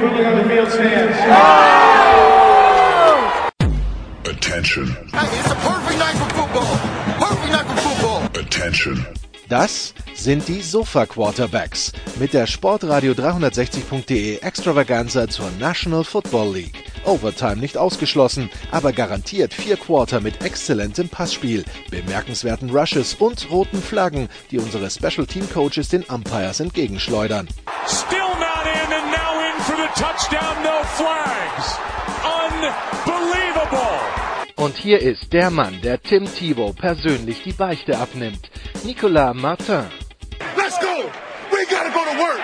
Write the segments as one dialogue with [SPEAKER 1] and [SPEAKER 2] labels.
[SPEAKER 1] quickly on the field stands.
[SPEAKER 2] Attention.
[SPEAKER 3] Hey, it's a perfect night for football. Perfect night for football.
[SPEAKER 2] Attention.
[SPEAKER 4] Das sind die Sofa Quarterbacks mit der Sportradio 360.de Extravaganza zur National Football League. Overtime nicht ausgeschlossen, aber garantiert vier Quarter mit exzellentem Passspiel, bemerkenswerten Rushes und roten Flaggen, die unsere Special Team Coaches den Umpires entgegenschleudern.
[SPEAKER 5] Still touchdown, no flags. Unbelievable.
[SPEAKER 4] Und hier ist der Mann, der Tim Thibault persönlich die Beichte abnimmt. Nicolas Martin.
[SPEAKER 3] Let's go. We gotta go to work.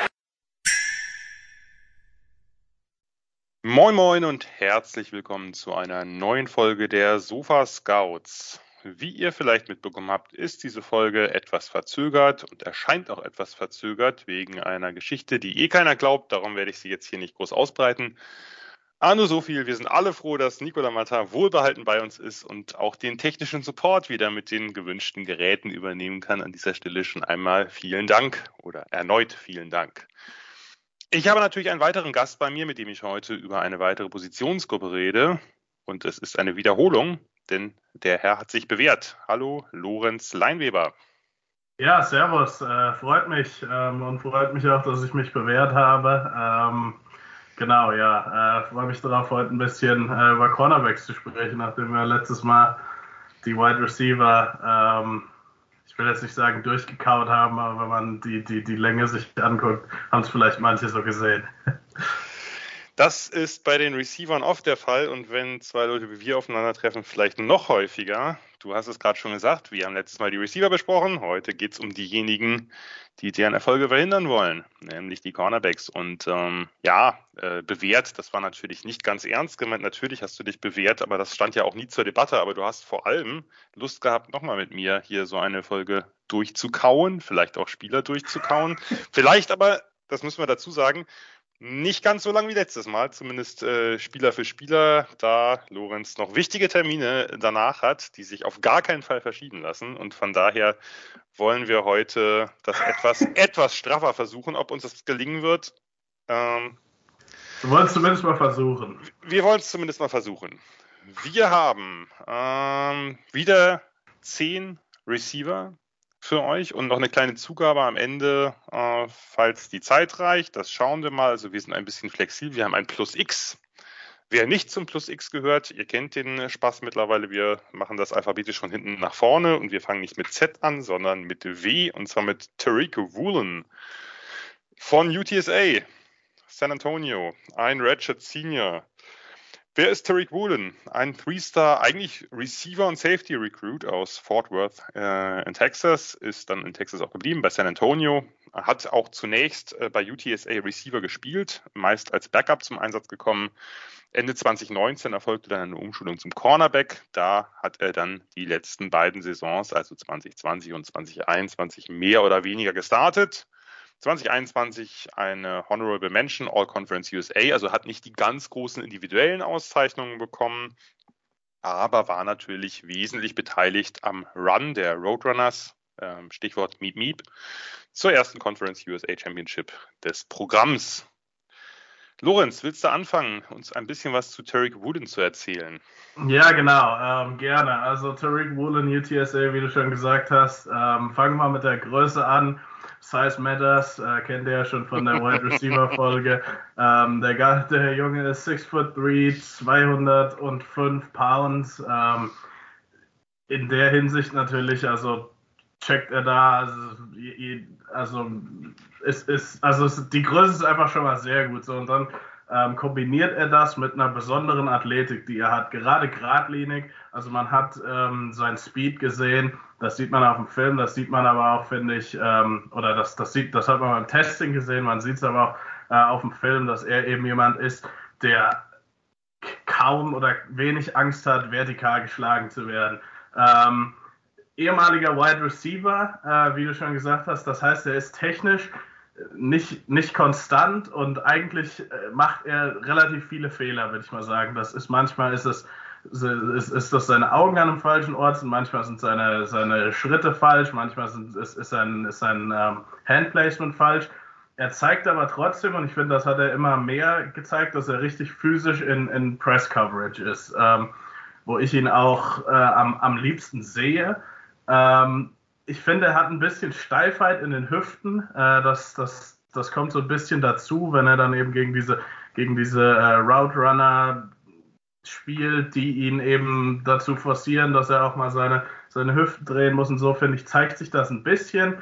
[SPEAKER 6] Moin Moin und herzlich willkommen zu einer neuen Folge der Sofa Scouts. Wie ihr vielleicht mitbekommen habt, ist diese Folge etwas verzögert und erscheint auch etwas verzögert wegen einer Geschichte, die eh keiner glaubt. Darum werde ich sie jetzt hier nicht groß ausbreiten. Ah, nur so viel. Wir sind alle froh, dass Nicola Matta wohlbehalten bei uns ist und auch den technischen Support wieder mit den gewünschten Geräten übernehmen kann. An dieser Stelle schon einmal vielen Dank oder erneut vielen Dank. Ich habe natürlich einen weiteren Gast bei mir, mit dem ich heute über eine weitere Positionsgruppe rede. Und es ist eine Wiederholung, denn der Herr hat sich bewährt. Hallo, Lorenz Leinweber.
[SPEAKER 7] Ja, servus. Äh, freut mich ähm, und freut mich auch, dass ich mich bewährt habe. Ähm, Genau, ja. Äh, freue mich darauf, heute ein bisschen äh, über Cornerbacks zu sprechen, nachdem wir letztes Mal die Wide Receiver, ähm, ich will jetzt nicht sagen durchgekaut haben, aber wenn man die, die, die Länge sich anguckt, haben es vielleicht manche so gesehen.
[SPEAKER 6] Das ist bei den Receivern oft der Fall und wenn zwei Leute wie wir aufeinandertreffen, vielleicht noch häufiger. Du hast es gerade schon gesagt, wir haben letztes Mal die Receiver besprochen. Heute geht es um diejenigen, die deren Erfolge verhindern wollen, nämlich die Cornerbacks. Und ähm, ja, äh, bewährt, das war natürlich nicht ganz ernst gemeint. Natürlich hast du dich bewährt, aber das stand ja auch nie zur Debatte. Aber du hast vor allem Lust gehabt, nochmal mit mir hier so eine Folge durchzukauen, vielleicht auch Spieler durchzukauen. vielleicht aber, das müssen wir dazu sagen, nicht ganz so lang wie letztes Mal, zumindest äh, Spieler für Spieler, da Lorenz noch wichtige Termine danach hat, die sich auf gar keinen Fall verschieben lassen. Und von daher wollen wir heute das etwas, etwas straffer versuchen. Ob uns das gelingen wird, ähm,
[SPEAKER 7] wir wollen es zumindest mal versuchen.
[SPEAKER 6] Wir wollen es zumindest mal versuchen. Wir haben ähm, wieder zehn Receiver, für euch und noch eine kleine Zugabe am Ende, äh, falls die Zeit reicht. Das schauen wir mal. Also wir sind ein bisschen flexibel. Wir haben ein Plus X. Wer nicht zum Plus X gehört, ihr kennt den Spaß mittlerweile. Wir machen das alphabetisch von hinten nach vorne und wir fangen nicht mit Z an, sondern mit W und zwar mit Tariq Woolen von UTSA, San Antonio, ein Ratchet Senior. Wer ist Tariq Woolen? Ein Three-Star, eigentlich Receiver und Safety Recruit aus Fort Worth äh, in Texas, ist dann in Texas auch geblieben, bei San Antonio, hat auch zunächst äh, bei UTSA Receiver gespielt, meist als Backup zum Einsatz gekommen. Ende 2019 erfolgte dann eine Umschulung zum Cornerback. Da hat er dann die letzten beiden Saisons, also 2020 und 2021, mehr oder weniger gestartet 2021 eine Honorable Mention All Conference USA, also hat nicht die ganz großen individuellen Auszeichnungen bekommen, aber war natürlich wesentlich beteiligt am Run der Roadrunners, ähm, Stichwort Meep Meep, zur ersten Conference USA Championship des Programms. Lorenz, willst du anfangen, uns ein bisschen was zu Tariq Woolen zu erzählen?
[SPEAKER 7] Ja, genau, ähm, gerne. Also Tariq Woolen, UTSA, wie du schon gesagt hast. Ähm, fangen wir mit der Größe an. Size Matters, äh, kennt ihr ja schon von der Wide Receiver Folge. ähm, der, der Junge ist 6 foot 3, 205 Pounds. Ähm, in der Hinsicht natürlich, also checkt er da, also, also ist, ist, also die Größe ist einfach schon mal sehr gut. So und dann ähm, kombiniert er das mit einer besonderen Athletik, die er hat, gerade geradlinig. Also man hat ähm, seinen Speed gesehen, das sieht man auf dem Film, das sieht man aber auch, finde ich, ähm, oder das, das, sieht, das hat man beim Testing gesehen, man sieht es aber auch äh, auf dem Film, dass er eben jemand ist, der kaum oder wenig Angst hat, vertikal geschlagen zu werden. Ähm, ehemaliger Wide Receiver, äh, wie du schon gesagt hast, das heißt, er ist technisch nicht, nicht konstant und eigentlich äh, macht er relativ viele Fehler, würde ich mal sagen. Das ist manchmal ist es ist, ist das seine Augen an einem falschen Ort und manchmal sind seine, seine Schritte falsch, manchmal sind, ist, ist sein, ist sein ähm, Handplacement falsch. er zeigt aber trotzdem, und ich finde, das hat er immer mehr gezeigt, dass er richtig physisch in, in Press-Coverage ist, ähm, wo ich ihn auch äh, am, am liebsten sehe. Ähm, ich finde, er hat ein bisschen Steifheit in den Hüften. Äh, das, das, das kommt so ein bisschen dazu, wenn er dann eben gegen diese, gegen diese äh, Route Runner spielt, die ihn eben dazu forcieren, dass er auch mal seine, seine Hüften drehen muss. Und so, finde ich, zeigt sich das ein bisschen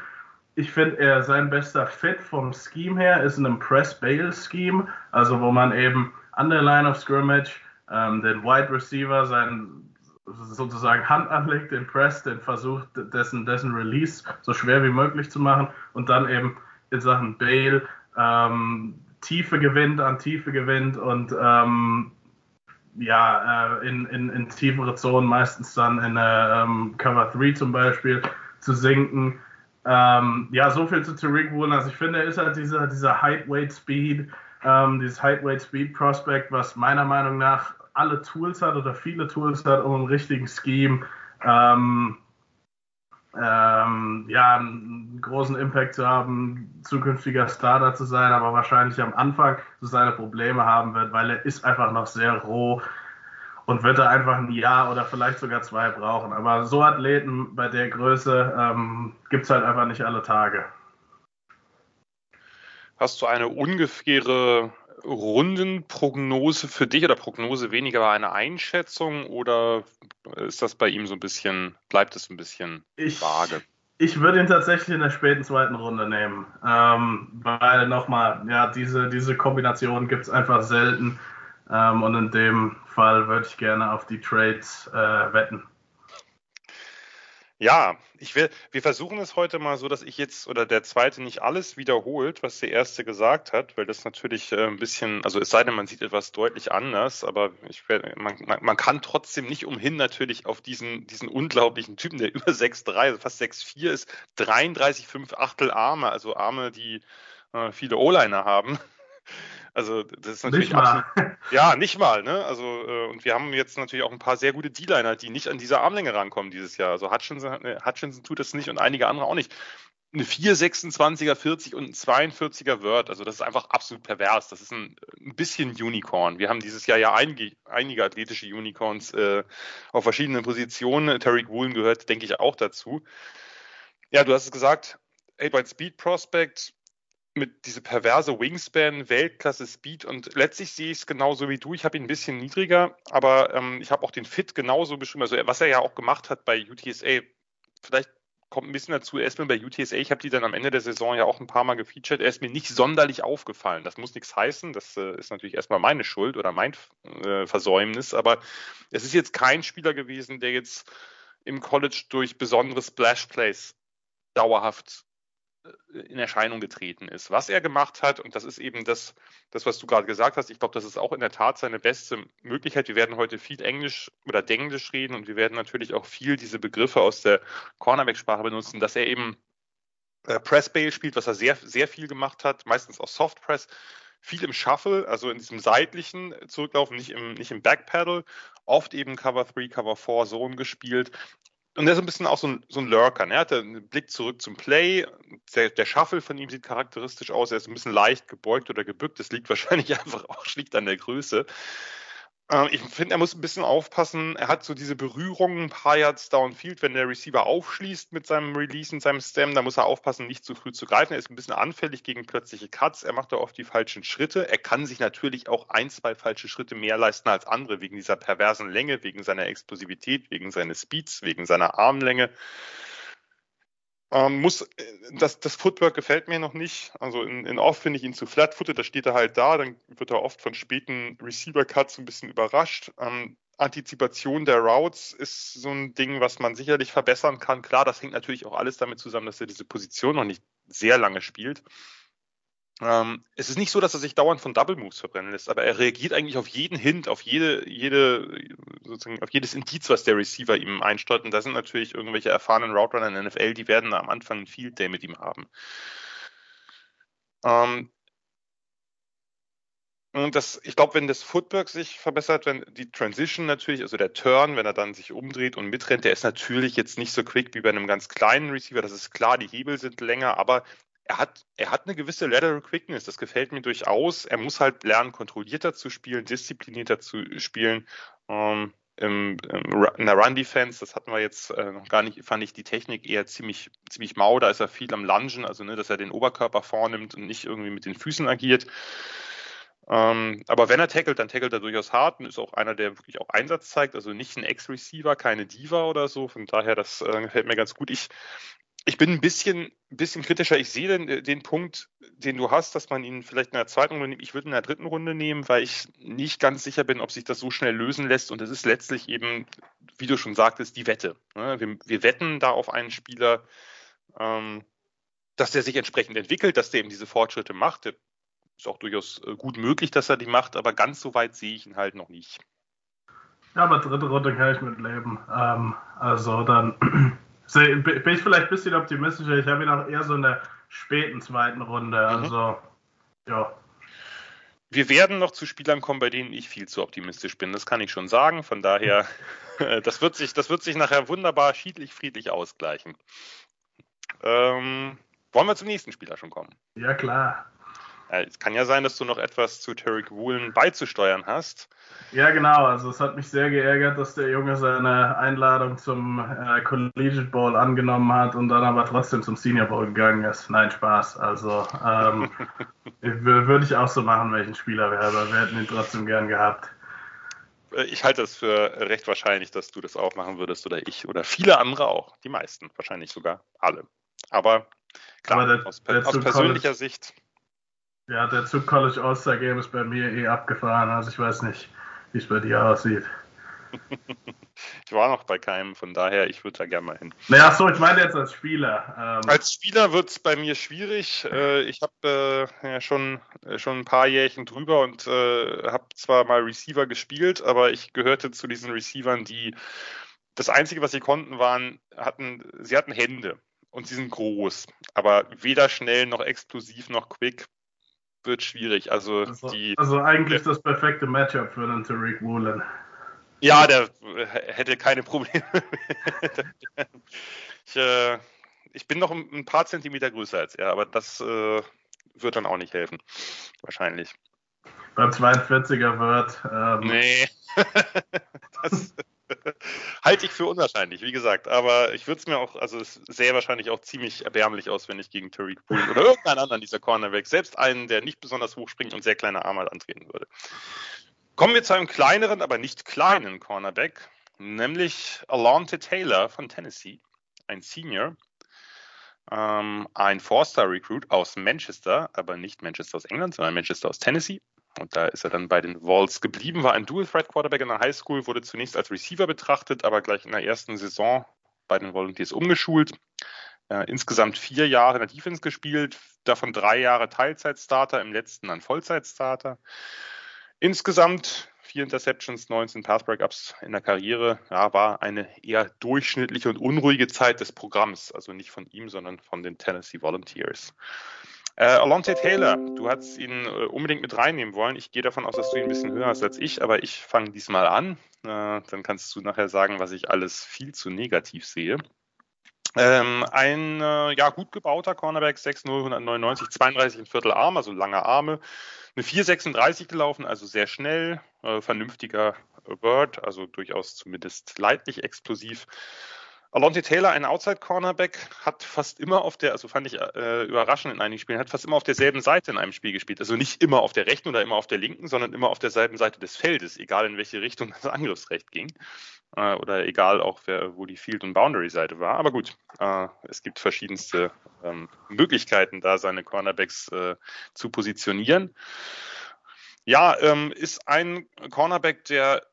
[SPEAKER 7] ich finde, er sein bester Fit vom Scheme her ist in einem Press-Bail-Scheme, also wo man eben an der Line of Scrimmage ähm, den Wide Receiver seinen sozusagen Hand anlegt, den Press, den versucht, dessen, dessen Release so schwer wie möglich zu machen und dann eben in Sachen Bail ähm, Tiefe gewinnt, an Tiefe gewinnt und ähm, ja, äh, in, in, in tiefere Zonen, meistens dann in äh, ähm, Cover 3 zum Beispiel, zu sinken. Ähm, ja, so viel zu Tariq Woolen. Also ich finde, er ist halt dieser, dieser Height-Weight Speed, ähm, dieses Height-Weight Speed Prospect, was meiner Meinung nach alle Tools hat oder viele Tools hat, um einen richtigen Scheme ähm, ähm, ja, einen großen Impact zu haben, zukünftiger Starter zu sein, aber wahrscheinlich am Anfang so seine Probleme haben wird, weil er ist einfach noch sehr roh und wird er einfach ein Jahr oder vielleicht sogar zwei brauchen. Aber so Athleten bei der Größe ähm, gibt es halt einfach nicht alle Tage.
[SPEAKER 6] Hast du eine ungefähre Rundenprognose für dich oder Prognose weniger aber eine Einschätzung oder ist das bei ihm so ein bisschen, bleibt es ein bisschen ich, vage?
[SPEAKER 7] Ich würde ihn tatsächlich in der späten zweiten Runde nehmen, ähm, weil nochmal, ja, diese, diese Kombination gibt es einfach selten ähm, und in dem Fall würde ich gerne auf die Trades äh, wetten.
[SPEAKER 6] Ja, ich will, wir versuchen es heute mal so, dass ich jetzt oder der zweite nicht alles wiederholt, was der erste gesagt hat, weil das natürlich äh, ein bisschen, also es sei denn, man sieht etwas deutlich anders, aber ich, man, man, kann trotzdem nicht umhin natürlich auf diesen, diesen unglaublichen Typen, der über 6,3, also fast 6,4 ist, 33,5 Achtel Arme, also Arme, die äh, viele O-Liner haben. Also das ist natürlich
[SPEAKER 7] nicht absolut,
[SPEAKER 6] ja nicht mal, ne? Also äh, und wir haben jetzt natürlich auch ein paar sehr gute D-Liner, die nicht an diese Armlänge rankommen dieses Jahr. Also Hutchinson, Hutchinson tut das nicht und einige andere auch nicht. Eine 426er 40 und ein 42er Word, also das ist einfach absolut pervers. Das ist ein, ein bisschen Unicorn. Wir haben dieses Jahr ja einige, einige athletische Unicorns äh, auf verschiedenen Positionen. Tariq Woolen gehört, denke ich, auch dazu. Ja, du hast es gesagt, 8 Speed Prospect, mit diese perverse Wingspan, Weltklasse Speed und letztlich sehe ich es genauso wie du. Ich habe ihn ein bisschen niedriger, aber ähm, ich habe auch den Fit genauso beschrieben. Also was er ja auch gemacht hat bei UTSA, vielleicht kommt ein bisschen dazu, er ist mir bei UTSA, ich habe die dann am Ende der Saison ja auch ein paar Mal gefeatured, er ist mir nicht sonderlich aufgefallen. Das muss nichts heißen, das äh, ist natürlich erstmal meine Schuld oder mein äh, Versäumnis, aber es ist jetzt kein Spieler gewesen, der jetzt im College durch besondere Splash Plays dauerhaft in Erscheinung getreten ist. Was er gemacht hat, und das ist eben das, das was du gerade gesagt hast, ich glaube, das ist auch in der Tat seine beste Möglichkeit. Wir werden heute viel Englisch oder Denglisch reden und wir werden natürlich auch viel diese Begriffe aus der Cornerback-Sprache benutzen, dass er eben äh, Press Bail spielt, was er sehr, sehr viel gemacht hat, meistens auch Soft Press, viel im Shuffle, also in diesem seitlichen Zurücklaufen, nicht im, nicht im Backpedal, oft eben Cover 3, Cover 4 Zone gespielt und der ist ein bisschen auch so ein, so ein Lurker. Ne? Er hat einen Blick zurück zum Play. Der, der Shuffle von ihm sieht charakteristisch aus. Er ist ein bisschen leicht gebeugt oder gebückt. Das liegt wahrscheinlich einfach auch schlicht an der Größe. Äh, ich finde, er muss ein bisschen aufpassen. Er hat so diese Berührungen ein paar Yards downfield, wenn der Receiver aufschließt mit seinem Release und seinem Stem, da muss er aufpassen, nicht zu früh zu greifen. Er ist ein bisschen anfällig gegen plötzliche Cuts. Er macht da oft die falschen Schritte. Er kann sich natürlich auch ein, zwei falsche Schritte mehr leisten als andere wegen dieser perversen Länge, wegen seiner Explosivität, wegen seines Speeds, wegen seiner Armlänge. Ähm, muss, äh, das, das Footwork gefällt mir noch nicht. Also in, in Off finde ich ihn zu flat-footed, da steht er halt da, dann wird er oft von späten Receiver-Cuts ein bisschen überrascht. Ähm, Antizipation der Routes ist so ein Ding, was man sicherlich verbessern kann. Klar, das hängt natürlich auch alles damit zusammen, dass er diese Position noch nicht sehr lange spielt. Ähm, es ist nicht so, dass er sich dauernd von Double Moves verbrennen lässt, aber er reagiert eigentlich auf jeden Hint, auf jede, jede, sozusagen auf jedes Indiz, was der Receiver ihm einsteuert. Und da sind natürlich irgendwelche erfahrenen Route Runner in der NFL, die werden am Anfang ein Field Day mit ihm haben. Ähm, und das, ich glaube, wenn das Footwork sich verbessert, wenn die Transition natürlich, also der Turn, wenn er dann sich umdreht und mitrennt, der ist natürlich jetzt nicht so quick wie bei einem ganz kleinen Receiver. Das ist klar, die Hebel sind länger, aber er hat, er hat eine gewisse Lateral Quickness, das gefällt mir durchaus. Er muss halt lernen, kontrollierter zu spielen, disziplinierter zu spielen. Ähm, im, im, in der Run-Defense, das hatten wir jetzt äh, noch gar nicht, fand ich die Technik eher ziemlich, ziemlich mau. Da ist er viel am Lungen, also ne, dass er den Oberkörper vornimmt und nicht irgendwie mit den Füßen agiert. Ähm, aber wenn er tackelt, dann tackelt er durchaus hart und ist auch einer, der wirklich auch Einsatz zeigt. Also nicht ein Ex-Receiver, keine Diva oder so. Von daher, das äh, gefällt mir ganz gut. Ich, ich bin ein bisschen, bisschen kritischer. Ich sehe den, den Punkt, den du hast, dass man ihn vielleicht in der zweiten Runde nimmt. Ich würde in der dritten Runde nehmen, weil ich nicht ganz sicher bin, ob sich das so schnell lösen lässt. Und es ist letztlich eben, wie du schon sagtest, die Wette. Ne? Wir, wir wetten da auf einen Spieler, ähm, dass der sich entsprechend entwickelt, dass der eben diese Fortschritte macht. Ist auch durchaus äh, gut möglich, dass er die macht, aber ganz so weit sehe ich ihn halt noch nicht.
[SPEAKER 7] Ja, aber dritte Runde kann ich mit leben. Ähm, also dann bin ich vielleicht ein bisschen optimistischer. Ich habe ihn auch eher so in der späten zweiten Runde. Mhm. Also, mhm. ja.
[SPEAKER 6] Wir werden noch zu Spielern kommen, bei denen ich viel zu optimistisch bin. Das kann ich schon sagen. Von daher, das wird sich, das wird sich nachher wunderbar schiedlich, friedlich ausgleichen. Ähm, wollen wir zum nächsten Spieler schon kommen?
[SPEAKER 7] Ja, klar.
[SPEAKER 6] Es kann ja sein, dass du noch etwas zu Tarek Woolen beizusteuern hast.
[SPEAKER 7] Ja, genau. Also es hat mich sehr geärgert, dass der Junge seine Einladung zum äh, Collegiate Bowl angenommen hat und dann aber trotzdem zum Senior Bowl gegangen ist. Nein, Spaß. Also ähm, würde ich auch so machen, ein Spieler wäre, aber wir hätten ihn trotzdem gern gehabt.
[SPEAKER 6] Äh, ich halte es für recht wahrscheinlich, dass du das auch machen würdest oder ich oder viele andere auch. Die meisten, wahrscheinlich sogar alle. Aber klar, aber der, aus, der aus persönlicher Sicht.
[SPEAKER 7] Ja, der Zug College All-Star Game ist bei mir eh abgefahren. Also ich weiß nicht, wie es bei dir aussieht.
[SPEAKER 6] ich war noch bei keinem, von daher, ich würde da gerne mal hin.
[SPEAKER 7] Naja, so, ich meine jetzt als Spieler.
[SPEAKER 6] Ähm als Spieler wird es bei mir schwierig. Äh, ich habe äh, ja schon, äh, schon ein paar Jährchen drüber und äh, habe zwar mal Receiver gespielt, aber ich gehörte zu diesen Receivern, die das Einzige, was sie konnten, waren, hatten, sie hatten Hände und sie sind groß, aber weder schnell noch explosiv noch quick wird schwierig. Also,
[SPEAKER 7] also,
[SPEAKER 6] die,
[SPEAKER 7] also eigentlich der, das perfekte Matchup für den Tariq Woolen.
[SPEAKER 6] Ja, der hätte keine Probleme. ich, äh, ich, bin noch ein paar Zentimeter größer als er, aber das äh, wird dann auch nicht helfen. Wahrscheinlich.
[SPEAKER 7] Beim 42er wird.
[SPEAKER 6] Ähm, nee. das, Halte ich für unwahrscheinlich, wie gesagt. Aber ich würde es mir auch, also es sähe wahrscheinlich auch ziemlich erbärmlich aus, wenn ich gegen Tariq Poole oder irgendeinen anderen dieser Cornerbacks, selbst einen, der nicht besonders hoch springt und sehr kleine Arme antreten würde. Kommen wir zu einem kleineren, aber nicht kleinen Cornerback, nämlich Alonte Taylor von Tennessee, ein Senior, ähm, ein Four-Star-Recruit aus Manchester, aber nicht Manchester aus England, sondern Manchester aus Tennessee. Und da ist er dann bei den Vols geblieben, war ein Dual-Threat-Quarterback in der Highschool, wurde zunächst als Receiver betrachtet, aber gleich in der ersten Saison bei den Volunteers umgeschult. Äh, insgesamt vier Jahre in der Defense gespielt, davon drei Jahre Teilzeit-Starter, im letzten dann Vollzeit-Starter. Insgesamt vier Interceptions, 19 Pass-Breakups in der Karriere. Ja, war eine eher durchschnittliche und unruhige Zeit des Programms, also nicht von ihm, sondern von den Tennessee Volunteers. Äh, Alonte Taylor, du hast ihn äh, unbedingt mit reinnehmen wollen. Ich gehe davon aus, dass du ihn ein bisschen höher hast als ich, aber ich fange diesmal an. Äh, dann kannst du nachher sagen, was ich alles viel zu negativ sehe. Ähm, ein äh, ja, gut gebauter Cornerback, 6'0, 199, 32 ein Viertel Arm, also lange Arme. Eine 4,36 gelaufen, also sehr schnell, äh, vernünftiger Bird, also durchaus zumindest leidlich explosiv. Alonte Taylor, ein Outside-Cornerback, hat fast immer auf der, also fand ich äh, überraschend in einigen Spielen, hat fast immer auf derselben Seite in einem Spiel gespielt. Also nicht immer auf der rechten oder immer auf der linken, sondern immer auf derselben Seite des Feldes, egal in welche Richtung das Angriffsrecht ging. Äh, oder egal auch, wer, wo die Field- und Boundary-Seite war. Aber gut, äh, es gibt verschiedenste ähm, Möglichkeiten, da seine Cornerbacks äh, zu positionieren. Ja, ähm, ist ein Cornerback, der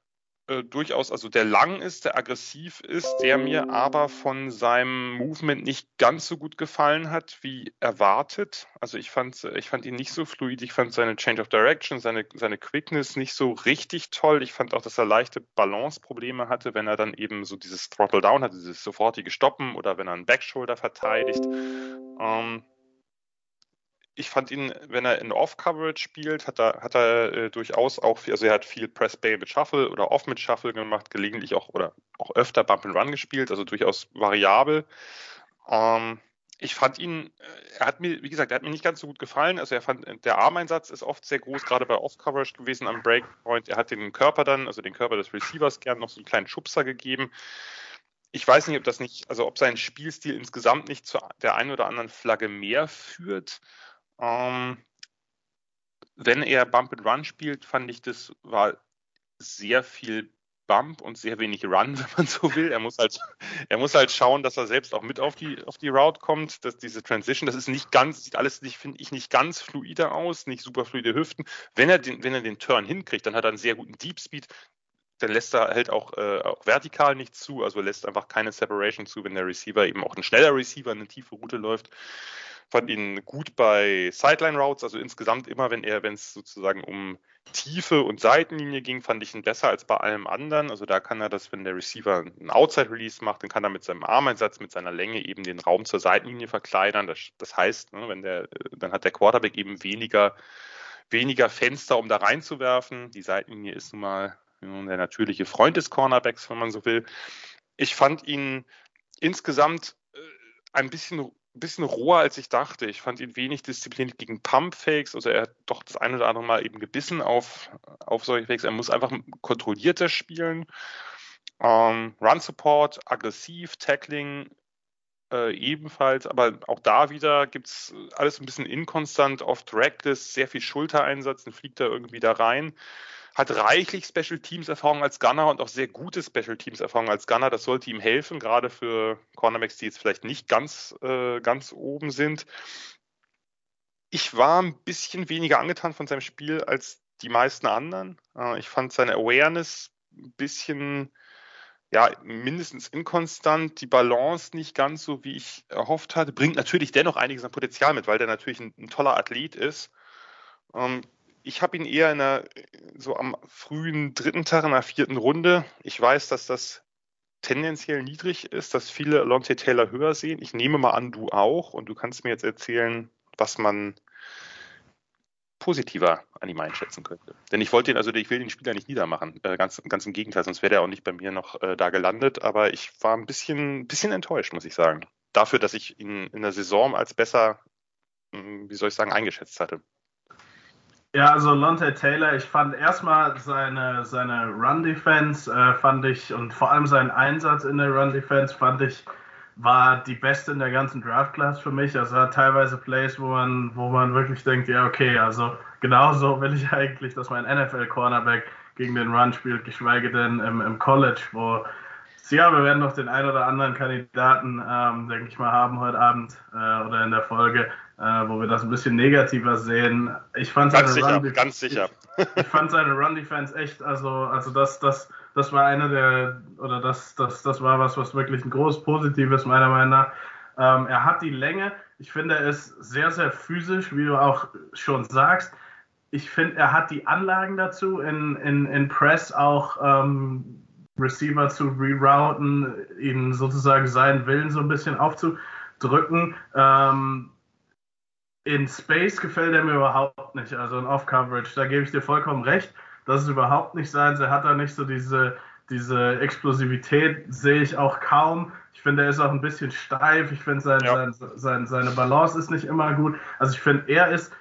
[SPEAKER 6] äh, durchaus, also der lang ist, der aggressiv ist, der mir aber von seinem Movement nicht ganz so gut gefallen hat wie erwartet. Also ich fand, ich fand ihn nicht so fluid, ich fand seine Change of Direction, seine, seine Quickness nicht so richtig toll. Ich fand auch, dass er leichte Balance-Probleme hatte, wenn er dann eben so dieses Throttle Down hat, dieses sofortige Stoppen oder wenn er einen Backshoulder verteidigt. Ähm, ich fand ihn, wenn er in Off-Coverage spielt, hat er, hat er äh, durchaus auch viel, also er hat viel Press-Bay mit Shuffle oder Off mit Shuffle gemacht, gelegentlich auch oder auch öfter Bump and Run gespielt, also durchaus variabel. Ähm, ich fand ihn, äh, er hat mir, wie gesagt, er hat mir nicht ganz so gut gefallen. Also er fand, der Armeinsatz ist oft sehr groß, gerade bei Off-Coverage gewesen am Breakpoint. Er hat den Körper dann, also den Körper des Receivers gern noch so einen kleinen Schubser gegeben. Ich weiß nicht, ob das nicht, also ob sein Spielstil insgesamt nicht zu der einen oder anderen Flagge mehr führt. Ähm, wenn er Bump and Run spielt, fand ich, das war sehr viel Bump und sehr wenig Run, wenn man so will. Er muss halt, er muss halt schauen, dass er selbst auch mit auf die, auf die Route kommt. Dass diese Transition, das ist nicht ganz, sieht alles nicht, finde ich, nicht ganz fluide aus, nicht super fluide Hüften. Wenn er den, wenn er den Turn hinkriegt, dann hat er einen sehr guten Deep Speed. Dann lässt er halt auch, äh, auch vertikal nichts zu, also lässt einfach keine Separation zu, wenn der Receiver eben auch ein schneller Receiver eine tiefe Route läuft fand ihn gut bei Sideline Routes, also insgesamt immer, wenn er, wenn es sozusagen um Tiefe und Seitenlinie ging, fand ich ihn besser als bei allem anderen. Also da kann er das, wenn der Receiver einen Outside Release macht, dann kann er mit seinem Armeinsatz, mit seiner Länge eben den Raum zur Seitenlinie verkleinern. Das, das heißt, ne, wenn der, dann hat der Quarterback eben weniger, weniger Fenster, um da reinzuwerfen. Die Seitenlinie ist nun mal der natürliche Freund des Cornerbacks, wenn man so will. Ich fand ihn insgesamt äh, ein bisschen ein bisschen roher, als ich dachte. Ich fand ihn wenig diszipliniert gegen Pump-Fakes. Also er hat doch das eine oder andere Mal eben gebissen auf, auf solche Fakes. Er muss einfach kontrollierter spielen. Ähm, Run-Support, aggressiv, Tackling äh, ebenfalls. Aber auch da wieder gibt es alles ein bisschen inkonstant, oft reckless, sehr viel Schultereinsatz, dann fliegt er irgendwie da rein hat reichlich Special Teams Erfahrung als Gunner und auch sehr gute Special Teams Erfahrung als Gunner. Das sollte ihm helfen, gerade für Cornerbacks, die jetzt vielleicht nicht ganz, äh, ganz oben sind. Ich war ein bisschen weniger angetan von seinem Spiel als die meisten anderen. Äh, ich fand seine Awareness ein bisschen, ja, mindestens inkonstant, die Balance nicht ganz so, wie ich erhofft hatte. Bringt natürlich dennoch einiges an Potenzial mit, weil der natürlich ein, ein toller Athlet ist. Ähm, ich habe ihn eher in der, so am frühen dritten Tag, in der vierten Runde. Ich weiß, dass das tendenziell niedrig ist, dass viele Lonte Taylor höher sehen. Ich nehme mal an, du auch. Und du kannst mir jetzt erzählen, was man positiver an ihm einschätzen könnte. Denn ich wollte ihn, also ich will den Spieler nicht niedermachen. Äh, ganz, ganz im Gegenteil, sonst wäre er auch nicht bei mir noch äh, da gelandet. Aber ich war ein bisschen, bisschen enttäuscht, muss ich sagen. Dafür, dass ich ihn in der Saison als besser, hm, wie soll ich sagen, eingeschätzt hatte.
[SPEAKER 7] Ja, also Lonte Taylor, ich fand erstmal seine, seine Run-Defense, äh, fand ich, und vor allem seinen Einsatz in der Run-Defense, fand ich, war die beste in der ganzen Draft-Class für mich. Also hat teilweise Plays, wo man, wo man wirklich denkt, ja, okay, also genauso will ich eigentlich, dass mein NFL-Cornerback gegen den Run spielt, geschweige denn im, im College, wo ja, wir werden noch den einen oder anderen Kandidaten, ähm, denke ich mal, haben heute Abend äh, oder in der Folge, wo wir das ein bisschen negativer sehen. Ich fand
[SPEAKER 6] ganz seine sicher, Run ganz sicher.
[SPEAKER 7] Ich, ich, fand seine Run Defense echt, also, also das, das, das war eine der, oder das, das, das war was, was wirklich ein groß Positives meiner Meinung nach. Ähm, er hat die Länge. Ich finde, er ist sehr, sehr physisch, wie du auch schon sagst. Ich finde, er hat die Anlagen dazu, in, in, in Press auch ähm, Receiver zu rerouten, ihnen sozusagen seinen Willen so ein bisschen aufzudrücken. Ähm, in Space gefällt er mir überhaupt nicht, also in Off-Coverage. Da gebe ich dir vollkommen recht. Das ist überhaupt nicht sein. Er hat da nicht so diese, diese Explosivität, sehe ich auch kaum. Ich finde, er ist auch ein bisschen steif. Ich finde, sein, ja. sein, sein, seine Balance ist nicht immer gut. Also ich finde, er ist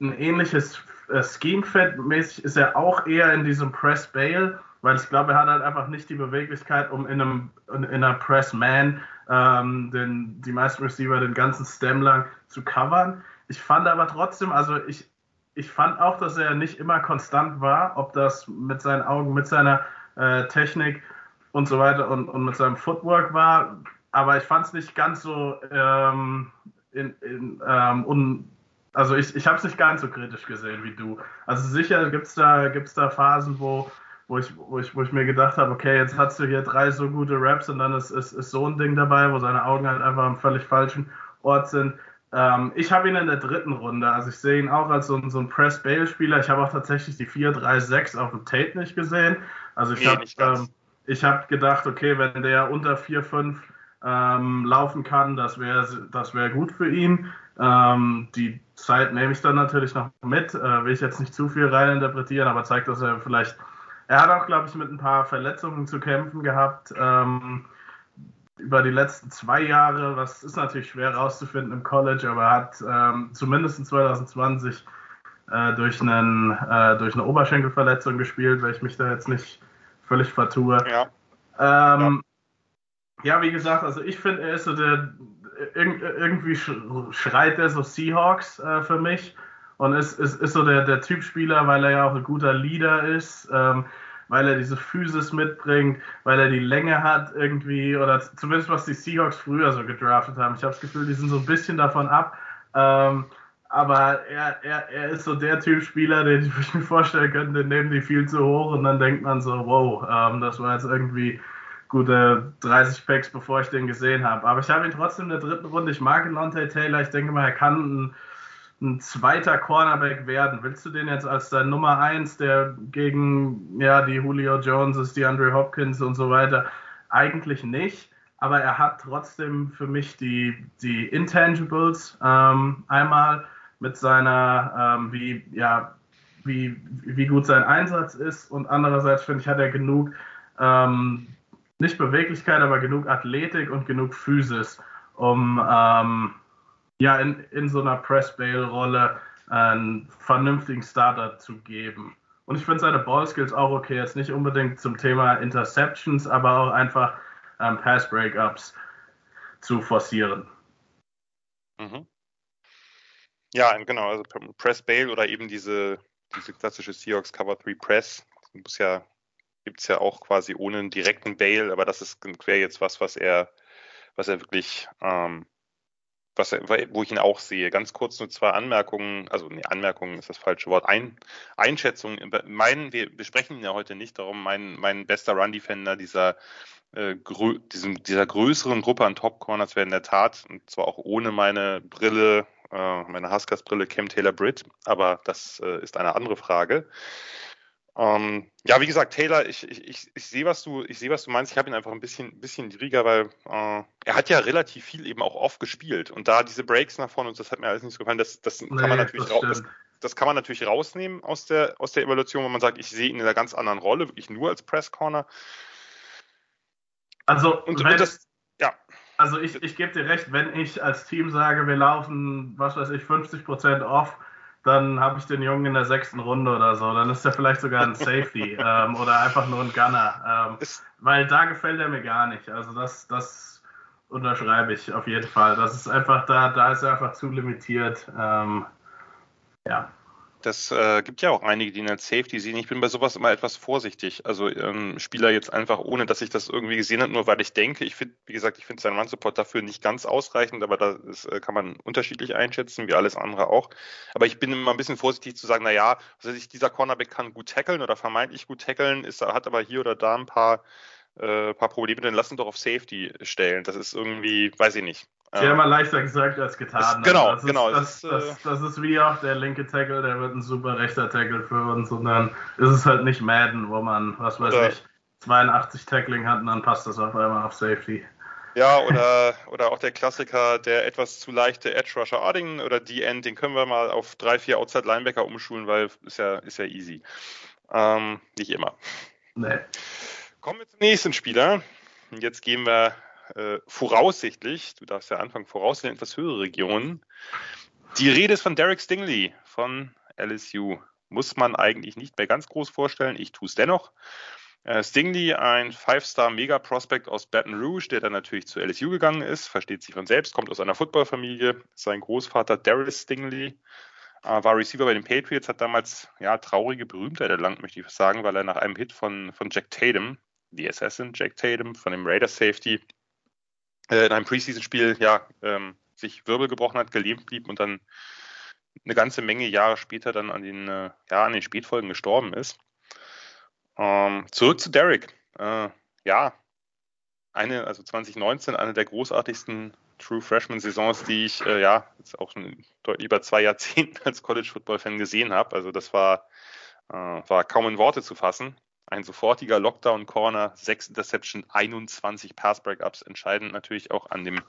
[SPEAKER 7] ein ähnliches äh, Scheme-Fit-mäßig, ist er auch eher in diesem Press-Bail, weil ich glaube, er hat halt einfach nicht die Beweglichkeit, um in, einem, in einer Press-Man ähm, den, die meisten Receiver den ganzen Stem lang zu covern. Ich fand aber trotzdem, also ich, ich fand auch, dass er nicht immer konstant war, ob das mit seinen Augen, mit seiner äh, Technik und so weiter und, und mit seinem Footwork war. Aber ich fand es nicht ganz so ähm, in, in, ähm, un, also ich, ich habe es nicht ganz so kritisch gesehen wie du. Also sicher gibt es da, gibt's da Phasen, wo, wo, ich, wo, ich, wo ich mir gedacht habe, okay, jetzt hast du hier drei so gute Raps und dann ist, ist, ist so ein Ding dabei, wo seine Augen halt einfach am völlig falschen Ort sind. Ähm, ich habe ihn in der dritten Runde, also ich sehe ihn auch als so, so ein Press-Bail-Spieler. Ich habe auch tatsächlich die 4-3-6 auf dem Tape nicht gesehen. Also ich nee, habe ähm, hab gedacht, okay, wenn der unter 4-5 ähm, laufen kann, das wäre das wär gut für ihn. Ähm, die Zeit nehme ich dann natürlich noch mit, äh, will ich jetzt nicht zu viel reininterpretieren, aber zeigt, dass er vielleicht, er hat auch, glaube ich, mit ein paar Verletzungen zu kämpfen gehabt. Ähm, über die letzten zwei Jahre, was ist natürlich schwer rauszufinden im College, aber er hat ähm, zumindest in 2020 äh, durch, einen, äh, durch eine Oberschenkelverletzung gespielt, weil ich mich da jetzt nicht völlig vertue.
[SPEAKER 6] Ja.
[SPEAKER 7] Ähm, ja. ja. wie gesagt, also ich finde, er ist so der, irgendwie schreit er so Seahawks äh, für mich und ist, ist, ist so der, der Typ Spieler, weil er ja auch ein guter Leader ist. Ähm, weil er diese Physis mitbringt, weil er die Länge hat irgendwie, oder zumindest was die Seahawks früher so gedraftet haben. Ich habe das Gefühl, die sind so ein bisschen davon ab. Ähm, aber er, er, er ist so der Typ Spieler, den ich mir vorstellen könnte, den nehmen die viel zu hoch und dann denkt man so, wow, ähm, das war jetzt irgendwie gute 30 Packs, bevor ich den gesehen habe. Aber ich habe ihn trotzdem in der dritten Runde. Ich mag Lonte Taylor. Ich denke mal, er kann ein ein zweiter Cornerback werden? Willst du den jetzt als dein Nummer 1, der gegen ja, die Julio Joneses, die Andre Hopkins und so weiter? Eigentlich nicht, aber er hat trotzdem für mich die, die Intangibles. Ähm, einmal mit seiner, ähm, wie, ja, wie, wie gut sein Einsatz ist und andererseits finde ich, hat er genug, ähm, nicht Beweglichkeit, aber genug Athletik und genug Physis, um ähm, ja, in, in so einer Press-Bail-Rolle einen vernünftigen Starter zu geben. Und ich finde seine Ballskills auch okay, jetzt nicht unbedingt zum Thema Interceptions, aber auch einfach ähm, Pass-Breakups zu forcieren.
[SPEAKER 6] Mhm. Ja, genau, also Press Bail oder eben diese, diese klassische Seahawks Cover 3 Press. Muss ja, gibt es ja auch quasi ohne einen direkten Bail, aber das ist quer jetzt was, was er, was er wirklich ähm, was, wo ich ihn auch sehe. Ganz kurz nur zwei Anmerkungen, also nee, Anmerkungen ist das falsche Wort, Ein, Einschätzung. Mein, wir besprechen ihn ja heute nicht, darum mein, mein bester Run-Defender dieser, äh, grö, dieser größeren Gruppe an Top-Corners wäre in der Tat, und zwar auch ohne meine Brille, äh, meine Huskers-Brille, Cam Taylor-Britt, aber das äh, ist eine andere Frage. Ähm, ja, wie gesagt, Taylor, ich, ich, ich, sehe, was du, ich sehe, was du meinst. Ich habe ihn einfach ein bisschen, bisschen niedriger, weil äh, er hat ja relativ viel eben auch oft gespielt und da diese Breaks nach vorne und das hat mir alles nicht so gefallen. Das, das nee, kann man natürlich das, das, kann man natürlich rausnehmen aus der, aus der Evaluation, wo man sagt, ich sehe ihn in einer ganz anderen Rolle, wirklich nur als Press Corner.
[SPEAKER 7] Also, und, und das, ja. Also ich, ich gebe dir recht, wenn ich als Team sage, wir laufen, was weiß ich, 50% off, dann habe ich den Jungen in der sechsten Runde oder so. Dann ist er vielleicht sogar ein Safety ähm, oder einfach nur ein Gunner. Ähm, weil da gefällt er mir gar nicht. Also das, das unterschreibe ich auf jeden Fall. Das ist einfach da, da ist er einfach zu limitiert. Ähm, ja.
[SPEAKER 6] Das äh, gibt ja auch einige, die ihn als Safety sehen. Ich bin bei sowas immer etwas vorsichtig. Also ähm, Spieler jetzt einfach, ohne dass ich das irgendwie gesehen habe, nur weil ich denke, ich finde, wie gesagt, ich finde seinen Run-Support dafür nicht ganz ausreichend, aber das äh, kann man unterschiedlich einschätzen, wie alles andere auch. Aber ich bin immer ein bisschen vorsichtig zu sagen, na ja, also dieser Cornerback kann gut tackeln oder vermeintlich gut tackeln, ist, hat aber hier oder da ein paar äh, paar Probleme, dann lass ihn doch auf Safety stellen. Das ist irgendwie, weiß ich nicht.
[SPEAKER 7] Sehr ja. mal leichter gesagt als getan. Das,
[SPEAKER 6] ne? genau,
[SPEAKER 7] das
[SPEAKER 6] genau.
[SPEAKER 7] das, das, das, das, ist wie auch der linke Tackle, der wird ein super rechter Tackle für uns und dann ist es halt nicht Madden, wo man, was weiß oder, ich, 82 Tackling hat und dann passt das auf einmal auf Safety.
[SPEAKER 6] Ja, oder, oder auch der Klassiker, der etwas zu leichte Edge Rusher Arding oder die End, den können wir mal auf drei, vier Outside Linebacker umschulen, weil ist ja, ist ja easy. Ähm, nicht immer.
[SPEAKER 7] Nee.
[SPEAKER 6] Kommen wir zum nächsten Spieler. Jetzt gehen wir äh, voraussichtlich, du darfst ja anfangen, voraussichtlich etwas höhere Regionen. Die Rede ist von Derek Stingley von LSU. Muss man eigentlich nicht mehr ganz groß vorstellen. Ich tue es dennoch. Äh, Stingley, ein Five-Star-Mega-Prospect aus Baton Rouge, der dann natürlich zu LSU gegangen ist, versteht sich von selbst, kommt aus einer Footballfamilie. Sein Großvater Darius Stingley äh, war Receiver bei den Patriots, hat damals ja traurige Berühmtheit erlangt, möchte ich sagen, weil er nach einem Hit von, von Jack Tatum, The Assassin Jack Tatum, von dem Raiders Safety, äh, in einem Preseason-Spiel ja ähm, sich Wirbel gebrochen hat, gelähmt blieb und dann eine ganze Menge Jahre später dann an den, äh, ja, an den Spätfolgen gestorben ist. Ähm, zurück zu Derek. Äh, ja, eine, also 2019, eine der großartigsten True Freshman Saisons, die ich äh, ja jetzt auch schon deutlich über zwei Jahrzehnte als College Football Fan gesehen habe. Also das war, äh, war kaum in Worte zu fassen. Ein sofortiger Lockdown-Corner, sechs Interception, 21 Pass-Breakups, entscheidend natürlich auch an dem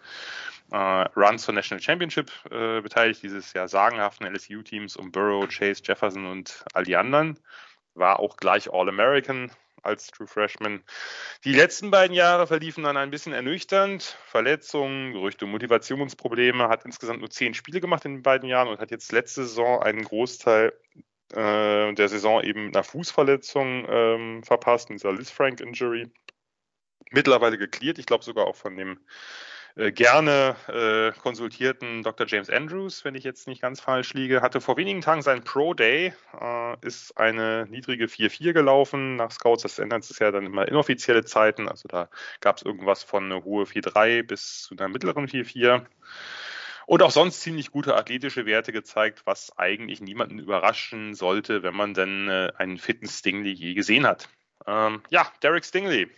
[SPEAKER 6] äh, Run zur National Championship äh, beteiligt, dieses ja sagenhaften LSU-Teams um Burrow, Chase, Jefferson und all die anderen. War auch gleich All-American, als True Freshman. Die letzten beiden Jahre verliefen dann ein bisschen ernüchternd. Verletzungen, Gerüchte, Motivationsprobleme, hat insgesamt nur zehn Spiele gemacht in den beiden Jahren und hat jetzt letzte Saison einen Großteil äh, der Saison eben einer Fußverletzung ähm, verpasst, dieser Liz Frank Injury. Mittlerweile geklärt, ich glaube sogar auch von dem äh, gerne äh, konsultierten Dr. James Andrews, wenn ich jetzt nicht ganz falsch liege, hatte vor wenigen Tagen seinen Pro Day, äh, ist eine niedrige 4-4 gelaufen nach Scouts. Das ändert sich ja dann immer inoffizielle Zeiten. Also da gab es irgendwas von einer hohe 4-3 bis zu einer mittleren 4-4. Und auch sonst ziemlich gute athletische Werte gezeigt, was eigentlich niemanden überraschen sollte, wenn man denn äh, einen fitten Stingley je gesehen hat. Ähm, ja, Derek Stingley.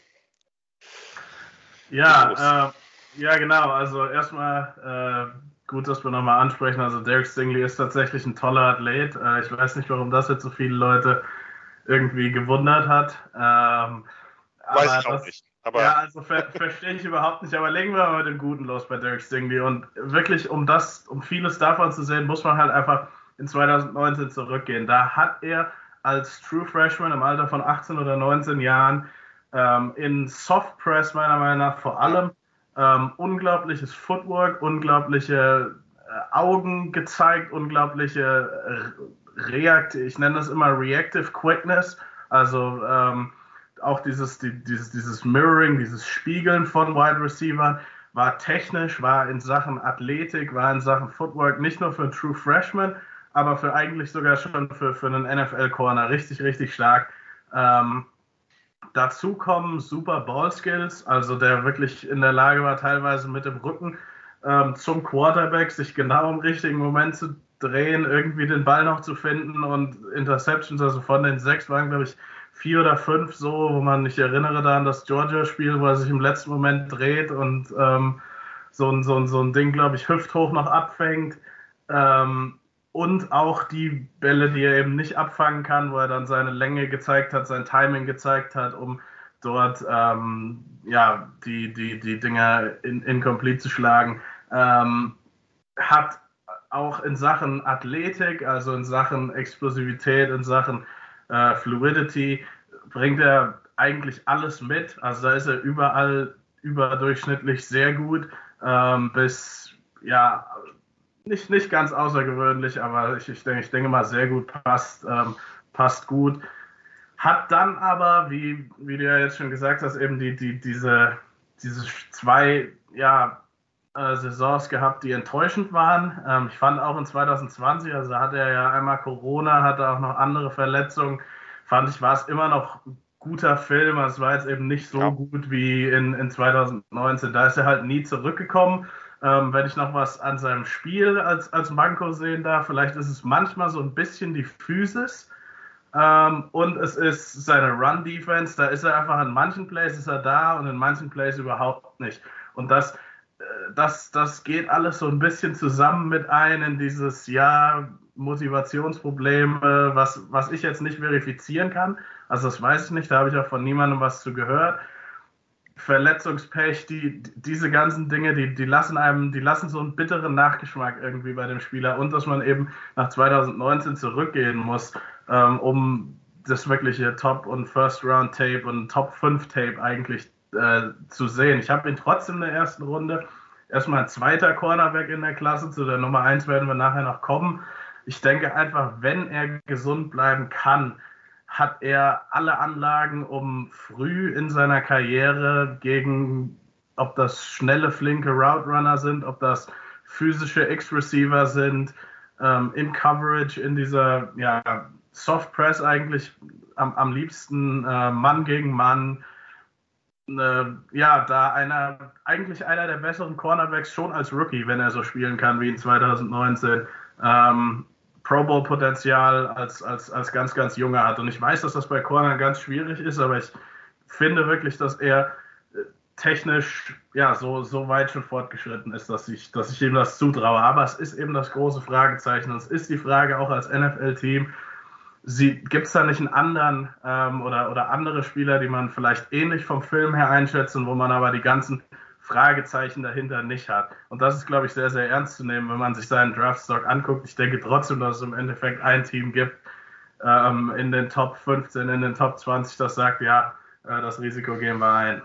[SPEAKER 7] Ja, äh, ja, genau. Also erstmal äh, gut, dass wir nochmal ansprechen. Also Derek Stingley ist tatsächlich ein toller Athlet. Äh, ich weiß nicht, warum das jetzt so viele Leute irgendwie gewundert hat. Ähm,
[SPEAKER 6] weiß ich auch das, nicht.
[SPEAKER 7] Aber ja, also ver verstehe ich überhaupt nicht. Aber legen wir mal mit dem Guten los bei Derek Stingley. Und wirklich, um das, um vieles davon zu sehen, muss man halt einfach in 2019 zurückgehen. Da hat er als True Freshman im Alter von 18 oder 19 Jahren ähm, in Soft Press meiner Meinung nach vor allem ähm, unglaubliches Footwork, unglaubliche äh, Augen gezeigt, unglaubliche äh, Reakt, ich nenne das immer Reactive Quickness, also ähm, auch dieses, die, dieses, dieses Mirroring, dieses Spiegeln von Wide Receivers war technisch, war in Sachen Athletik, war in Sachen Footwork nicht nur für True Freshman, aber für eigentlich sogar schon für, für einen NFL-Corner richtig, richtig stark. Ähm, dazu kommen super Ball-Skills, also der wirklich in der Lage war, teilweise mit dem Rücken ähm, zum Quarterback sich genau im richtigen Moment zu drehen, irgendwie den Ball noch zu finden und Interceptions, also von den sechs waren, glaube ich, vier oder fünf so, wo man, ich erinnere da an das Georgia-Spiel, wo er sich im letzten Moment dreht und ähm, so, ein, so, ein, so ein Ding, glaube ich, hüfthoch noch abfängt. Ähm, und auch die Bälle, die er eben nicht abfangen kann, wo er dann seine Länge gezeigt hat, sein Timing gezeigt hat, um dort ähm, ja, die, die, die Dinger in, zu schlagen. Ähm, hat auch in Sachen Athletik, also in Sachen Explosivität, in Sachen äh, Fluidity bringt er eigentlich alles mit. Also da ist er überall überdurchschnittlich sehr gut. Ähm, bis, ja, nicht, nicht ganz außergewöhnlich, aber ich, ich, denke, ich denke mal sehr gut passt, ähm, passt gut. Hat dann aber, wie, wie du ja jetzt schon gesagt hast, eben die, die, diese, diese zwei ja, äh, Saisons gehabt, die enttäuschend waren. Ähm, ich fand auch in 2020, also hatte er ja einmal Corona, hatte auch noch andere Verletzungen, fand ich, war es immer noch ein guter Film. Also es war jetzt eben nicht so ja. gut wie in, in 2019. Da ist er halt nie zurückgekommen. Ähm, wenn ich noch was an seinem Spiel als, als Manko sehen darf, vielleicht ist es manchmal so ein bisschen die Physis. Ähm, und es ist seine Run-Defense, da ist er einfach in manchen Plays ist er da und in manchen Plays überhaupt nicht. Und das, das, das geht alles so ein bisschen zusammen mit ein in dieses ja Motivationsproblem, was, was ich jetzt nicht verifizieren kann. Also das weiß ich nicht, da habe ich auch von niemandem was zu gehört. Verletzungspech, die, diese ganzen Dinge, die, die lassen einem, die lassen so einen bitteren Nachgeschmack irgendwie bei dem Spieler und dass man eben nach 2019 zurückgehen muss, ähm, um das wirkliche Top- und First-Round-Tape und Top-5-Tape eigentlich äh, zu sehen. Ich habe ihn trotzdem in der ersten Runde erstmal ein zweiter Cornerback in der Klasse, zu der Nummer 1 werden wir nachher noch kommen. Ich denke einfach, wenn er gesund bleiben kann, hat er alle Anlagen, um früh in seiner Karriere gegen, ob das schnelle, flinke Route Runner sind, ob das physische X-Receiver sind, ähm, in Coverage, in dieser ja, Soft Press eigentlich am, am liebsten äh, Mann gegen Mann. Äh, ja, da einer, eigentlich einer der besseren Cornerbacks schon als Rookie, wenn er so spielen kann wie in 2019. Ähm, Pro Bowl-Potenzial als, als, als ganz, ganz junger hat. Und ich weiß, dass das bei Corner ganz schwierig ist, aber ich finde wirklich, dass er äh, technisch ja so, so weit schon fortgeschritten ist, dass ich, dass ich ihm das zutraue. Aber es ist eben das große Fragezeichen. Und es ist die Frage auch als NFL-Team, gibt es da nicht einen anderen ähm, oder, oder andere Spieler, die man vielleicht ähnlich vom Film her einschätzt und wo man aber die ganzen Fragezeichen dahinter nicht hat. Und das ist, glaube ich, sehr, sehr ernst zu nehmen, wenn man sich seinen Draftstock anguckt. Ich denke trotzdem, dass es im Endeffekt ein Team gibt, ähm, in den Top 15, in den Top 20, das sagt, ja, äh, das Risiko gehen wir ein.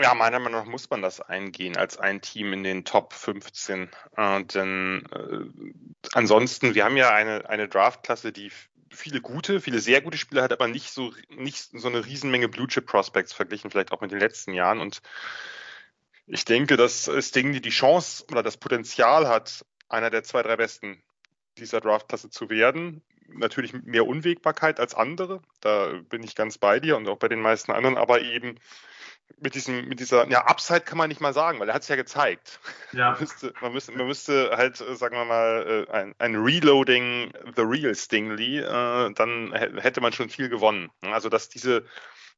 [SPEAKER 6] Ja, meiner Meinung nach muss man das eingehen als ein Team in den Top 15. Äh, denn äh, ansonsten, wir haben ja eine, eine Draftklasse, die viele gute, viele sehr gute Spieler hat, aber nicht so, nicht so eine Riesenmenge Blue Chip Prospects verglichen, vielleicht auch mit den letzten Jahren. Und ich denke, dass Sting die Chance oder das Potenzial hat, einer der zwei, drei besten dieser Draftklasse zu werden. Natürlich mehr Unwägbarkeit als andere. Da bin ich ganz bei dir und auch bei den meisten anderen, aber eben mit diesem, mit dieser, ja, Upside kann man nicht mal sagen, weil er hat es ja gezeigt.
[SPEAKER 7] Ja.
[SPEAKER 6] Man müsste, man müsste, man müsste halt, äh, sagen wir mal, äh, ein, ein Reloading the real Stingley, äh, dann hätte man schon viel gewonnen. Also, dass diese,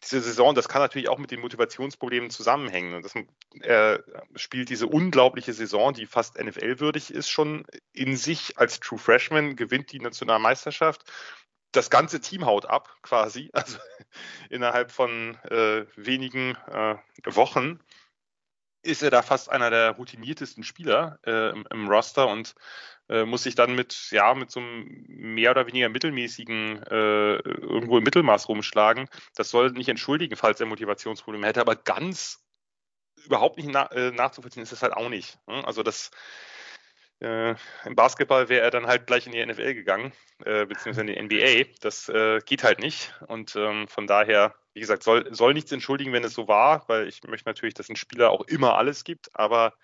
[SPEAKER 6] diese Saison, das kann natürlich auch mit den Motivationsproblemen zusammenhängen. Und das, er spielt diese unglaubliche Saison, die fast NFL-würdig ist, schon in sich als True Freshman, gewinnt die Nationalmeisterschaft das ganze Team haut ab, quasi, also innerhalb von äh, wenigen äh, Wochen ist er da fast einer der routiniertesten Spieler äh, im, im, Roster und äh, muss sich dann mit, ja, mit so einem mehr oder weniger mittelmäßigen äh, irgendwo im Mittelmaß rumschlagen. Das soll nicht entschuldigen, falls er Motivationsprobleme hätte, aber ganz überhaupt nicht na äh, nachzuvollziehen ist das halt auch nicht. Ne? Also das äh, Im Basketball wäre er dann halt gleich in die NFL gegangen, äh, beziehungsweise in die NBA. Das äh, geht halt nicht. Und ähm, von daher, wie gesagt, soll, soll nichts entschuldigen, wenn es so war, weil ich möchte natürlich, dass ein Spieler auch immer alles gibt, aber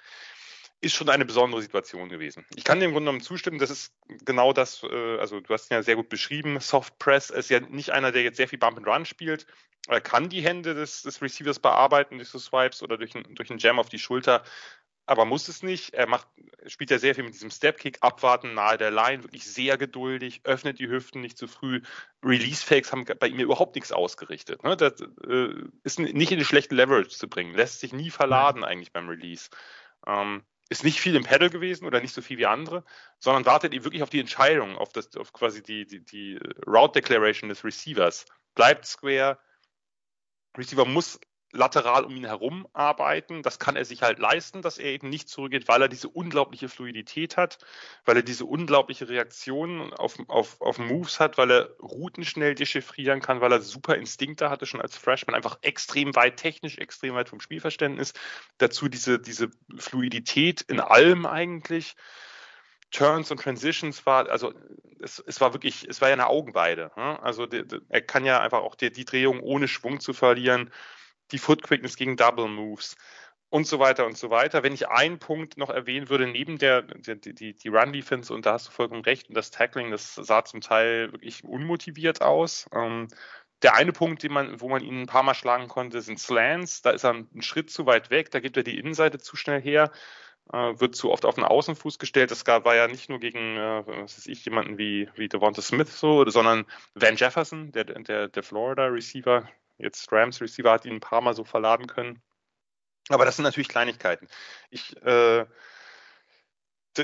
[SPEAKER 6] ist schon eine besondere Situation gewesen. Ich kann dem Grunde genommen zustimmen, das ist genau das, äh, also du hast ihn ja sehr gut beschrieben, Soft Press ist ja nicht einer, der jetzt sehr viel Bump and Run spielt. Er kann die Hände des, des Receivers bearbeiten durch so Swipes oder durch, ein, durch einen Jam auf die Schulter, aber muss es nicht. Er macht, spielt ja sehr viel mit diesem Step-Kick, abwarten nahe der Line, wirklich sehr geduldig, öffnet die Hüften nicht zu früh. Release-Fakes haben bei ihm überhaupt nichts ausgerichtet. Ne? Das äh, ist nicht in die schlechte Leverage zu bringen, lässt sich nie verladen eigentlich beim Release. Ähm, ist nicht viel im Pedal gewesen oder nicht so viel wie andere, sondern wartet eben wirklich auf die Entscheidung, auf, das, auf quasi die, die, die Route Declaration des Receivers. Bleibt square, Receiver muss lateral um ihn herum arbeiten. Das kann er sich halt leisten, dass er eben nicht zurückgeht, weil er diese unglaubliche Fluidität hat, weil er diese unglaubliche Reaktion auf, auf, auf Moves hat, weil er Routen schnell dechiffrieren kann, weil er super Instinkte hatte, schon als Freshman, einfach extrem weit technisch, extrem weit vom Spielverständnis. Dazu diese, diese Fluidität in allem eigentlich. Turns und Transitions war, also es, es war wirklich, es war ja eine Augenweide. Ne? Also die, die, er kann ja einfach auch die, die Drehung ohne Schwung zu verlieren die Foot Quickness gegen Double Moves und so weiter und so weiter. Wenn ich einen Punkt noch erwähnen würde, neben der, die, die, die Run Defense, und da hast du vollkommen recht, und das Tackling, das sah zum Teil wirklich unmotiviert aus. Ähm, der eine Punkt, den man, wo man ihn ein paar Mal schlagen konnte, sind Slants. Da ist er einen Schritt zu weit weg, da gibt er die Innenseite zu schnell her, äh, wird zu oft auf den Außenfuß gestellt. Das war ja nicht nur gegen, äh, was weiß ich, jemanden wie, wie Devonta Smith so, sondern Van Jefferson, der, der, der Florida Receiver, Jetzt Rams Receiver hat ihn ein paar Mal so verladen können. Aber das sind natürlich Kleinigkeiten. Ich, äh,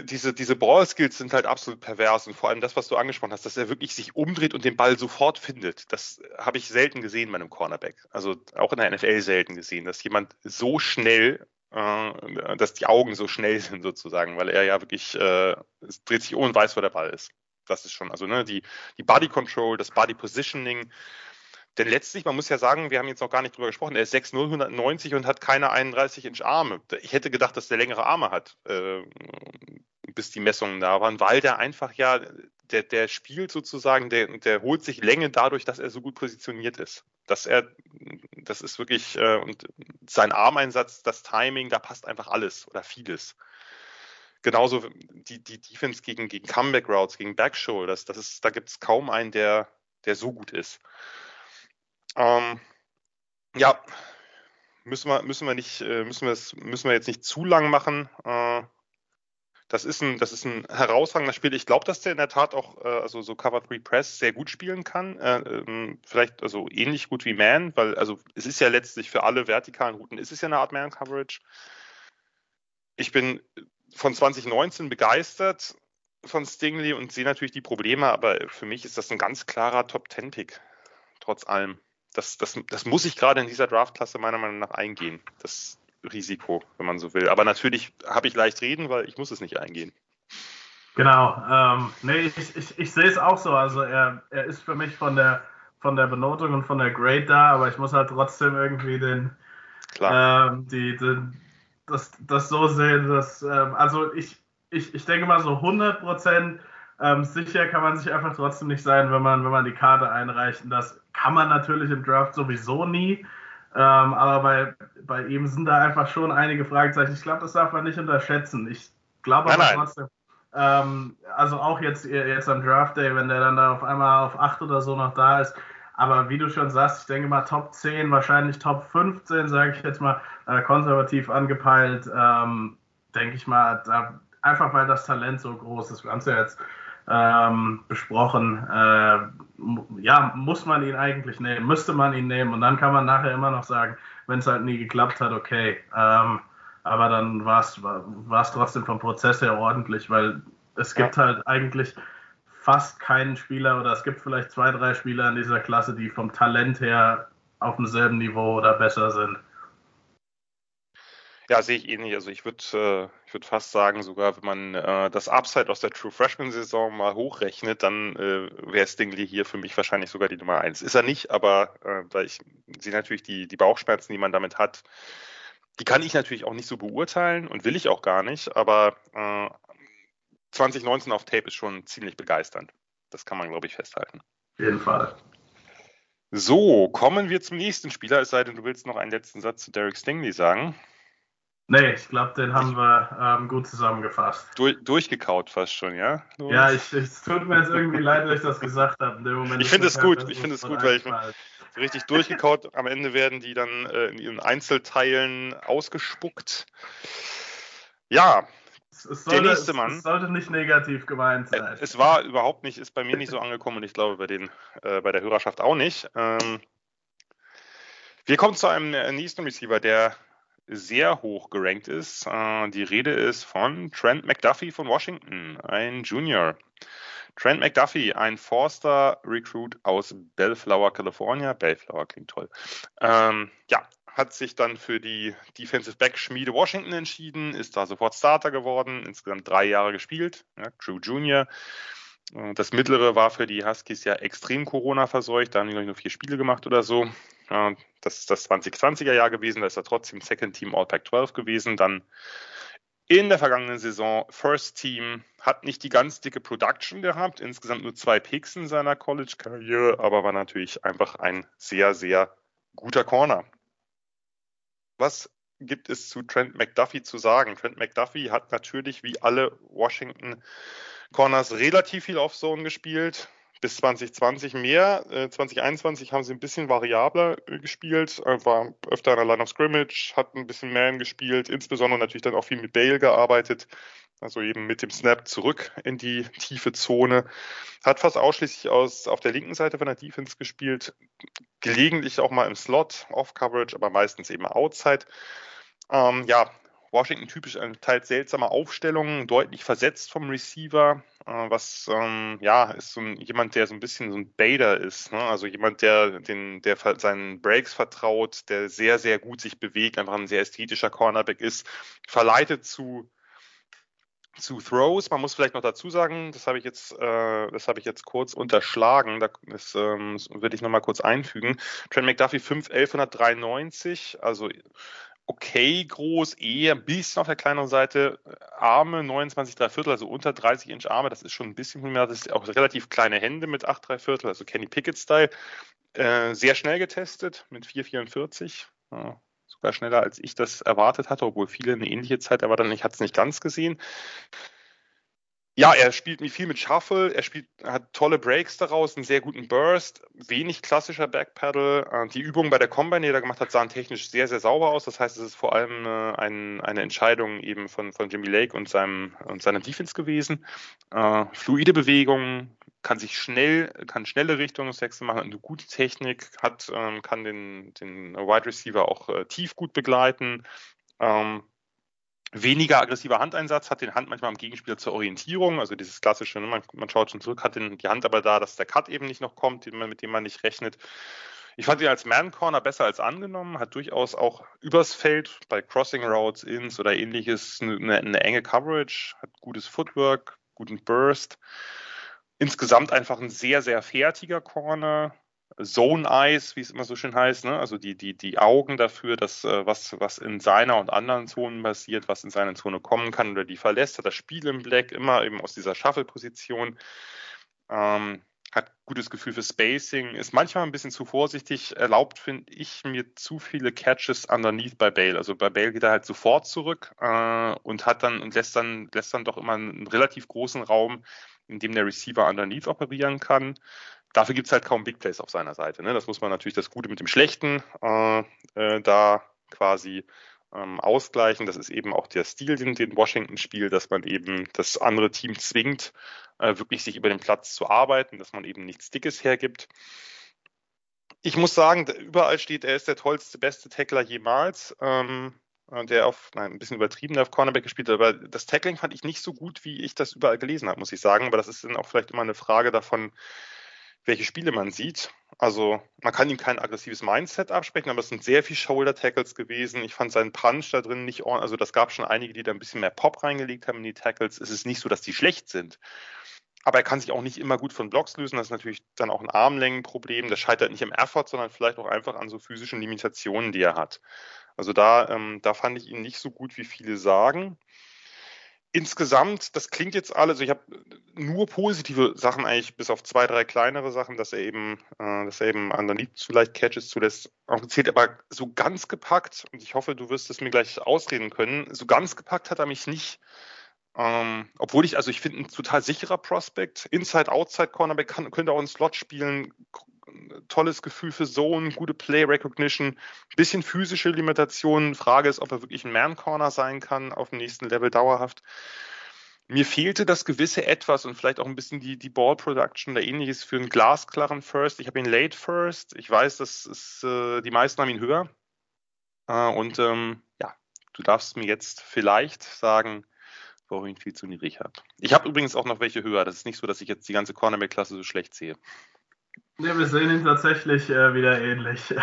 [SPEAKER 6] diese, diese Ball-Skills sind halt absolut pervers und vor allem das, was du angesprochen hast, dass er wirklich sich umdreht und den Ball sofort findet. Das habe ich selten gesehen bei einem Cornerback. Also auch in der NFL selten gesehen, dass jemand so schnell, äh, dass die Augen so schnell sind sozusagen, weil er ja wirklich, äh, dreht sich um und weiß, wo der Ball ist. Das ist schon, also ne, die, die Body Control, das Body Positioning, denn letztlich, man muss ja sagen, wir haben jetzt noch gar nicht drüber gesprochen, er ist 6'0, 190 und hat keine 31 Inch Arme. Ich hätte gedacht, dass der längere Arme hat, äh, bis die Messungen da waren, weil der einfach ja, der, der spielt sozusagen, der, der holt sich Länge dadurch, dass er so gut positioniert ist. Dass er, das ist wirklich, äh, und sein Armeinsatz, das Timing, da passt einfach alles oder vieles genauso die, die Defense gegen, gegen Comeback Routes, gegen Backshoulders, das ist, da gibt es kaum einen, der, der so gut ist. Ähm, ja, müssen wir, müssen wir nicht, äh, müssen wir es, müssen wir jetzt nicht zu lang machen. Äh, das ist ein, das ist ein herausragender Spieler. Ich glaube, dass der in der Tat auch, äh, also so Cover 3 Press sehr gut spielen kann. Ähm, vielleicht also ähnlich gut wie Man, weil also es ist ja letztlich für alle vertikalen Routen, ist es ja eine Art Man Coverage. Ich bin von 2019 begeistert von Stingley und sehe natürlich die Probleme, aber für mich ist das ein ganz klarer Top 10 Pick, trotz allem das, das, das muss ich gerade in dieser Draftklasse meiner Meinung nach eingehen. Das Risiko, wenn man so will. Aber natürlich habe ich leicht reden, weil ich muss es nicht eingehen.
[SPEAKER 7] Genau, ähm, nee, ich, ich, ich sehe es auch so. Also er, er ist für mich von der von der Benotung und von der Grade da, aber ich muss halt trotzdem irgendwie den, ähm, die, den, das, das so sehen, dass, ähm, also ich, ich, ich denke mal so 100 Prozent ähm, sicher kann man sich einfach trotzdem nicht sein, wenn man, wenn man die Karte einreicht. Und das kann man natürlich im Draft sowieso nie. Ähm, aber bei, bei ihm sind da einfach schon einige Fragezeichen. Ich glaube, das darf man nicht unterschätzen. Ich glaube aber nein, trotzdem, ähm, also auch jetzt, jetzt am Draft Day, wenn der dann da auf einmal auf 8 oder so noch da ist. Aber wie du schon sagst, ich denke mal Top 10, wahrscheinlich Top 15, sage ich jetzt mal, äh, konservativ angepeilt, ähm, denke ich mal, da, einfach weil das Talent so groß ist. Wir haben es ja jetzt ähm, besprochen. Äh, ja, muss man ihn eigentlich nehmen, müsste man ihn nehmen und dann kann man nachher immer noch sagen, wenn es halt nie geklappt hat, okay. Ähm, aber dann war es trotzdem vom Prozess her ordentlich, weil es gibt ja. halt eigentlich fast keinen Spieler oder es gibt vielleicht zwei, drei Spieler in dieser Klasse, die vom Talent her auf demselben Niveau oder besser sind.
[SPEAKER 6] Ja, sehe ich ähnlich. Also ich würde äh, ich würd fast sagen, sogar wenn man äh, das Upside aus der True Freshman-Saison mal hochrechnet, dann äh, wäre Stingley hier für mich wahrscheinlich sogar die Nummer eins. Ist er nicht, aber äh, da ich sehe natürlich die, die Bauchschmerzen, die man damit hat, die kann ich natürlich auch nicht so beurteilen und will ich auch gar nicht, aber äh, 2019 auf Tape ist schon ziemlich begeisternd. Das kann man, glaube ich, festhalten.
[SPEAKER 7] Auf jeden Fall.
[SPEAKER 6] So, kommen wir zum nächsten Spieler, es sei denn, du willst noch einen letzten Satz zu Derek Stingley sagen.
[SPEAKER 7] Nee, ich glaube, den haben wir ähm, gut zusammengefasst.
[SPEAKER 6] Durch, durchgekaut fast schon, ja?
[SPEAKER 7] Los. Ja, ich, es tut mir jetzt irgendwie leid, dass ich das gesagt habe.
[SPEAKER 6] ich finde es gut, ich finde es gut, weil ich richtig durchgekaut. Am Ende werden die dann äh, in ihren Einzelteilen ausgespuckt. Ja,
[SPEAKER 7] es sollte, der nächste Mann. Es sollte nicht negativ gemeint sein.
[SPEAKER 6] Es war überhaupt nicht, ist bei mir nicht so angekommen und ich glaube bei, den, äh, bei der Hörerschaft auch nicht. Ähm, wir kommen zu einem äh, nächsten Receiver, der sehr hoch gerankt ist. Äh, die Rede ist von Trent McDuffie von Washington, ein Junior. Trent McDuffie, ein Forster-Recruit aus Bellflower, California. Bellflower klingt toll. Ähm, ja, hat sich dann für die Defensive Back Schmiede Washington entschieden, ist da sofort Starter geworden, insgesamt drei Jahre gespielt, ja, True Junior. Das mittlere war für die Huskies ja extrem Corona verseucht, da haben die noch nur vier Spiele gemacht oder so. Das ist das 2020er Jahr gewesen, da ist er trotzdem Second Team All Pack 12 gewesen, dann in der vergangenen Saison First Team, hat nicht die ganz dicke Production gehabt, insgesamt nur zwei Picks in seiner College-Karriere, aber war natürlich einfach ein sehr, sehr guter Corner. Was gibt es zu Trent McDuffie zu sagen? Trent McDuffie hat natürlich wie alle Washington Corners relativ viel Off-Zone gespielt. Bis 2020 mehr. 2021 äh, haben sie ein bisschen variabler äh, gespielt, äh, war öfter in der Line of Scrimmage, hat ein bisschen Man gespielt, insbesondere natürlich dann auch viel mit Bale gearbeitet, also eben mit dem Snap zurück in die tiefe Zone. Hat fast ausschließlich aus, auf der linken Seite von der Defense gespielt, gelegentlich auch mal im Slot, Off-Coverage, aber meistens eben Outside. Ähm, ja, Washington typisch eine teils seltsame Aufstellung, deutlich versetzt vom Receiver, äh, was ähm, ja ist so ein, jemand, der so ein bisschen so ein Bader ist, ne? also jemand, der den, der seinen Breaks vertraut, der sehr sehr gut sich bewegt, einfach ein sehr ästhetischer Cornerback ist, verleitet zu zu Throws. Man muss vielleicht noch dazu sagen, das habe ich jetzt, äh, das habe ich jetzt kurz unterschlagen. Das, ähm, das würde ich noch mal kurz einfügen. Trent McDuffie 5 1193, also okay groß, eher ein bisschen auf der kleineren Seite. Arme 29 3 Viertel, also unter 30 Inch Arme, das ist schon ein bisschen mehr. Das ist auch relativ kleine Hände mit 8 3 Viertel, also Kenny Pickett-Style. Äh, sehr schnell getestet mit 4,44. Ja, sogar schneller als ich das erwartet hatte, obwohl viele eine ähnliche Zeit erwartet. Ich hatte es nicht ganz gesehen. Ja, er spielt viel mit Shuffle, er spielt, hat tolle Breaks daraus, einen sehr guten Burst, wenig klassischer Backpedal. Äh, die Übungen bei der Combine, die er gemacht hat, sahen technisch sehr, sehr sauber aus. Das heißt, es ist vor allem äh, ein, eine Entscheidung eben von, von Jimmy Lake und seinem und seiner Defense gewesen. Äh, fluide Bewegungen, kann sich schnell, kann schnelle Richtungswechsel machen, eine gute Technik, hat, ähm, kann den, den Wide Receiver auch äh, tief gut begleiten. Ähm, weniger aggressiver Handeinsatz, hat den Hand manchmal am Gegenspieler zur Orientierung, also dieses klassische, ne, man, man, schaut schon zurück, hat den, die Hand aber da, dass der Cut eben nicht noch kommt, mit dem man nicht rechnet. Ich fand ihn als Man-Corner besser als angenommen, hat durchaus auch übers Feld bei Crossing Routes, Ins oder ähnliches eine, eine enge Coverage, hat gutes Footwork, guten Burst. Insgesamt einfach ein sehr, sehr fertiger Corner. Zone Eyes, wie es immer so schön heißt, ne? also die, die, die Augen dafür, dass äh, was, was in seiner und anderen Zonen passiert, was in seine Zone kommen kann oder die verlässt, hat das Spiel im Black immer eben aus dieser Shuffle-Position. Ähm, hat gutes Gefühl für Spacing, ist manchmal ein bisschen zu vorsichtig, erlaubt, finde ich, mir zu viele Catches underneath bei Bale. Also bei Bale geht er halt sofort zurück äh, und hat dann und lässt dann, lässt dann doch immer einen relativ großen Raum, in dem der Receiver underneath operieren kann. Dafür gibt es halt kaum Big Plays auf seiner Seite. Ne? Das muss man natürlich das Gute mit dem Schlechten äh, äh, da quasi ähm, ausgleichen. Das ist eben auch der Stil, den, den Washington spielt, dass man eben das andere Team zwingt, äh, wirklich sich über den Platz zu arbeiten, dass man eben nichts Dickes hergibt. Ich muss sagen, überall steht, er ist der tollste, beste Tackler jemals. Ähm, äh, der auf, nein, ein bisschen übertrieben auf Cornerback gespielt hat, aber das Tackling fand ich nicht so gut, wie ich das überall gelesen habe, muss ich sagen. Aber das ist dann auch vielleicht immer eine Frage davon, welche Spiele man sieht. Also man kann ihm kein aggressives Mindset absprechen, aber es sind sehr viel Shoulder-Tackles gewesen. Ich fand seinen Punch da drin nicht ordentlich. Also das gab schon einige, die da ein bisschen mehr Pop reingelegt haben in die Tackles. Es ist nicht so, dass die schlecht sind. Aber er kann sich auch nicht immer gut von Blocks lösen. Das ist natürlich dann auch ein Armlängenproblem. Das scheitert nicht im Effort, sondern vielleicht auch einfach an so physischen Limitationen, die er hat. Also da, ähm, da fand ich ihn nicht so gut, wie viele sagen insgesamt, das klingt jetzt alles, ich habe nur positive Sachen eigentlich, bis auf zwei, drei kleinere Sachen, dass er eben, äh, dass er eben underneath zu leicht Catches zulässt, auch gezählt, aber so ganz gepackt, und ich hoffe, du wirst es mir gleich ausreden können, so ganz gepackt hat er mich nicht. Ähm, obwohl ich, also ich finde ein total sicherer Prospect, Inside, Outside Cornerback kann, könnte auch einen Slot spielen, tolles Gefühl für Zone, gute Play Recognition, bisschen physische Limitationen. Frage ist, ob er wirklich ein Man Corner sein kann auf dem nächsten Level dauerhaft. Mir fehlte das gewisse Etwas und vielleicht auch ein bisschen die, die Ball Production oder ähnliches für einen glasklaren First. Ich habe ihn late First. Ich weiß, dass es, äh, die meisten haben ihn höher. Äh, und ähm, ja, du darfst mir jetzt vielleicht sagen, warum ich ihn viel zu niedrig habe. Ich habe übrigens auch noch welche höher. Das ist nicht so, dass ich jetzt die ganze Cornerback-Klasse so schlecht sehe.
[SPEAKER 7] Ja, wir sehen ihn tatsächlich äh, wieder ähnlich.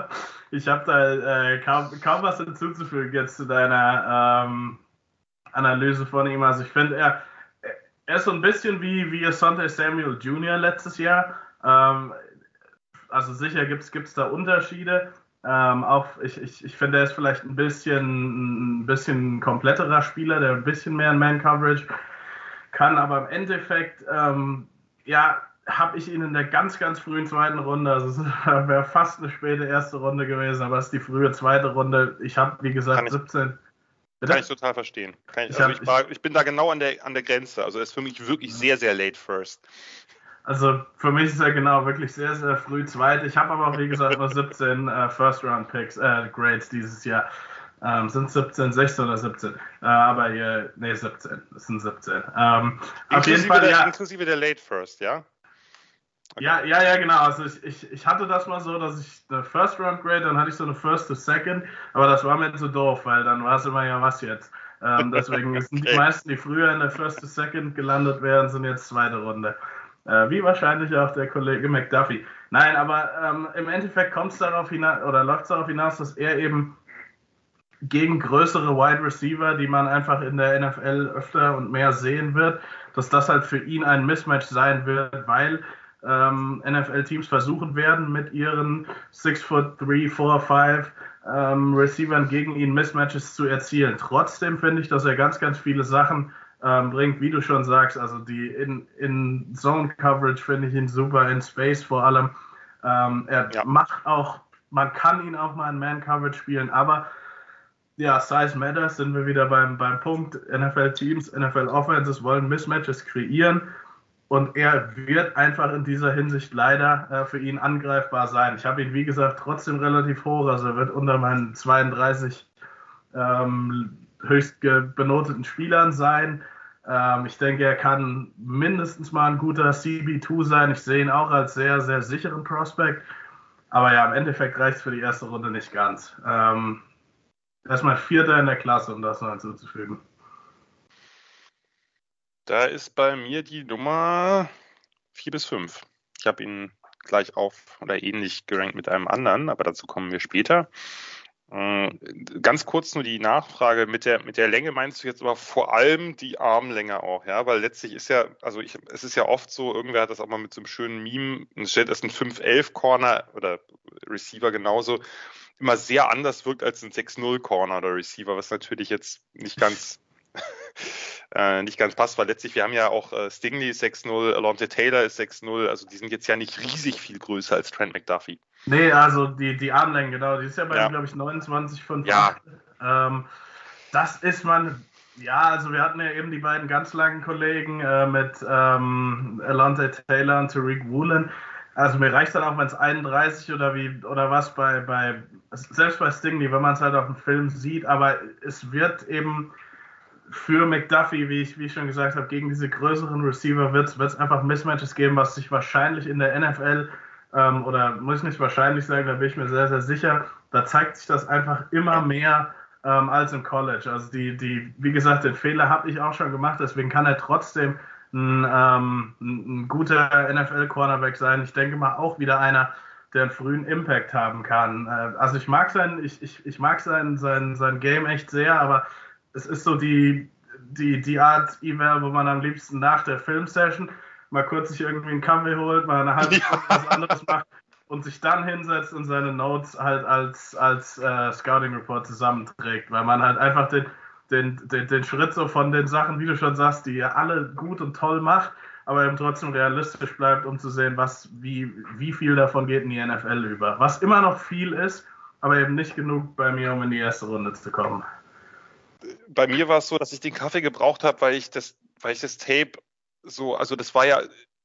[SPEAKER 7] ich habe da äh, kaum, kaum, was hinzuzufügen jetzt zu deiner ähm, Analyse von ihm. Also ich finde, er, er ist so ein bisschen wie, wie Asante Samuel Jr. letztes Jahr. Ähm, also sicher gibt es da Unterschiede. Ähm, auch ich, ich, ich finde, er ist vielleicht ein bisschen ein bisschen kompletterer Spieler, der ein bisschen mehr in Man-Coverage kann, aber im Endeffekt, ähm, ja, habe ich ihn in der ganz, ganz frühen zweiten Runde, also es wäre fast eine späte erste Runde gewesen, aber es ist die frühe zweite Runde. Ich habe, wie gesagt,
[SPEAKER 6] kann
[SPEAKER 7] 17.
[SPEAKER 6] Bitte? Kann ich total verstehen. Ich, ich, also ich, war, ich, bin da genau an der, an der Grenze. Also ist für mich wirklich sehr, sehr late first.
[SPEAKER 7] Also für mich ist er genau wirklich sehr, sehr früh zweit. Ich habe aber auch, wie gesagt, nur 17 äh, First-Round-Picks, äh, Grades dieses Jahr. Ähm, sind 17, 16 oder 17. Äh, aber hier, nee, 17. Das sind 17. Ähm,
[SPEAKER 6] auf jeden Fall, der, ja. Inklusive der Late First, ja?
[SPEAKER 7] Ja, ja, ja, genau. Also ich, ich, ich hatte das mal so, dass ich eine First Round Grade, dann hatte ich so eine First to Second, aber das war mir zu doof, weil dann war es immer ja was jetzt. Ähm, deswegen okay. sind die meisten, die früher in der First to Second gelandet wären, sind jetzt zweite Runde. Äh, wie wahrscheinlich auch der Kollege McDuffie. Nein, aber ähm, im Endeffekt kommt es darauf hinaus oder läuft es darauf hinaus, dass er eben gegen größere Wide Receiver, die man einfach in der NFL öfter und mehr sehen wird, dass das halt für ihn ein Mismatch sein wird, weil ähm, NFL-Teams versuchen werden, mit ihren 6 foot 3, 4, 5 ähm, Receivern gegen ihn Mismatches zu erzielen. Trotzdem finde ich, dass er ganz, ganz viele Sachen ähm, bringt, wie du schon sagst. Also die in, in Zone Coverage finde ich ihn super, in Space vor allem. Ähm, er ja. macht auch, man kann ihn auch mal in Man Coverage spielen, aber ja, Size Matters, sind wir wieder beim, beim Punkt. NFL-Teams, NFL-Offenses wollen Mismatches kreieren und er wird einfach in dieser Hinsicht leider äh, für ihn angreifbar sein. Ich habe ihn, wie gesagt, trotzdem relativ hoch. Also er wird unter meinen 32 ähm, höchst benoteten Spielern sein. Ähm, ich denke, er kann mindestens mal ein guter CB2 sein. Ich sehe ihn auch als sehr, sehr sicheren Prospect. Aber ja, im Endeffekt reicht es für die erste Runde nicht ganz. Ähm, erstmal Vierter in der Klasse, um das noch hinzuzufügen.
[SPEAKER 6] Da ist bei mir die Nummer 4 bis 5. Ich habe ihn gleich auf oder ähnlich gerankt mit einem anderen, aber dazu kommen wir später. Äh, ganz kurz nur die Nachfrage mit der mit der Länge meinst du jetzt aber vor allem die Armlänge auch, ja, weil letztlich ist ja, also ich, es ist ja oft so, irgendwer hat das auch mal mit so einem schönen Meme, es steht, dass ein 5-11 Corner oder Receiver genauso immer sehr anders wirkt als ein 6-0 Corner oder Receiver, was natürlich jetzt nicht ganz äh, nicht ganz passt, weil letztlich, wir haben ja auch äh, Stingley 6-0, Alonte Taylor ist 6-0, also die sind jetzt ja nicht riesig viel größer als Trent McDuffie.
[SPEAKER 7] Nee, also die, die Armlänge, genau, die ist ja bei, ja. glaube ich, 29 von
[SPEAKER 6] Ja.
[SPEAKER 7] Ähm, das ist man, ja, also wir hatten ja eben die beiden ganz langen Kollegen äh, mit ähm, Alonte Taylor und Tariq Woolen. Also mir reicht dann auch, wenn es 31 oder wie oder was bei, bei selbst bei Stingley, wenn man es halt auf dem Film sieht, aber es wird eben für McDuffie, wie ich, wie ich schon gesagt habe, gegen diese größeren Receiver wird es einfach Mismatches geben, was sich wahrscheinlich in der NFL ähm, oder muss ich nicht wahrscheinlich sagen, da bin ich mir sehr, sehr sicher, da zeigt sich das einfach immer mehr ähm, als im College. Also die, die, wie gesagt, den Fehler habe ich auch schon gemacht, deswegen kann er trotzdem ein, ähm, ein guter NFL-Cornerback sein. Ich denke mal auch wieder einer, der einen frühen Impact haben kann. Äh, also ich mag sein, ich, ich, ich mag sein, sein, sein Game echt sehr, aber es ist so die, die, die Art E-Mail, wo man am liebsten nach der Filmsession mal kurz sich irgendwie einen Kaffee holt, mal eine halbe Stunde ja. was anderes macht und sich dann hinsetzt und seine Notes halt als, als äh, Scouting Report zusammenträgt, weil man halt einfach den, den, den, den Schritt so von den Sachen, wie du schon sagst, die er alle gut und toll macht, aber eben trotzdem realistisch bleibt, um zu sehen, was, wie, wie viel davon geht in die NFL über. Was immer noch viel ist, aber eben nicht genug bei mir, um in die erste Runde zu kommen
[SPEAKER 6] bei mir war es so, dass ich den Kaffee gebraucht habe, weil ich das, weil ich das Tape so, also das war ja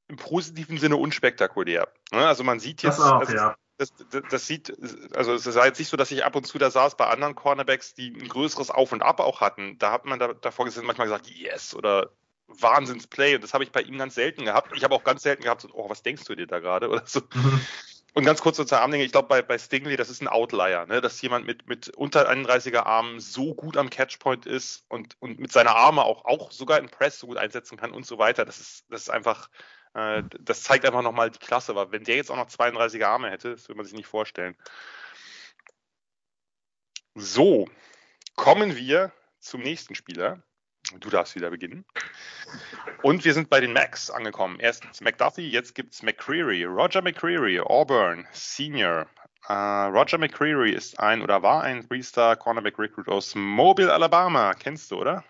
[SPEAKER 6] im positiven Sinne unspektakulär. Ne? Also man sieht jetzt,
[SPEAKER 7] das, auch,
[SPEAKER 6] also,
[SPEAKER 7] ja.
[SPEAKER 6] das, das, das, sieht, also es ist jetzt nicht so, dass ich ab und zu da saß bei anderen Cornerbacks, die ein größeres Auf und Ab auch hatten. Da hat man da, davor gesessen, manchmal gesagt, yes oder Wahnsinnsplay und das habe ich bei ihm ganz selten gehabt. Ich habe auch ganz selten gehabt, so, oh, was denkst du dir da gerade oder so. Und ganz kurz zur Armlänge, ich glaube bei, bei Stingley, das ist ein Outlier, ne? dass jemand mit, mit unter 31er Armen so gut am Catchpoint ist und, und mit seiner Arme auch, auch sogar im Press so gut einsetzen kann und so weiter. Das ist, das ist einfach, äh, das zeigt einfach nochmal die Klasse. Aber wenn der jetzt auch noch 32er Arme hätte, das würde man sich nicht vorstellen. So, kommen wir zum nächsten Spieler. Du darfst wieder beginnen. Und wir sind bei den Macs angekommen. Erst McDuffie, jetzt gibt es McCreary. Roger McCreary, Auburn, Senior. Uh, Roger McCreary ist ein oder war ein Three-Star Cornerback Recruit aus Mobile, Alabama. Kennst du, oder?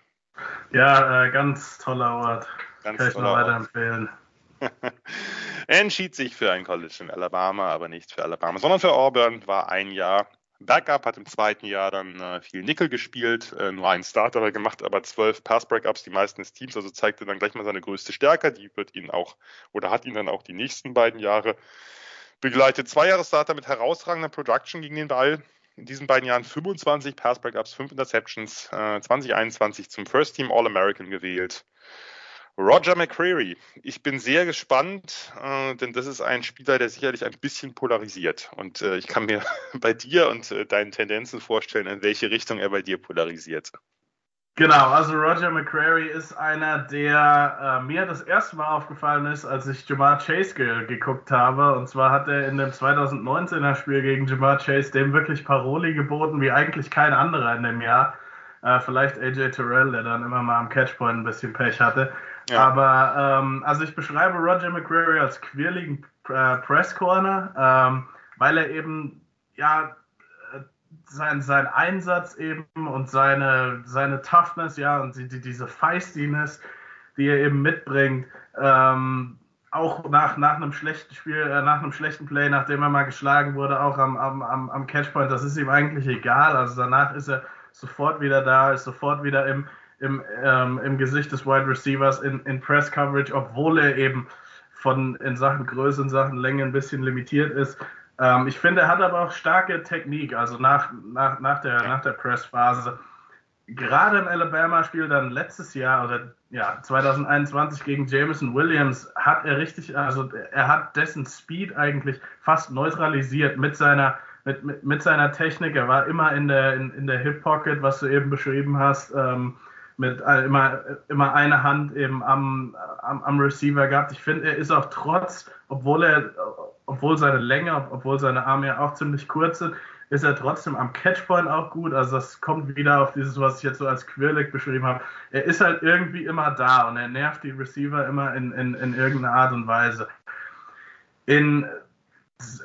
[SPEAKER 7] Ja, äh, ganz toller Ort.
[SPEAKER 6] Ganz
[SPEAKER 7] Kann ich nur weiterempfehlen.
[SPEAKER 6] er entschied sich für ein College in Alabama, aber nicht für Alabama, sondern für Auburn, war ein Jahr Backup, hat im zweiten Jahr dann äh, viel Nickel gespielt, äh, nur einen Starter gemacht, aber zwölf Pass-Breakups, die meisten des Teams, also zeigte dann gleich mal seine größte Stärke, die wird ihn auch, oder hat ihn dann auch die nächsten beiden Jahre begleitet. Zwei Jahre Starter mit herausragender Production gegen den Ball, in diesen beiden Jahren 25 Pass-Breakups, 5 Interceptions, äh, 2021 zum First Team All-American gewählt. Roger McCreary. Ich bin sehr gespannt, äh, denn das ist ein Spieler, der sicherlich ein bisschen polarisiert. Und äh, ich kann mir bei dir und äh, deinen Tendenzen vorstellen, in welche Richtung er bei dir polarisiert.
[SPEAKER 7] Genau, also Roger McCreary ist einer, der äh, mir das erste Mal aufgefallen ist, als ich Jamar Chase ge geguckt habe. Und zwar hat er in dem 2019er Spiel gegen Jamar Chase dem wirklich Paroli geboten, wie eigentlich kein anderer in dem Jahr. Äh, vielleicht AJ Terrell, der dann immer mal am Catchpoint ein bisschen Pech hatte. Ja. Aber ähm, also ich beschreibe Roger McCreary als quirligen äh, Press Corner, ähm, weil er eben ja äh, sein, sein Einsatz eben und seine, seine Toughness, ja, und die, die, diese Feistiness, die er eben mitbringt, ähm, auch nach, nach einem schlechten Spiel, äh, nach einem schlechten Play, nachdem er mal geschlagen wurde, auch am, am, am Catchpoint, das ist ihm eigentlich egal. Also danach ist er sofort wieder da, ist sofort wieder im, im, ähm, im Gesicht des Wide Receivers in, in Press Coverage, obwohl er eben von in Sachen Größe, in Sachen Länge ein bisschen limitiert ist. Ähm, ich finde, er hat aber auch starke Technik, also nach, nach, nach der, nach der Press-Phase. Gerade im Alabama-Spiel dann letztes Jahr oder ja, 2021 gegen Jameson Williams hat er richtig, also er hat dessen Speed eigentlich fast neutralisiert mit seiner, mit, mit, mit seiner Technik. Er war immer in der, in, in der Hip Pocket, was du eben beschrieben hast. Ähm, mit äh, immer, immer eine Hand eben am, am, am Receiver gehabt. Ich finde, er ist auch trotz, obwohl er, obwohl seine Länge, obwohl seine Arme ja auch ziemlich kurz sind, ist er trotzdem am Catchpoint auch gut. Also das kommt wieder auf dieses, was ich jetzt so als quirlig beschrieben habe. Er ist halt irgendwie immer da und er nervt die Receiver immer in, in, in irgendeiner Art und Weise. In,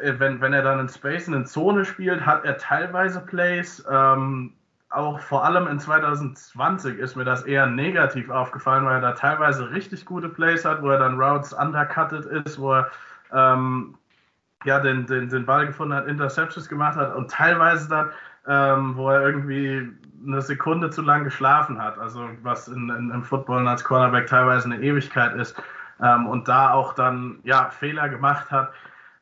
[SPEAKER 7] wenn, wenn er dann in Space in Zone spielt, hat er teilweise Plays. Ähm, auch vor allem in 2020 ist mir das eher negativ aufgefallen, weil er da teilweise richtig gute Plays hat, wo er dann Routes undercutted ist, wo er ähm, ja, den, den, den Ball gefunden hat, Interceptions gemacht hat und teilweise dann, ähm, wo er irgendwie eine Sekunde zu lang geschlafen hat, also was in, in, im Football als Cornerback teilweise eine Ewigkeit ist ähm, und da auch dann ja Fehler gemacht hat,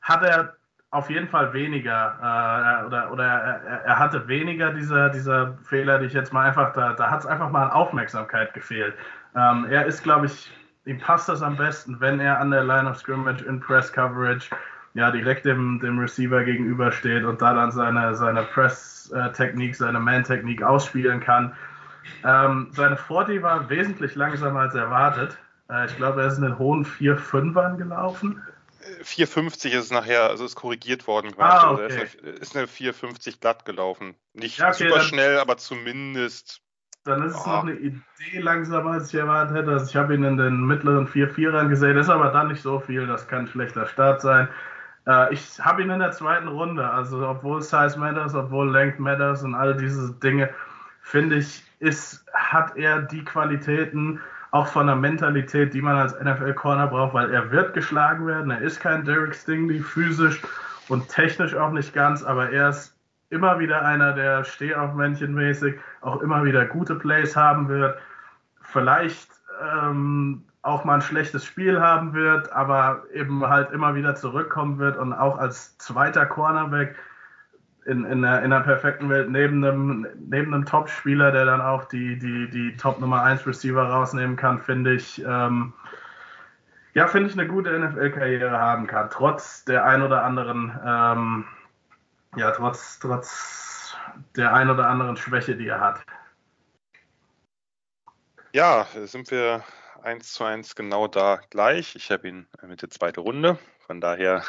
[SPEAKER 7] hat er auf jeden Fall weniger äh, oder, oder er, er, hatte weniger dieser, dieser Fehler, die ich jetzt mal einfach, da, da hat es einfach mal an Aufmerksamkeit gefehlt. Ähm, er ist, glaube ich, ihm passt das am besten, wenn er an der Line of Scrimmage in Press Coverage ja, direkt dem, dem Receiver gegenübersteht und da dann seine, seine Press-Technik, seine Man-Technik ausspielen kann. Ähm, seine 40 war wesentlich langsamer als erwartet. Äh, ich glaube, er ist in den hohen 4-5ern gelaufen.
[SPEAKER 6] 450 ist es nachher, also ist korrigiert worden. Ah, okay. Also ist, eine, ist eine 450 glatt gelaufen. Nicht ja, okay, super schnell, aber zumindest.
[SPEAKER 7] Dann ist es oh. noch eine Idee langsamer, als ich erwartet hätte. Also ich habe ihn in den mittleren 4-4ern gesehen. Das ist aber dann nicht so viel. Das kann ein schlechter Start sein. Äh, ich habe ihn in der zweiten Runde. Also obwohl Size Matters, obwohl Length Matters und all diese Dinge, finde ich, ist, hat er die Qualitäten, auch von der Mentalität, die man als NFL-Corner braucht, weil er wird geschlagen werden. Er ist kein Derek Stingley, physisch und technisch auch nicht ganz, aber er ist immer wieder einer, der Stehaufmännchenmäßig auch immer wieder gute Plays haben wird. Vielleicht ähm, auch mal ein schlechtes Spiel haben wird, aber eben halt immer wieder zurückkommen wird und auch als zweiter Cornerback in, in, der, in der perfekten Welt neben einem, neben einem Top-Spieler, der dann auch die, die, die Top Nummer 1 Receiver rausnehmen kann, finde ich, ähm, ja, finde ich eine gute NFL-Karriere haben kann, trotz der ein oder anderen, ähm, ja, trotz, trotz der ein oder anderen Schwäche, die er hat.
[SPEAKER 6] Ja, sind wir eins zu eins genau da gleich. Ich habe ihn mit der zweiten Runde, von daher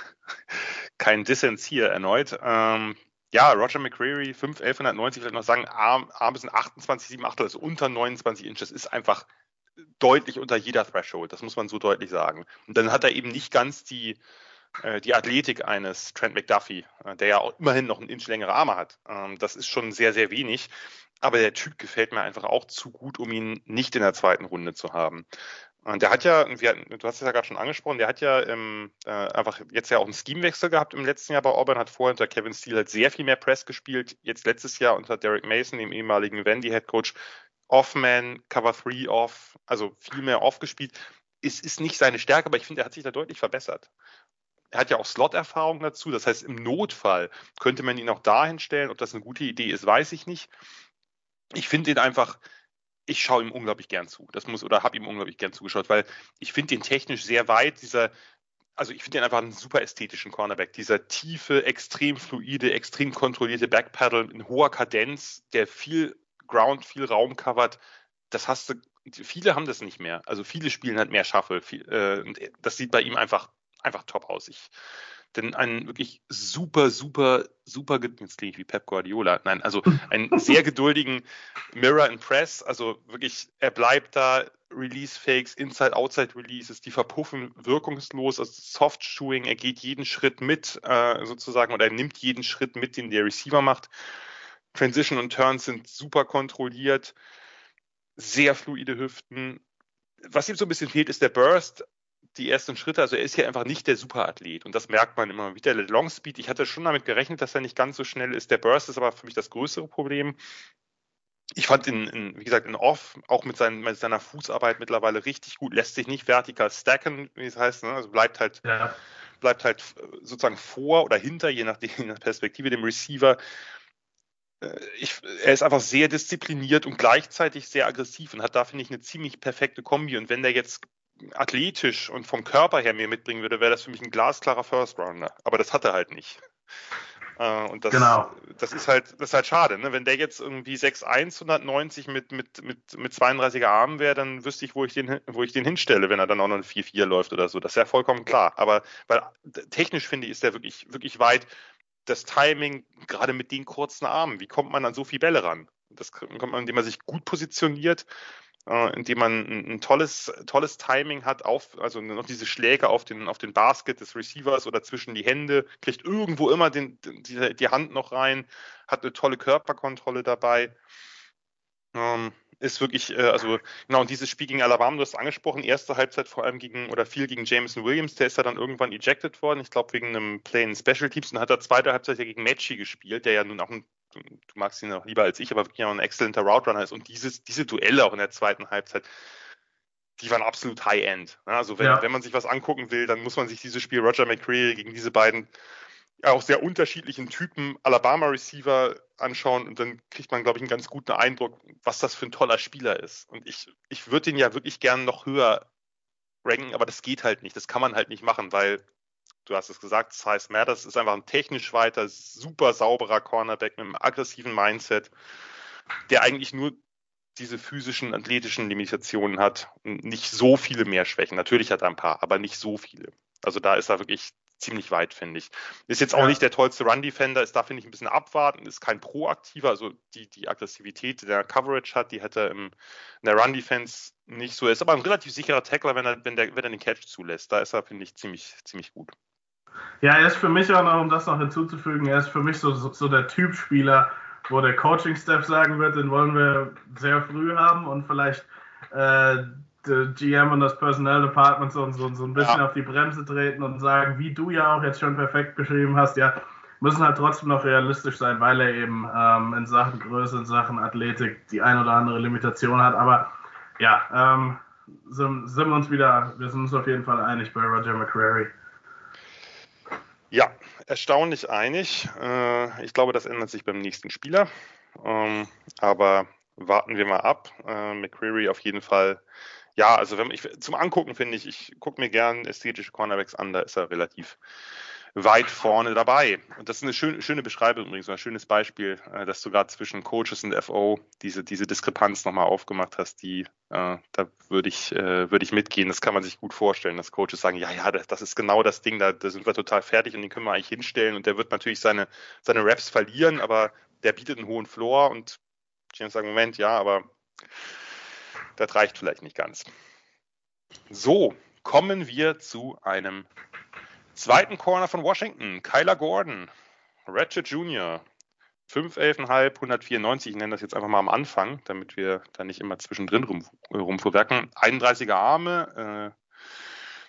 [SPEAKER 6] kein Dissens hier erneut. Ähm, ja, Roger McCreary, 5, 1190, vielleicht noch sagen, Arm, Arm sind 28, 7 Achtel, also unter 29 Inch. Das ist einfach deutlich unter jeder Threshold. Das muss man so deutlich sagen. Und dann hat er eben nicht ganz die, äh, die Athletik eines Trent McDuffie, äh, der ja auch immerhin noch einen Inch längere Arme hat. Ähm, das ist schon sehr, sehr wenig. Aber der Typ gefällt mir einfach auch zu gut, um ihn nicht in der zweiten Runde zu haben. Und der hat ja, wir, du hast es ja gerade schon angesprochen, der hat ja ähm, äh, einfach jetzt ja auch einen Schemewechsel gehabt im letzten Jahr bei Auburn, hat vorher unter Kevin Steele halt sehr viel mehr Press gespielt, jetzt letztes Jahr unter Derek Mason, dem ehemaligen Wendy-Head Coach, Off-Man, Cover 3 Off, also viel mehr Off gespielt. Es ist nicht seine Stärke, aber ich finde, er hat sich da deutlich verbessert. Er hat ja auch Slot-Erfahrung dazu, das heißt, im Notfall könnte man ihn auch dahin stellen. Ob das eine gute Idee ist, weiß ich nicht. Ich finde ihn einfach, ich schaue ihm unglaublich gern zu. Das muss oder habe ihm unglaublich gern zugeschaut, weil ich finde ihn technisch sehr weit. Dieser, also ich finde ihn einfach einen super ästhetischen Cornerback. Dieser tiefe, extrem fluide, extrem kontrollierte Backpedal in hoher Kadenz, der viel Ground, viel Raum covert. Das hast du. Viele haben das nicht mehr. Also viele spielen halt mehr Shuffle. Viel, äh, das sieht bei ihm einfach einfach top aus. Ich denn einen wirklich super, super, super, jetzt klinge ich wie Pep Guardiola, nein, also einen sehr geduldigen Mirror in Press, also wirklich, er bleibt da, Release-Fakes, Inside-Outside-Releases, die verpuffen wirkungslos, also Soft-Shoeing, er geht jeden Schritt mit, äh, sozusagen, oder er nimmt jeden Schritt mit, den der Receiver macht. Transition und Turns sind super kontrolliert, sehr fluide Hüften. Was ihm so ein bisschen fehlt, ist der Burst, die ersten Schritte. Also er ist ja einfach nicht der Superathlet und das merkt man immer wieder. Der Long Speed, ich hatte schon damit gerechnet, dass er nicht ganz so schnell ist. Der Burst ist aber für mich das größere Problem. Ich fand ihn, in, wie gesagt, in Off, auch mit, seinen, mit, seiner Fußarbeit mittlerweile richtig gut, lässt sich nicht vertikal stacken, wie es heißt, ne? also bleibt halt, ja. bleibt halt sozusagen vor oder hinter, je nachdem, je nach Perspektive dem Receiver. Äh, ich, er ist einfach sehr diszipliniert und gleichzeitig sehr aggressiv und hat da, finde ich, eine ziemlich perfekte Kombi. Und wenn der jetzt athletisch und vom Körper her mir mitbringen würde, wäre das für mich ein glasklarer First Rounder. Aber das hat er halt nicht. Äh, und das, genau. das ist halt, das ist halt schade, ne? Wenn der jetzt irgendwie 6'1 190 mit, mit, mit, mit 32er Armen wäre, dann wüsste ich, wo ich den, wo ich den hinstelle, wenn er dann auch noch ein 4-4 läuft oder so. Das ist ja vollkommen klar. Aber weil technisch finde ich, ist der wirklich, wirklich weit das Timing, gerade mit den kurzen Armen, wie kommt man an so viele Bälle ran? Das kommt man, indem man sich gut positioniert, äh, indem man ein, tolles, tolles Timing hat, auf, also noch diese Schläge auf den, auf den Basket des Receivers oder zwischen die Hände, kriegt irgendwo immer den, die, die Hand noch rein, hat eine tolle Körperkontrolle dabei. Ähm, ist wirklich, äh, also genau, und dieses Spiel gegen Alabama, du hast angesprochen, erste Halbzeit vor allem gegen oder viel gegen Jameson Williams, der ist ja dann irgendwann ejected worden, ich glaube wegen einem Play in Special Teams und hat er zweite Halbzeit ja gegen Matchy gespielt, der ja nun auch ein, du, du magst ihn noch lieber als ich, aber wirklich auch ein exzellenter Route Runner ist und dieses, diese Duelle auch in der zweiten Halbzeit, die waren absolut High-End. Also wenn, ja. wenn man sich was angucken will, dann muss man sich dieses Spiel Roger McCreary gegen diese beiden auch sehr unterschiedlichen Typen Alabama-Receiver anschauen und dann kriegt man, glaube ich, einen ganz guten Eindruck, was das für ein toller Spieler ist. Und ich, ich würde den ja wirklich gern noch höher ranken, aber das geht halt nicht. Das kann man halt nicht machen, weil du hast es gesagt, Size Matters ist einfach ein technisch weiter, super sauberer Cornerback mit einem aggressiven Mindset, der eigentlich nur diese physischen, athletischen Limitationen hat und nicht so viele mehr Schwächen. Natürlich hat er ein paar, aber nicht so viele. Also da ist er wirklich ziemlich weit, finde ich. Ist jetzt auch ja. nicht der tollste Run-Defender, ist da, finde ich, ein bisschen abwarten, ist kein proaktiver, also die, die Aggressivität, die der Coverage hat, die hätte im, in der Run-Defense nicht so. Er ist aber ein relativ sicherer Tackler, wenn er, wenn, der, wenn er den Catch zulässt. Da ist er, finde ich, ziemlich, ziemlich gut.
[SPEAKER 7] Ja, er ist für mich auch noch, um das noch hinzuzufügen, er ist für mich so, so, so der Typ Spieler, wo der Coaching-Staff sagen wird, den wollen wir sehr früh haben und vielleicht äh, GM und das Personnel Department so, so, so ein bisschen ja. auf die Bremse treten und sagen, wie du ja auch jetzt schon perfekt beschrieben hast, ja, müssen halt trotzdem noch realistisch sein, weil er eben ähm, in Sachen Größe, in Sachen Athletik die ein oder andere Limitation hat. Aber ja, ähm, sind, sind, wir uns wieder, wir sind uns auf jeden Fall einig bei Roger McCrary.
[SPEAKER 6] Ja, erstaunlich einig. Äh, ich glaube, das ändert sich beim nächsten Spieler. Ähm, aber warten wir mal ab. Äh, McCreary auf jeden Fall ja, also wenn ich zum Angucken finde ich, ich gucke mir gern ästhetische Cornerbacks an, da ist er relativ weit vorne dabei. Und das ist eine schön, schöne Beschreibung übrigens, ein schönes Beispiel, äh, dass du gerade zwischen Coaches und FO diese, diese Diskrepanz nochmal aufgemacht hast, die, äh, da würde ich, äh, würde ich mitgehen. Das kann man sich gut vorstellen, dass Coaches sagen, ja, ja, das, das ist genau das Ding, da, da sind wir total fertig und den können wir eigentlich hinstellen und der wird natürlich seine, seine Raps verlieren, aber der bietet einen hohen Floor und James sagt, Moment, ja, aber das reicht vielleicht nicht ganz. So, kommen wir zu einem zweiten Corner von Washington. Kyler Gordon, Ratchet Jr., 511,5, 194. Ich nenne das jetzt einfach mal am Anfang, damit wir da nicht immer zwischendrin rum, rumfuhrwerken. 31er Arme, äh,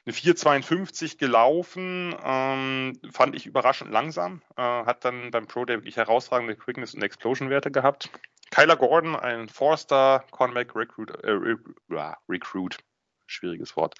[SPEAKER 6] eine 4,52 gelaufen, ähm, fand ich überraschend langsam, äh, hat dann beim Pro Day wirklich herausragende Quickness und Explosion-Werte gehabt. Kyler Gordon, ein Four-Star Cornerback Recruit, äh, Recruit, schwieriges Wort,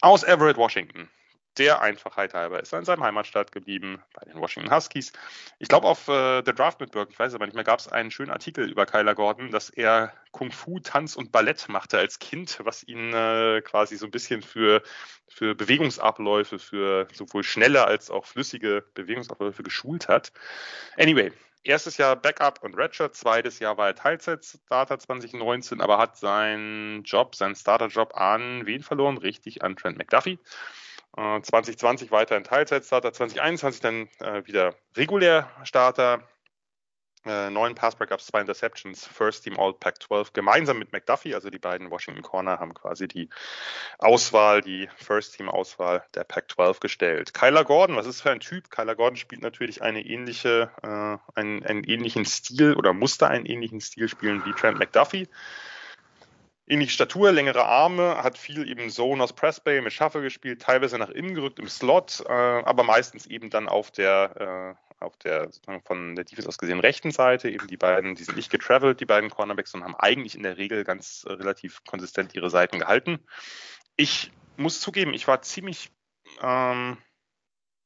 [SPEAKER 6] aus Everett, Washington. Der Einfachheit halber ist er in seinem Heimatstadt geblieben, bei den Washington Huskies. Ich glaube, auf äh, der Draft Network, ich weiß aber nicht mehr, gab es einen schönen Artikel über Kyler Gordon, dass er Kung Fu, Tanz und Ballett machte als Kind, was ihn äh, quasi so ein bisschen für, für Bewegungsabläufe, für sowohl schnelle als auch flüssige Bewegungsabläufe geschult hat. Anyway, erstes Jahr Backup und Redshirt, zweites Jahr war er Teilzeit-Starter 2019, aber hat seinen Job, seinen Starter-Job an wen verloren? Richtig, an Trent McDuffie. 2020 äh, weiter in Teilzeit-Starter, 2021 dann äh, wieder regulär Starter äh, neun Pass-Breakups, zwei Interceptions, First Team All Pac-12 gemeinsam mit McDuffie, also die beiden Washington Corner haben quasi die Auswahl, die First Team Auswahl der Pac-12 gestellt. Kyler Gordon, was ist für ein Typ? Kyler Gordon spielt natürlich eine ähnliche, äh, einen, einen ähnlichen Stil oder musste einen ähnlichen Stil spielen wie Trent McDuffie. Ähnliche Statur, längere Arme, hat viel eben Zone aus Pressbay mit Shuffle gespielt, teilweise nach innen gerückt im Slot, äh, aber meistens eben dann auf der äh, auf der von der Defense aus gesehen rechten Seite. Eben die beiden, die sind nicht getravelt, die beiden Cornerbacks, und haben eigentlich in der Regel ganz äh, relativ konsistent ihre Seiten gehalten. Ich muss zugeben, ich war ziemlich ähm,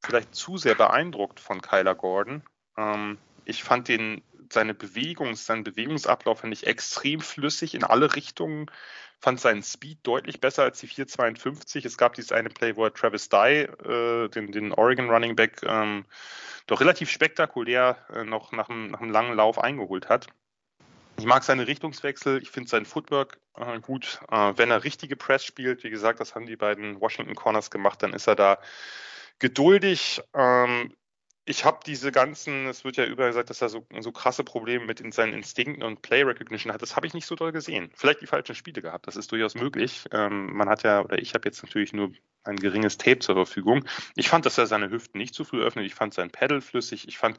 [SPEAKER 6] vielleicht zu sehr beeindruckt von Kyler Gordon. Ähm, ich fand den seine Bewegung, seinen Bewegungsablauf fand ich extrem flüssig in alle Richtungen fand seinen Speed deutlich besser als die 452. Es gab dieses eine Play, wo er Travis Dye, äh, den, den Oregon Running Back, ähm, doch relativ spektakulär äh, noch nach einem, nach einem langen Lauf eingeholt hat. Ich mag seine Richtungswechsel, ich finde sein Footwork äh, gut. Äh, wenn er richtige Press spielt, wie gesagt, das haben die beiden Washington Corners gemacht, dann ist er da geduldig. Ähm, ich habe diese ganzen, es wird ja überall gesagt, dass er so, so krasse Probleme mit in seinen Instinkten und Play Recognition hat. Das habe ich nicht so doll gesehen. Vielleicht die falschen Spiele gehabt, das ist durchaus möglich. Ähm, man hat ja, oder ich habe jetzt natürlich nur ein geringes Tape zur Verfügung. Ich fand, dass er seine Hüften nicht zu früh öffnet. Ich fand sein Pedal flüssig. Ich fand,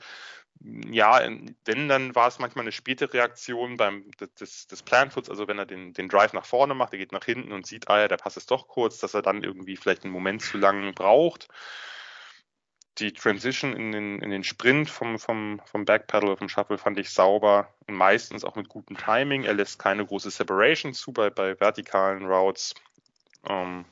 [SPEAKER 6] ja, wenn, dann war es manchmal eine späte Reaktion beim des, des Planfoots, also wenn er den, den Drive nach vorne macht, er geht nach hinten und sieht, ah ja, der Pass ist doch kurz, dass er dann irgendwie vielleicht einen Moment zu lang braucht die Transition in den, in den Sprint vom, vom, vom Backpedal, vom Shuffle fand ich sauber und meistens auch mit gutem Timing. Er lässt keine große Separation zu bei, bei vertikalen Routes. Ähm,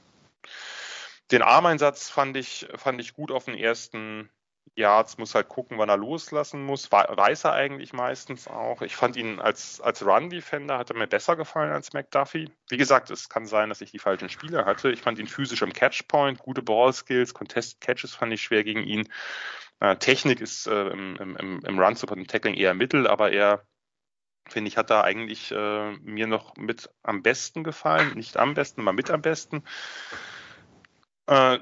[SPEAKER 6] den Armeinsatz fand ich, fand ich gut auf den ersten Yards, muss halt gucken, wann er loslassen muss. Weiß er eigentlich meistens auch. Ich fand ihn als, als Run-Defender, hat er mir besser gefallen als McDuffie. Wie gesagt, es kann sein, dass ich die falschen Spieler hatte. Ich fand ihn physisch am Catchpoint, gute Ball-Skills, Contest Catches fand ich schwer gegen ihn. Äh, Technik ist äh, im, im, im Run-Support und Tackling eher mittel, aber er finde ich, hat da eigentlich äh, mir noch mit am besten gefallen. Nicht am besten, mal mit am besten. Äh,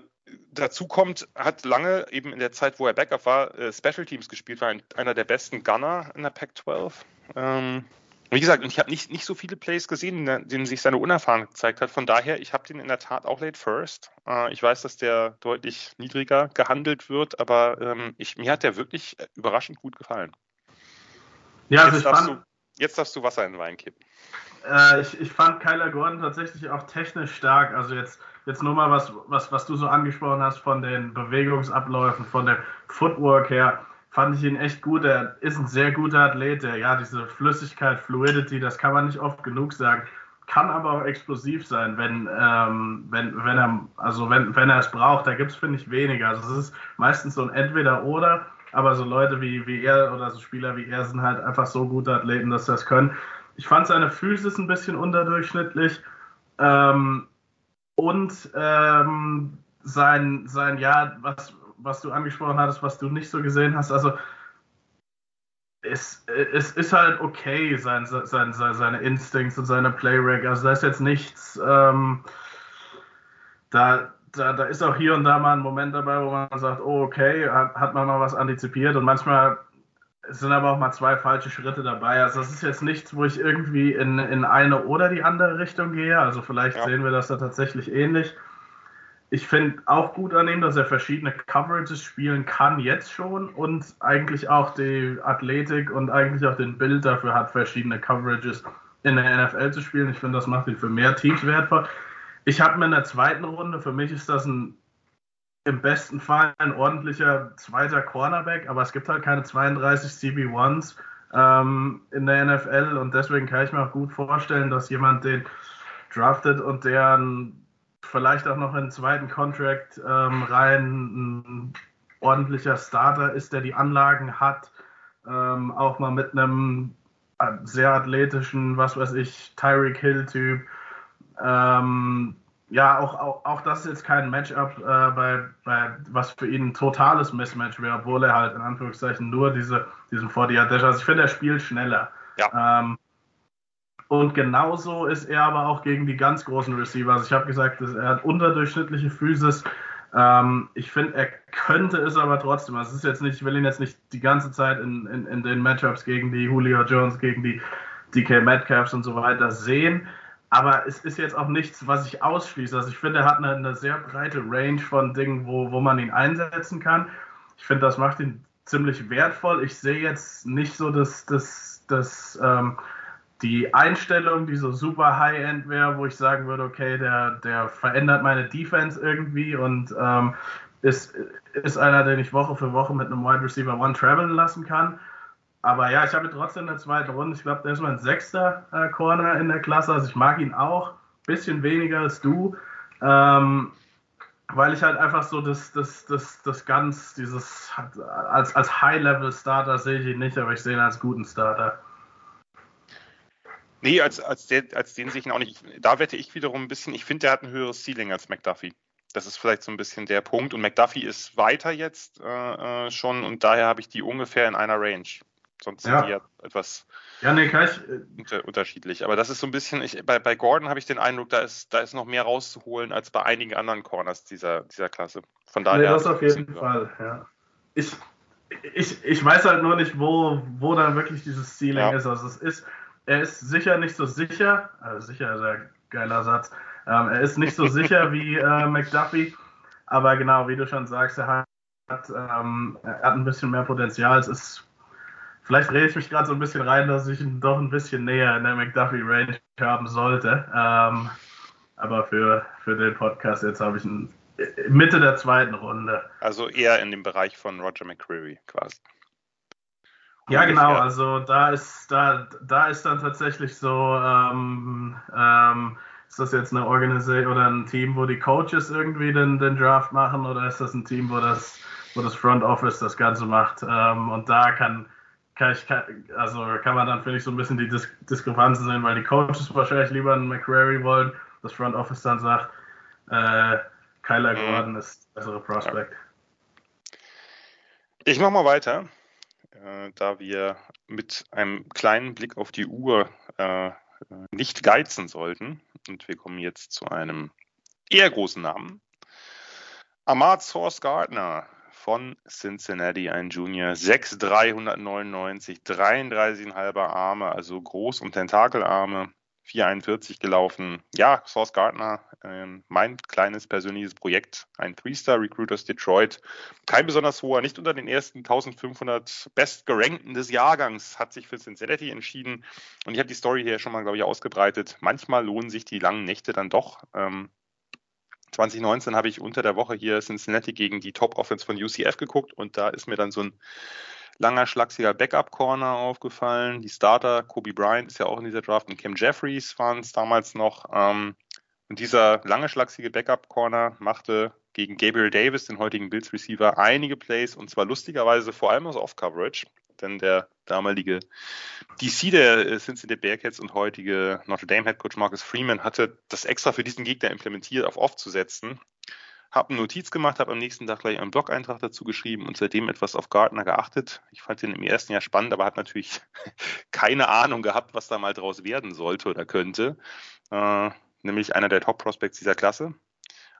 [SPEAKER 6] dazu kommt, hat lange eben in der Zeit, wo er Backup war, äh, Special Teams gespielt, war ein, einer der besten Gunner in der Pac-12. Ähm, wie gesagt, ich habe nicht, nicht so viele Plays gesehen, in denen sich seine Unerfahrung gezeigt hat. Von daher, ich habe den in der Tat auch late first. Äh, ich weiß, dass der deutlich niedriger gehandelt wird, aber ähm, ich, mir hat der wirklich überraschend gut gefallen. Ja, also jetzt, darfst du, jetzt darfst du Wasser in den Wein kippen.
[SPEAKER 7] Äh, ich, ich fand Kyler Gordon tatsächlich auch technisch stark. Also jetzt jetzt nur mal was, was, was du so angesprochen hast von den Bewegungsabläufen, von der Footwork her, fand ich ihn echt gut. Er ist ein sehr guter Athlet, der ja diese Flüssigkeit, Fluidity, das kann man nicht oft genug sagen. Kann aber auch explosiv sein, wenn, ähm, wenn, wenn er, also wenn, wenn er es braucht. Da gibt es, finde ich, weniger. Also es ist meistens so ein Entweder-Oder, aber so Leute wie, wie er oder so Spieler wie er sind halt einfach so gute Athleten, dass sie das können. Ich fand seine Physis ein bisschen unterdurchschnittlich. Ähm, und ähm, sein, sein, ja, was, was du angesprochen hattest, was du nicht so gesehen hast, also es, es ist halt okay, sein, sein, seine Instincts und seine Playrag. Also da ist jetzt nichts, ähm, da, da, da ist auch hier und da mal ein Moment dabei, wo man sagt, oh okay, hat, hat man mal was antizipiert und manchmal es sind aber auch mal zwei falsche Schritte dabei. Also das ist jetzt nichts, wo ich irgendwie in, in eine oder die andere Richtung gehe. Also vielleicht ja. sehen wir das da tatsächlich ähnlich. Ich finde auch gut an ihm, dass er verschiedene Coverages spielen kann jetzt schon und eigentlich auch die Athletik und eigentlich auch den Bild dafür hat, verschiedene Coverages in der NFL zu spielen. Ich finde, das macht ihn für mehr Teams wertvoll. Ich habe mir in der zweiten Runde, für mich ist das ein im besten Fall ein ordentlicher zweiter Cornerback, aber es gibt halt keine 32 CB1s ähm, in der NFL und deswegen kann ich mir auch gut vorstellen, dass jemand den draftet und der vielleicht auch noch in den zweiten Contract ähm, rein ein ordentlicher Starter ist, der die Anlagen hat, ähm, auch mal mit einem sehr athletischen, was weiß ich, Tyreek Hill-Typ, ähm, ja, auch, auch, auch das ist jetzt kein Matchup, äh, bei, bei, was für ihn ein totales Mismatch wäre, obwohl er halt in Anführungszeichen nur diese, diesen 40 hat. Also ich finde, er spielt schneller. Ja. Ähm, und genauso ist er aber auch gegen die ganz großen Receiver. Also ich habe gesagt, er hat unterdurchschnittliche Physis. Ähm, ich finde, er könnte es aber trotzdem. Also es ist jetzt nicht, ich will ihn jetzt nicht die ganze Zeit in, in, in den Matchups gegen die Julio Jones, gegen die DK Metcalfs und so weiter sehen. Aber es ist jetzt auch nichts, was ich ausschließe. Also ich finde, er hat eine, eine sehr breite Range von Dingen, wo, wo man ihn einsetzen kann. Ich finde, das macht ihn ziemlich wertvoll. Ich sehe jetzt nicht so, dass, dass, dass ähm, die Einstellung, die so super High-End wäre, wo ich sagen würde, okay, der, der verändert meine Defense irgendwie und ähm, ist, ist einer, den ich Woche für Woche mit einem Wide Receiver One traveln lassen kann. Aber ja, ich habe trotzdem in der zweiten Runde. Ich glaube, der ist mein sechster äh, Corner in der Klasse. Also ich mag ihn auch. Bisschen weniger als du. Ähm, weil ich halt einfach so das, das, das, das ganz, dieses, als, als High-Level-Starter sehe ich ihn nicht, aber ich sehe ihn als guten Starter.
[SPEAKER 6] Nee, als, als, der, als den sehe ich ihn auch nicht. Da wette ich wiederum ein bisschen, ich finde, der hat ein höheres Ceiling als McDuffie. Das ist vielleicht so ein bisschen der Punkt. Und McDuffie ist weiter jetzt äh, äh schon und daher habe ich die ungefähr in einer Range. Sonst ja. sind die ja etwas
[SPEAKER 7] ja, nee, ich, äh,
[SPEAKER 6] unter, unterschiedlich. Aber das ist so ein bisschen, ich, bei, bei Gordon habe ich den Eindruck, da ist, da ist noch mehr rauszuholen als bei einigen anderen Corners dieser, dieser Klasse. Von daher.
[SPEAKER 7] Nee, das auf jeden Fall, ja. Ich, ich, ich weiß halt nur nicht, wo, wo dann wirklich dieses Ceiling ja. ist. Also es ist, er ist sicher nicht so sicher, also sicher ist ein geiler Satz, ähm, er ist nicht so sicher wie äh, McDuffie, aber genau, wie du schon sagst, er hat, hat ähm, er hat ein bisschen mehr Potenzial. Es ist, vielleicht rede ich mich gerade so ein bisschen rein, dass ich ihn doch ein bisschen näher in der McDuffie-Range haben sollte. Ähm, aber für, für den Podcast jetzt habe ich ihn Mitte der zweiten Runde.
[SPEAKER 6] Also eher in dem Bereich von Roger McCreary quasi.
[SPEAKER 7] Ja, genau. Also da ist da da ist dann tatsächlich so, ähm, ähm, ist das jetzt eine Organisation oder ein Team, wo die Coaches irgendwie den, den Draft machen oder ist das ein Team, wo das wo das Front Office das Ganze macht? Ähm, und da kann kann also kann man dann finde ich so ein bisschen die Dis Diskrepanzen sehen, weil die Coaches wahrscheinlich lieber einen McCrary wollen, das Front Office dann sagt, äh, Kyler mhm. Gordon ist bessere Prospect.
[SPEAKER 6] Ich mache mal weiter, äh, da wir mit einem kleinen Blick auf die Uhr äh, nicht geizen sollten. Und wir kommen jetzt zu einem eher großen Namen. Ahmad Source Gardner von Cincinnati, ein Junior, 6,399, 33,5 Arme, also Groß- und Tentakelarme, 441 gelaufen. Ja, Source Gardner, äh, mein kleines persönliches Projekt, ein Three-Star-Recruit aus Detroit. Kein besonders hoher, nicht unter den ersten 1500 bestgerankten des Jahrgangs, hat sich für Cincinnati entschieden. Und ich habe die Story hier schon mal, glaube ich, ausgebreitet. Manchmal lohnen sich die langen Nächte dann doch. Ähm, 2019 habe ich unter der Woche hier Cincinnati gegen die Top-Offense von UCF geguckt und da ist mir dann so ein langer, schlachsiger Backup-Corner aufgefallen. Die Starter, Kobe Bryant ist ja auch in dieser Draft und Cam Jeffries waren es damals noch. Ähm, und dieser lange, schlachsige Backup-Corner machte gegen Gabriel Davis, den heutigen Bills-Receiver, einige Plays und zwar lustigerweise vor allem aus Off-Coverage. Denn der damalige DC der Cincinnati Bearcats und heutige Notre Dame Head Coach Marcus Freeman hatte das extra für diesen Gegner implementiert, auf Off zu setzen habe eine Notiz gemacht, habe am nächsten Tag gleich einen Blog-Eintrag dazu geschrieben und seitdem etwas auf Gardner geachtet. Ich fand den im ersten Jahr spannend, aber habe natürlich keine Ahnung gehabt, was da mal draus werden sollte oder könnte. Äh, nämlich einer der Top-Prospects dieser Klasse.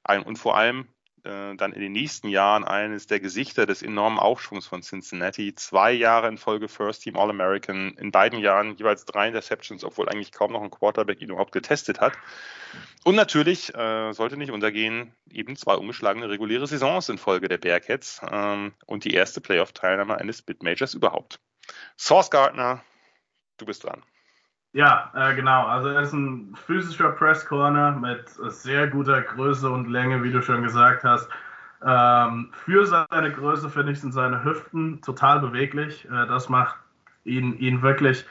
[SPEAKER 6] Ein, und vor allem äh, dann in den nächsten Jahren eines der Gesichter des enormen Aufschwungs von Cincinnati. Zwei Jahre in Folge First Team All-American, in beiden Jahren jeweils drei Interceptions, obwohl eigentlich kaum noch ein Quarterback ihn überhaupt getestet hat. Und natürlich äh, sollte nicht untergehen, eben zwei ungeschlagene reguläre Saisons in Folge der Bearcats ähm, und die erste Playoff-Teilnahme eines Spit Majors überhaupt. Source Gardner, du bist dran.
[SPEAKER 7] Ja, äh, genau. Also er ist ein physischer Press Corner mit sehr guter Größe und Länge, wie du schon gesagt hast. Ähm, für seine Größe finde ich sind seine Hüften total beweglich. Äh, das macht ihn, ihn wirklich.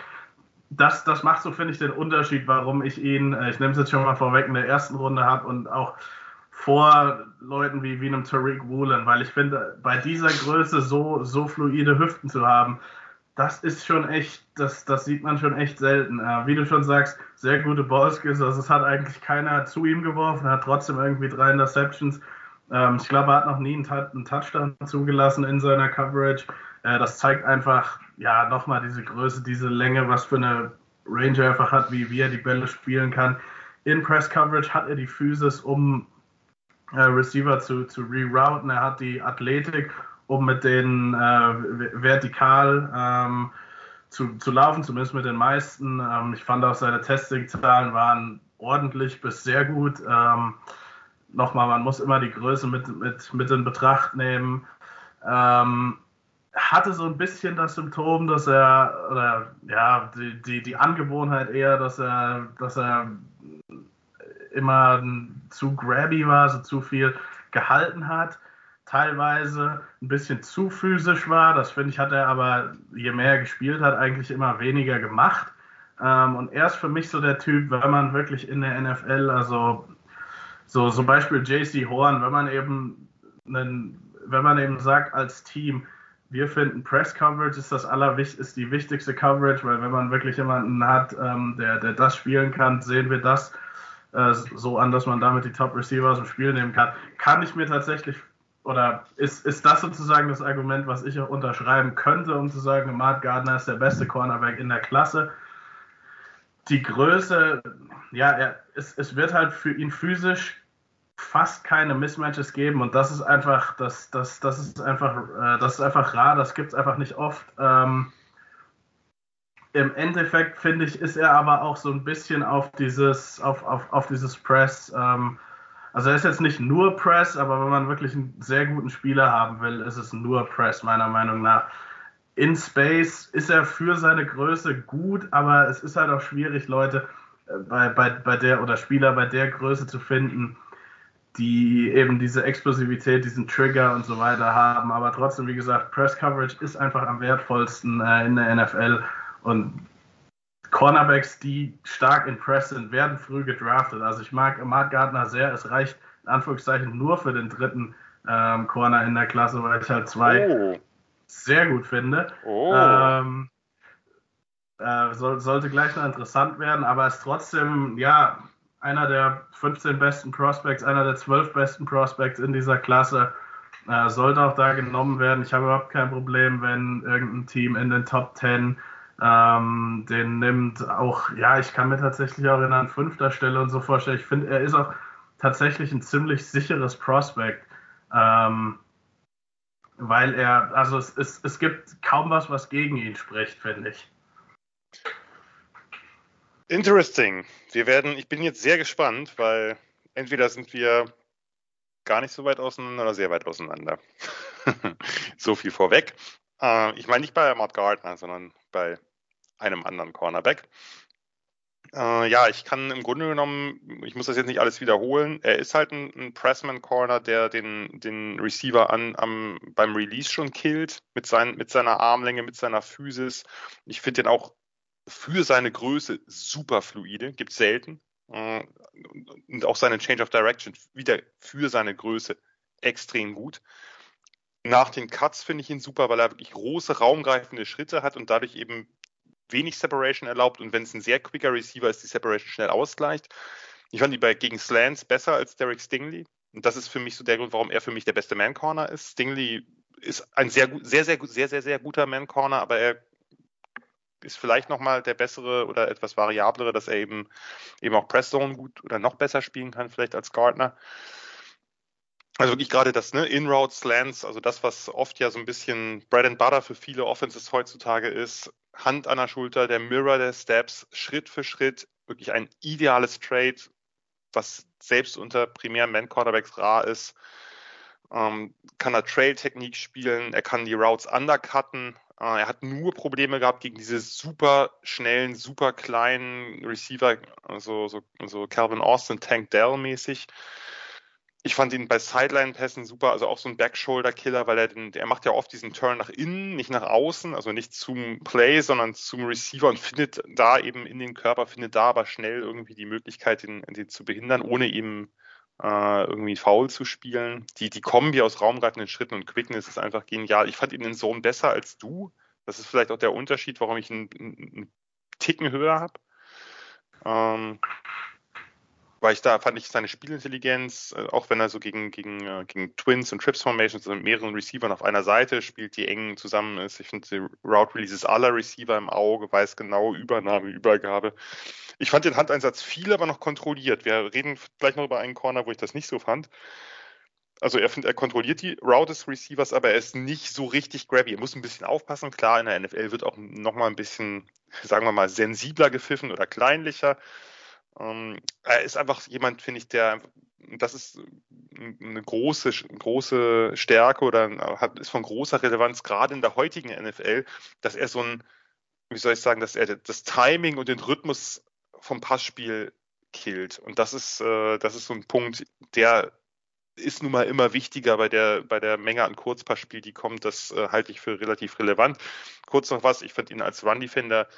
[SPEAKER 7] Das, das macht so, finde ich, den Unterschied, warum ich ihn, äh, ich nehme es jetzt schon mal vorweg, in der ersten Runde habe und auch vor Leuten wie, wie einem Tariq Woolen, weil ich finde, bei dieser Größe so, so fluide Hüften zu haben, das ist schon echt, das, das sieht man schon echt selten. Äh, wie du schon sagst, sehr gute Ballskills. Also es hat eigentlich keiner zu ihm geworfen, er hat trotzdem irgendwie drei Interceptions. Ähm, ich glaube, er hat noch nie einen, Touchdown zugelassen in seiner Coverage. Äh, das zeigt einfach, ja, nochmal diese Größe, diese Länge, was für eine Range er einfach hat, wie, wie er die Bälle spielen kann. In Press Coverage hat er die Physis, um äh, Receiver zu, zu rerouten. Er hat die Athletik, um mit denen äh, vertikal ähm, zu, zu laufen, zumindest mit den meisten. Ähm, ich fand auch seine Testing-Zahlen waren ordentlich bis sehr gut. Ähm, nochmal, man muss immer die Größe mit, mit, mit in Betracht nehmen. Ähm, hatte so ein bisschen das Symptom, dass er, oder ja, die, die, die Angewohnheit eher, dass er, dass er immer zu grabby war, so zu viel gehalten hat teilweise ein bisschen zu physisch war. Das finde ich, hat er aber, je mehr er gespielt hat, eigentlich immer weniger gemacht. Ähm, und er ist für mich so der Typ, wenn man wirklich in der NFL, also so zum Beispiel JC Horn, wenn man eben einen, wenn man eben sagt als Team, wir finden Press Coverage ist das allerwichtigste, ist die wichtigste Coverage, weil wenn man wirklich jemanden hat, ähm, der, der das spielen kann, sehen wir das äh, so an, dass man damit die Top Receiver aus dem Spiel nehmen kann. Kann ich mir tatsächlich oder ist, ist das sozusagen das Argument, was ich auch unterschreiben könnte, um zu sagen, Matt Gardner ist der beste Cornerback in der Klasse? Die Größe, ja, er, es, es wird halt für ihn physisch fast keine Mismatches geben und das ist einfach, das, das, das ist einfach, äh, das ist einfach rar, das gibt es einfach nicht oft. Ähm, Im Endeffekt finde ich, ist er aber auch so ein bisschen auf dieses, auf, auf, auf dieses Press. Ähm, also er ist jetzt nicht nur Press, aber wenn man wirklich einen sehr guten Spieler haben will, ist es nur Press, meiner Meinung nach. In Space ist er für seine Größe gut, aber es ist halt auch schwierig, Leute äh, bei, bei, bei der oder Spieler bei der Größe zu finden, die eben diese Explosivität, diesen Trigger und so weiter haben. Aber trotzdem, wie gesagt, Press Coverage ist einfach am wertvollsten äh, in der NFL. Und Cornerbacks, die stark in Press sind, werden früh gedraftet. Also ich mag Mark Gardner sehr. Es reicht in Anführungszeichen nur für den dritten ähm, Corner in der Klasse, weil ich halt zwei oh. sehr gut finde. Oh. Ähm, äh, soll, sollte gleich noch interessant werden, aber ist trotzdem, ja, einer der 15 besten Prospects, einer der 12 besten Prospects in dieser Klasse. Äh, sollte auch da genommen werden. Ich habe überhaupt kein Problem, wenn irgendein Team in den Top 10 ähm, den nimmt. Auch, ja, ich kann mir tatsächlich auch in an fünfter Stelle und so vorstellen. Ich finde, er ist auch tatsächlich ein ziemlich sicheres Prospect. Ähm, weil er, also es, es, es gibt kaum was, was gegen ihn spricht, finde ich.
[SPEAKER 6] Interesting. Wir werden, ich bin jetzt sehr gespannt, weil entweder sind wir gar nicht so weit auseinander oder sehr weit auseinander. so viel vorweg. Äh, ich meine nicht bei Matt Gardner, sondern bei einem anderen Cornerback. Äh, ja, ich kann im Grunde genommen, ich muss das jetzt nicht alles wiederholen. Er ist halt ein, ein Pressman Corner, der den, den Receiver an, am, beim Release schon killt, mit, sein, mit seiner Armlänge, mit seiner Physis. Ich finde den auch für seine Größe super fluide, gibt es selten. Äh, und auch seine Change of Direction wieder für seine Größe extrem gut. Nach den Cuts finde ich ihn super, weil er wirklich große, raumgreifende Schritte hat und dadurch eben wenig Separation erlaubt. Und wenn es ein sehr quicker Receiver ist, die Separation schnell ausgleicht. Ich fand die bei gegen Slants besser als Derek Stingley. Und das ist für mich so der Grund, warum er für mich der beste Man-Corner ist. Stingley ist ein sehr, sehr, sehr, sehr, sehr, sehr guter Man-Corner, aber er ist vielleicht nochmal der bessere oder etwas variablere, dass er eben, eben auch Press Zone gut oder noch besser spielen kann, vielleicht als Gardner. Also wirklich gerade das, ne, In-Route Slants, also das, was oft ja so ein bisschen Bread and Butter für viele Offenses heutzutage ist, Hand an der Schulter, der Mirror der Steps, Schritt für Schritt, wirklich ein ideales Trade, was selbst unter primären Man-Quarterbacks rar ist. Ähm, kann er Trail-Technik spielen, er kann die Routes undercutten, äh, er hat nur Probleme gehabt gegen diese super schnellen, super kleinen Receiver, also so, so Calvin Austin, Tank Dell mäßig. Ich fand ihn bei Sideline-Pässen super, also auch so ein Backshoulder-Killer, weil er den, er macht ja oft diesen Turn nach innen, nicht nach außen, also nicht zum Play, sondern zum Receiver und findet da eben in den Körper, findet da aber schnell irgendwie die Möglichkeit, den, den zu behindern, ohne eben äh, irgendwie faul zu spielen. Die, die Kombi aus raumgreifenden Schritten und Quickness ist einfach genial. Ich fand ihn in Zone besser als du. Das ist vielleicht auch der Unterschied, warum ich einen, einen Ticken höher habe. Ähm, weil ich da fand ich seine Spielintelligenz, äh, auch wenn er so gegen, gegen, äh, gegen Twins und Trips Formations, mit mehreren Receivern auf einer Seite spielt, die eng zusammen ist. Ich finde die Route Releases aller Receiver im Auge, weiß genau Übernahme, Übergabe. Ich fand den Handeinsatz viel, aber noch kontrolliert. Wir reden gleich noch über einen Corner, wo ich das nicht so fand. Also er findet, er kontrolliert die Route des Receivers, aber er ist nicht so richtig grabby. Er muss ein bisschen aufpassen. Klar, in der NFL wird auch nochmal ein bisschen, sagen wir mal, sensibler gepfiffen oder kleinlicher. Ähm, er ist einfach jemand, finde ich, der, das ist eine große, große Stärke oder hat, ist von großer Relevanz, gerade in der heutigen NFL, dass er so ein, wie soll ich sagen, dass er das Timing und den Rhythmus vom Passspiel killt. Und das ist, äh, das ist so ein Punkt, der ist nun mal immer wichtiger bei der, bei der Menge an Kurzpassspiel, die kommt. Das äh, halte ich für relativ relevant. Kurz noch was, ich finde ihn als Run-Defender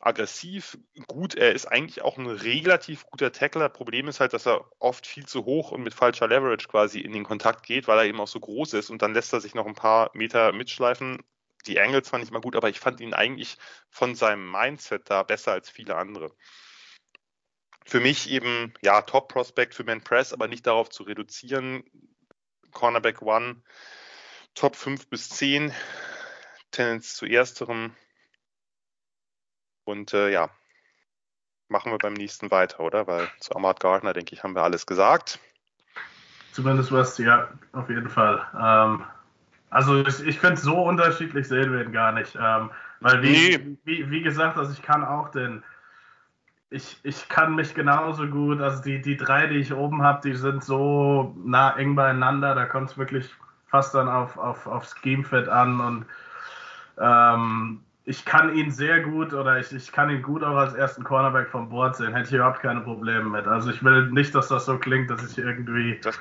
[SPEAKER 6] aggressiv, gut. Er ist eigentlich auch ein relativ guter Tackler. Problem ist halt, dass er oft viel zu hoch und mit falscher Leverage quasi in den Kontakt geht, weil er eben auch so groß ist und dann lässt er sich noch ein paar Meter mitschleifen. Die Angles fand ich mal gut, aber ich fand ihn eigentlich von seinem Mindset da besser als viele andere. Für mich eben, ja, Top-Prospect für Man Press, aber nicht darauf zu reduzieren. Cornerback One, Top 5 bis 10, Tendenz zu ersterem, und äh, ja, machen wir beim nächsten weiter, oder? Weil zu Ahmad Gardner, denke ich, haben wir alles gesagt.
[SPEAKER 7] Zumindest was, ja, auf jeden Fall. Ähm, also ich, ich finde, so unterschiedlich sehen wir ihn gar nicht. Ähm, weil wie,
[SPEAKER 6] Nee.
[SPEAKER 7] wie, wie gesagt, also ich kann auch den, ich, ich kann mich genauso gut, also die, die drei, die ich oben habe, die sind so nah eng beieinander, da kommt es wirklich fast dann auf, auf, auf Scheme-Fit an und ähm, ich kann ihn sehr gut oder ich, ich kann ihn gut auch als ersten Cornerback vom Board sehen, hätte ich überhaupt keine Probleme mit. Also ich will nicht, dass das so klingt, dass ich irgendwie
[SPEAKER 6] Das-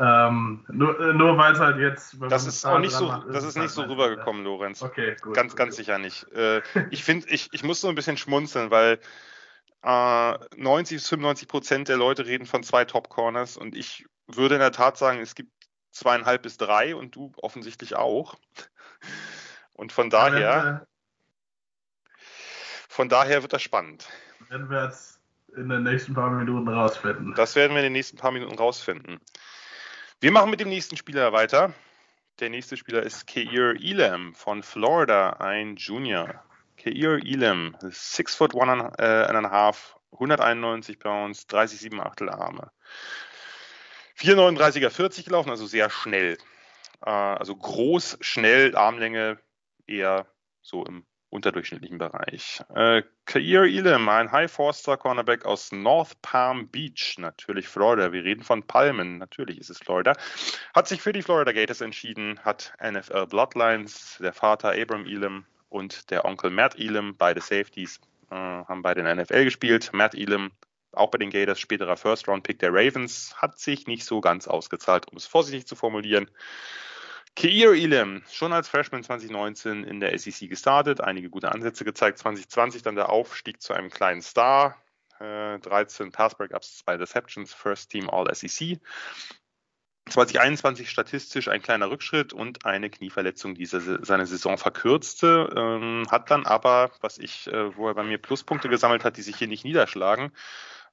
[SPEAKER 7] ähm, nur, äh, nur weil es halt jetzt.
[SPEAKER 6] Das ist auch nicht so,
[SPEAKER 7] macht,
[SPEAKER 6] das ist nicht
[SPEAKER 7] halt
[SPEAKER 6] so
[SPEAKER 7] einfach,
[SPEAKER 6] rübergekommen, Lorenz.
[SPEAKER 7] ja. Okay, gut.
[SPEAKER 6] Ganz, ganz
[SPEAKER 7] gut.
[SPEAKER 6] sicher nicht. Äh, ich finde, ich, ich muss so ein bisschen schmunzeln, weil äh, 90 bis 95 Prozent der Leute reden von zwei Top Corners und ich würde in der Tat sagen, es gibt zweieinhalb bis drei und du offensichtlich auch. Und von
[SPEAKER 7] Ja,
[SPEAKER 6] daher, von daher wird das spannend.
[SPEAKER 7] Werden wir, jetzt in den nächsten paar Minuten rausfinden.
[SPEAKER 6] Das werden wir in den nächsten paar Minuten rausfinden. Wir machen mit dem nächsten Spieler weiter. Der nächste Spieler ist Keir Elam von Florida, ein Junior. Keir Elam, 6 foot one and, äh, and a half, 191 Pounds, 30,7 Achtel Arme. 4,39er 40 gelaufen, also sehr schnell. Äh, also groß, schnell, Armlänge eher so im unterdurchschnittlichen Bereich. Äh, Kair Elam, ein High Forster Cornerback aus North Palm Beach, natürlich Florida. Wir reden von Palmen, natürlich ist es Florida. Hat sich für die Florida Gators entschieden, hat NFL Bloodlines, der Vater Abram Elam und der Onkel Matt Elam, beide Safeties, äh, haben bei den NFL gespielt. Matt Elam auch bei den Gators, späterer First-Round-Pick der Ravens, hat sich nicht so ganz ausgezahlt, um es vorsichtig zu formulieren. Keir Elam, schon als Freshman 2019 in der SEC gestartet, einige gute Ansätze gezeigt, 2020 dann der Aufstieg zu einem kleinen Star, äh, 13 Pass-Breakups, 2 Deceptions, First Team All-SEC. 2021 statistisch ein kleiner Rückschritt und eine Knieverletzung, die seine Saison verkürzte, ähm, hat dann aber, was ich, äh, wo er bei mir Pluspunkte gesammelt hat, die sich hier nicht niederschlagen,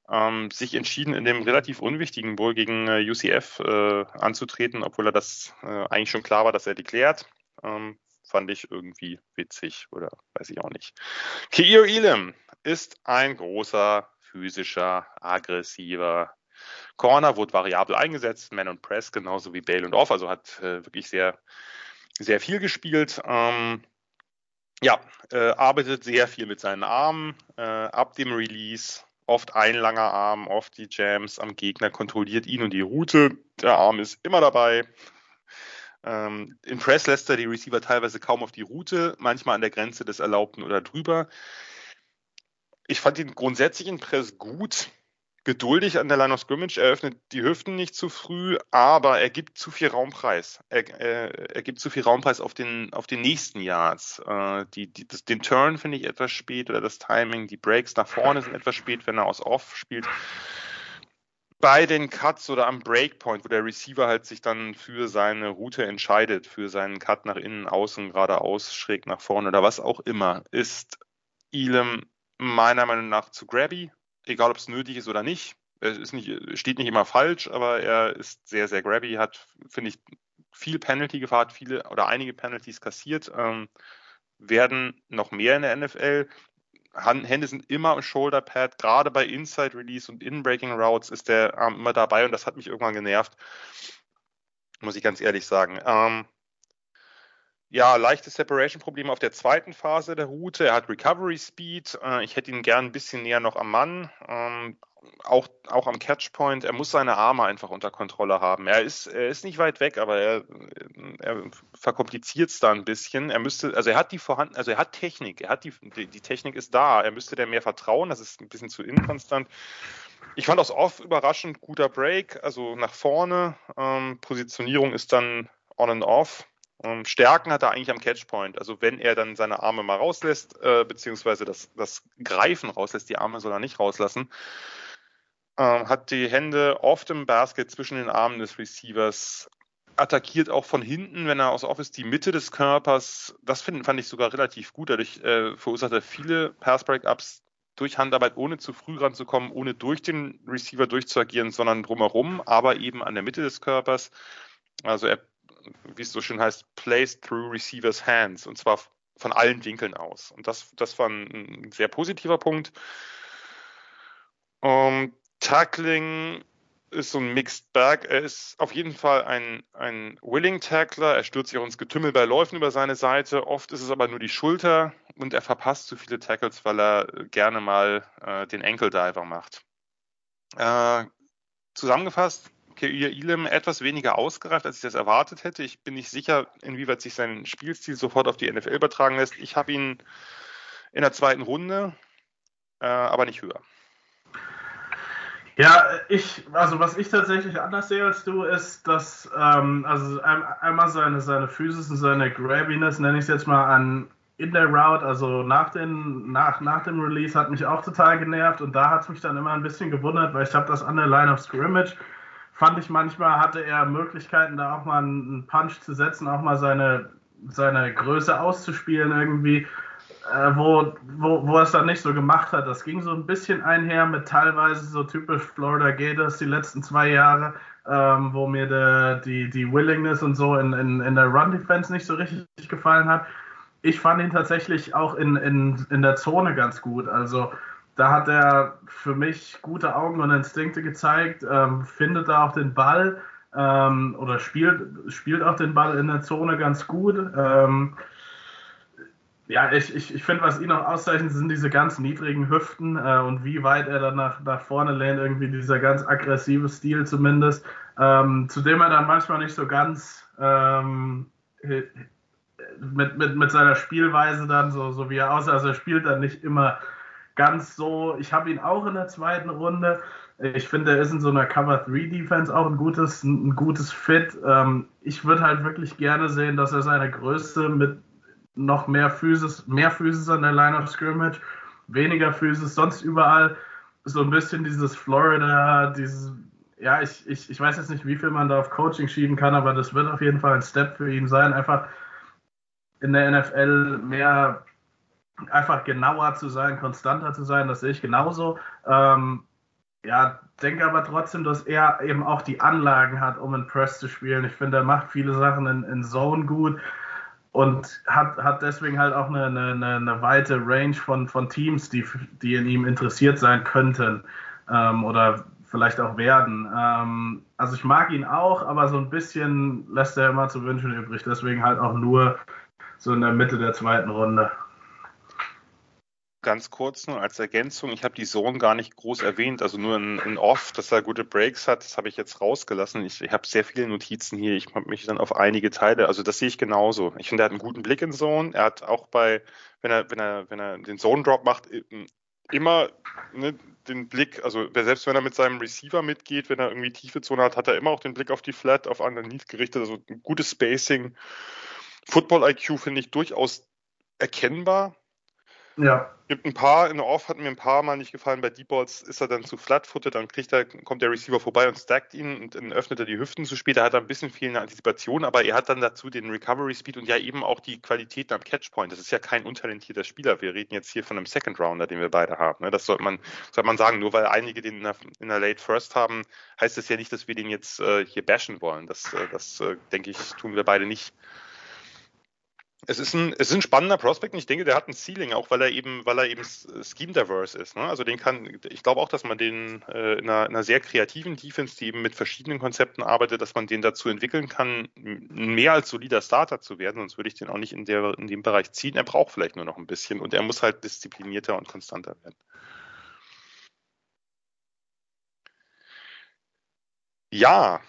[SPEAKER 6] ähm, sich entschieden, in dem relativ unwichtigen Bowl gegen äh, UCF äh, anzutreten, obwohl er das äh, eigentlich schon klar war, dass er deklärt. Ähm, fand ich irgendwie witzig oder weiß ich auch nicht. Keir Elam ist ein großer, physischer, aggressiver Corner, wurde variabel eingesetzt, Man und Press, genauso wie Bale und Off, also hat äh, wirklich sehr, sehr viel gespielt. Ähm, ja, äh, arbeitet sehr viel mit seinen Armen, äh, ab dem Release, oft ein langer Arm, oft die Jams am Gegner, kontrolliert ihn und die Route. Der Arm ist immer dabei. Ähm, in Press lässt er die Receiver teilweise kaum auf die Route, manchmal an der Grenze des Erlaubten oder drüber. Ich fand ihn grundsätzlich in Press gut, geduldig an der Line of Scrimmage, er öffnet die Hüften nicht zu früh, aber er gibt zu viel Raumpreis. Er, er, er gibt zu viel Raumpreis auf den, auf den nächsten Yards. Äh, die, die, das, den Turn finde ich etwas spät oder das Timing, die Breaks nach vorne sind etwas spät, wenn er aus Off spielt. Bei den Cuts oder am Breakpoint, wo der Receiver halt sich dann für seine Route entscheidet, für seinen Cut nach innen, außen, geradeaus, schräg nach vorne oder was auch immer, ist Elam meiner Meinung nach zu grabby, egal ob es nötig ist oder nicht. Es ist nicht, steht nicht immer falsch, aber er ist sehr, sehr grabby, hat, finde ich, viel Penalty gefahren, viele oder einige Penalties kassiert, ähm, werden noch mehr in der NFL. Hände sind immer im Shoulder Pad, gerade bei Inside Release und In Breaking Routes ist der Arm immer dabei und das hat mich irgendwann genervt, muss ich ganz ehrlich sagen. Ähm, ja, leichte Separation-Probleme auf der zweiten Phase der Route. Er hat Recovery Speed. Äh, ich hätte ihn gern ein bisschen näher noch am Mann. Ähm, auch, auch am Catchpoint. Er muss seine Arme einfach unter Kontrolle haben. Er ist, er ist nicht weit weg, aber er, er verkompliziert es da ein bisschen. Er müsste, also er hat die vorhanden, also er hat Technik. Er hat die, die, die Technik ist da. Er müsste der mehr vertrauen. Das ist ein bisschen zu inkonstant. Ich fand das off überraschend guter Break, also nach vorne. Ähm, Positionierung ist dann on and off. Ähm, Stärken hat er eigentlich am Catchpoint. Also wenn er dann seine Arme mal rauslässt, äh, beziehungsweise das, das Greifen rauslässt, die Arme soll er nicht rauslassen, ähm, hat die Hände oft im Basket zwischen den Armen des Receivers, attackiert auch von hinten, wenn er aus Office die Mitte des Körpers, das find, fand ich sogar relativ gut, dadurch äh, verursacht er viele Pass-Breakups durch Handarbeit, ohne zu früh ranzukommen, ohne durch den Receiver durchzuagieren, sondern drumherum, aber eben an der Mitte des Körpers. Also er wie es so schön heißt, plays through receivers hands und zwar von allen Winkeln aus. Und das, das war ein, sehr positiver Punkt. Um, Tackling ist so ein Mixed Bag. Er ist auf jeden Fall ein, ein Willing Tackler. Er stürzt sich auch ins Getümmel bei Läufen über seine Seite. Oft ist es aber nur die Schulter und er verpasst zu viele Tackles, weil er gerne mal äh, den Ankle Diver macht. Äh, zusammengefasst, Keir Elam etwas weniger ausgereift, als ich das erwartet hätte. Ich bin nicht sicher, inwieweit sich sein Spielstil sofort auf die NFL übertragen lässt. Ich habe ihn in der zweiten Runde, äh, aber nicht höher.
[SPEAKER 7] Ja, ich, also was ich tatsächlich anders sehe als du, ist, dass ähm, also einmal seine, seine Physis und seine Grabbiness, nenne ich es jetzt mal, an in der Route, also nach, den, nach, nach dem Release, hat mich auch total genervt und da hat es mich dann immer ein bisschen gewundert, weil ich habe das an der Line of Scrimmage, fand ich manchmal, hatte er Möglichkeiten, da auch mal einen Punch zu setzen, auch mal seine, seine Größe auszuspielen irgendwie äh, wo, wo, wo er es dann nicht so gemacht hat. Das ging so ein bisschen einher mit teilweise so typisch Florida Gators die letzten zwei Jahre, ähm, wo mir de, die, die Willingness und so in, in, in der Run-Defense nicht so richtig gefallen hat. Ich fand ihn tatsächlich auch in, in, in der Zone ganz gut. Also da hat er für mich gute Augen und Instinkte gezeigt, ähm, findet da auch den Ball ähm, oder spielt, spielt auch den Ball in der Zone ganz gut. Ähm, ja, ich, ich, ich finde, was ihn auch auszeichnet, sind diese ganz niedrigen Hüften äh, und wie weit er dann nach, nach vorne lehnt, irgendwie dieser ganz aggressive Stil zumindest, ähm, zu dem er dann manchmal nicht so ganz ähm, mit, mit, mit seiner Spielweise dann, so, so wie er aussieht, also er spielt dann nicht immer ganz so. Ich habe ihn auch in der zweiten Runde. Ich finde, er ist in so einer Cover 3 Defense auch ein gutes, ein gutes Fit. Ähm, ich würde halt wirklich gerne sehen, dass er seine Größe mit noch mehr Physis, mehr Physis an der Line of Scrimmage, weniger Physis, sonst überall so ein bisschen dieses Florida, dieses, ja, ich, ich, ich weiß jetzt nicht, wie viel man da auf Coaching schieben kann, aber das wird auf jeden Fall ein Step für ihn sein, einfach in der NFL mehr, einfach genauer zu sein, konstanter zu sein, das sehe ich genauso. Ähm, ja, denke aber trotzdem, dass er eben auch die Anlagen hat, um in Press zu spielen. Ich finde, er macht viele Sachen in, in Zone gut und hat, hat deswegen halt auch eine, eine, eine weite Range von, von Teams, die, die in ihm interessiert sein könnten ähm, oder vielleicht auch werden. Ähm, also ich mag ihn auch, aber so ein bisschen lässt er immer zu wünschen übrig. Deswegen halt auch nur so in der Mitte der zweiten Runde
[SPEAKER 6] ganz kurz nur als Ergänzung, ich habe die Zone gar nicht groß erwähnt, also nur in, in Off, dass er gute Breaks hat, das habe ich jetzt rausgelassen. Ich, ich habe sehr viele Notizen hier, ich habe mich dann auf einige Teile, also das sehe ich genauso. Ich finde, er hat einen guten Blick in Zone. Er hat auch bei, wenn er, wenn er, wenn er den Zone Drop macht, immer ne, den Blick, also selbst wenn er mit seinem Receiver mitgeht, wenn er irgendwie tiefe Zone hat, hat er immer auch den Blick auf die Flat, auf Underneath gerichtet, also ein gutes Spacing. Football IQ finde ich durchaus erkennbar
[SPEAKER 7] ja.
[SPEAKER 6] Gibt ein paar, in der Off hat mir ein paar Mal nicht gefallen. Bei Deep Balls ist er dann zu flatfooted, dann kriegt er, kommt der Receiver vorbei und stackt ihn und dann öffnet er die Hüften zu spät. Er hat ein bisschen fehlende Antizipation, aber er hat dann dazu den Recovery Speed und ja eben auch die Qualitäten am Catchpoint. Das ist ja kein untalentierter Spieler. Wir reden jetzt hier von einem Second Rounder, den wir beide haben. Ne? Das sollte man, sollte man sagen. Nur weil einige den in der, in der Late First haben, heißt das ja nicht, dass wir den jetzt äh, hier bashen wollen. Das, äh, das äh, denke ich, tun wir beide nicht es ist ein, es ist ein spannender Prospekt und ich denke, der hat ein Ceiling, auch weil er eben, weil er eben scheme diverse ist. Ne? Also den kann, ich glaube auch, dass man den äh, in, einer, in, einer, sehr kreativen Defense, die eben mit verschiedenen Konzepten arbeitet, dass man den dazu entwickeln kann, mehr als solider Starter zu werden, sonst würde ich den auch nicht in, der, in dem Bereich ziehen. Er braucht vielleicht nur noch ein bisschen und er muss halt disziplinierter und konstanter werden. Ja,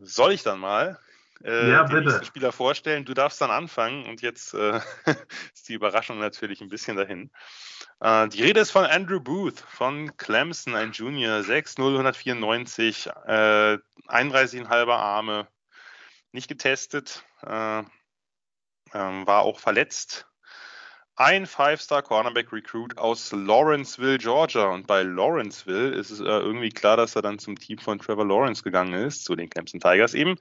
[SPEAKER 6] soll ich dann mal?
[SPEAKER 7] Äh, ja,
[SPEAKER 6] den nächsten Spieler vorstellen. Du darfst dann anfangen und jetzt äh, ist die Überraschung natürlich ein bisschen dahin. Äh, die Rede ist von Andrew Booth von Clemson, ein Junior, 6'0, 194, äh, 31,5 Arme, nicht getestet, äh, ähm, war auch verletzt. Ein Five-Star Cornerback Recruit aus Lawrenceville, Georgia. Und bei Lawrenceville ist es äh, irgendwie klar, dass er dann zum Team von Trevor Lawrence gegangen ist, zu den Clemson Tigers eben.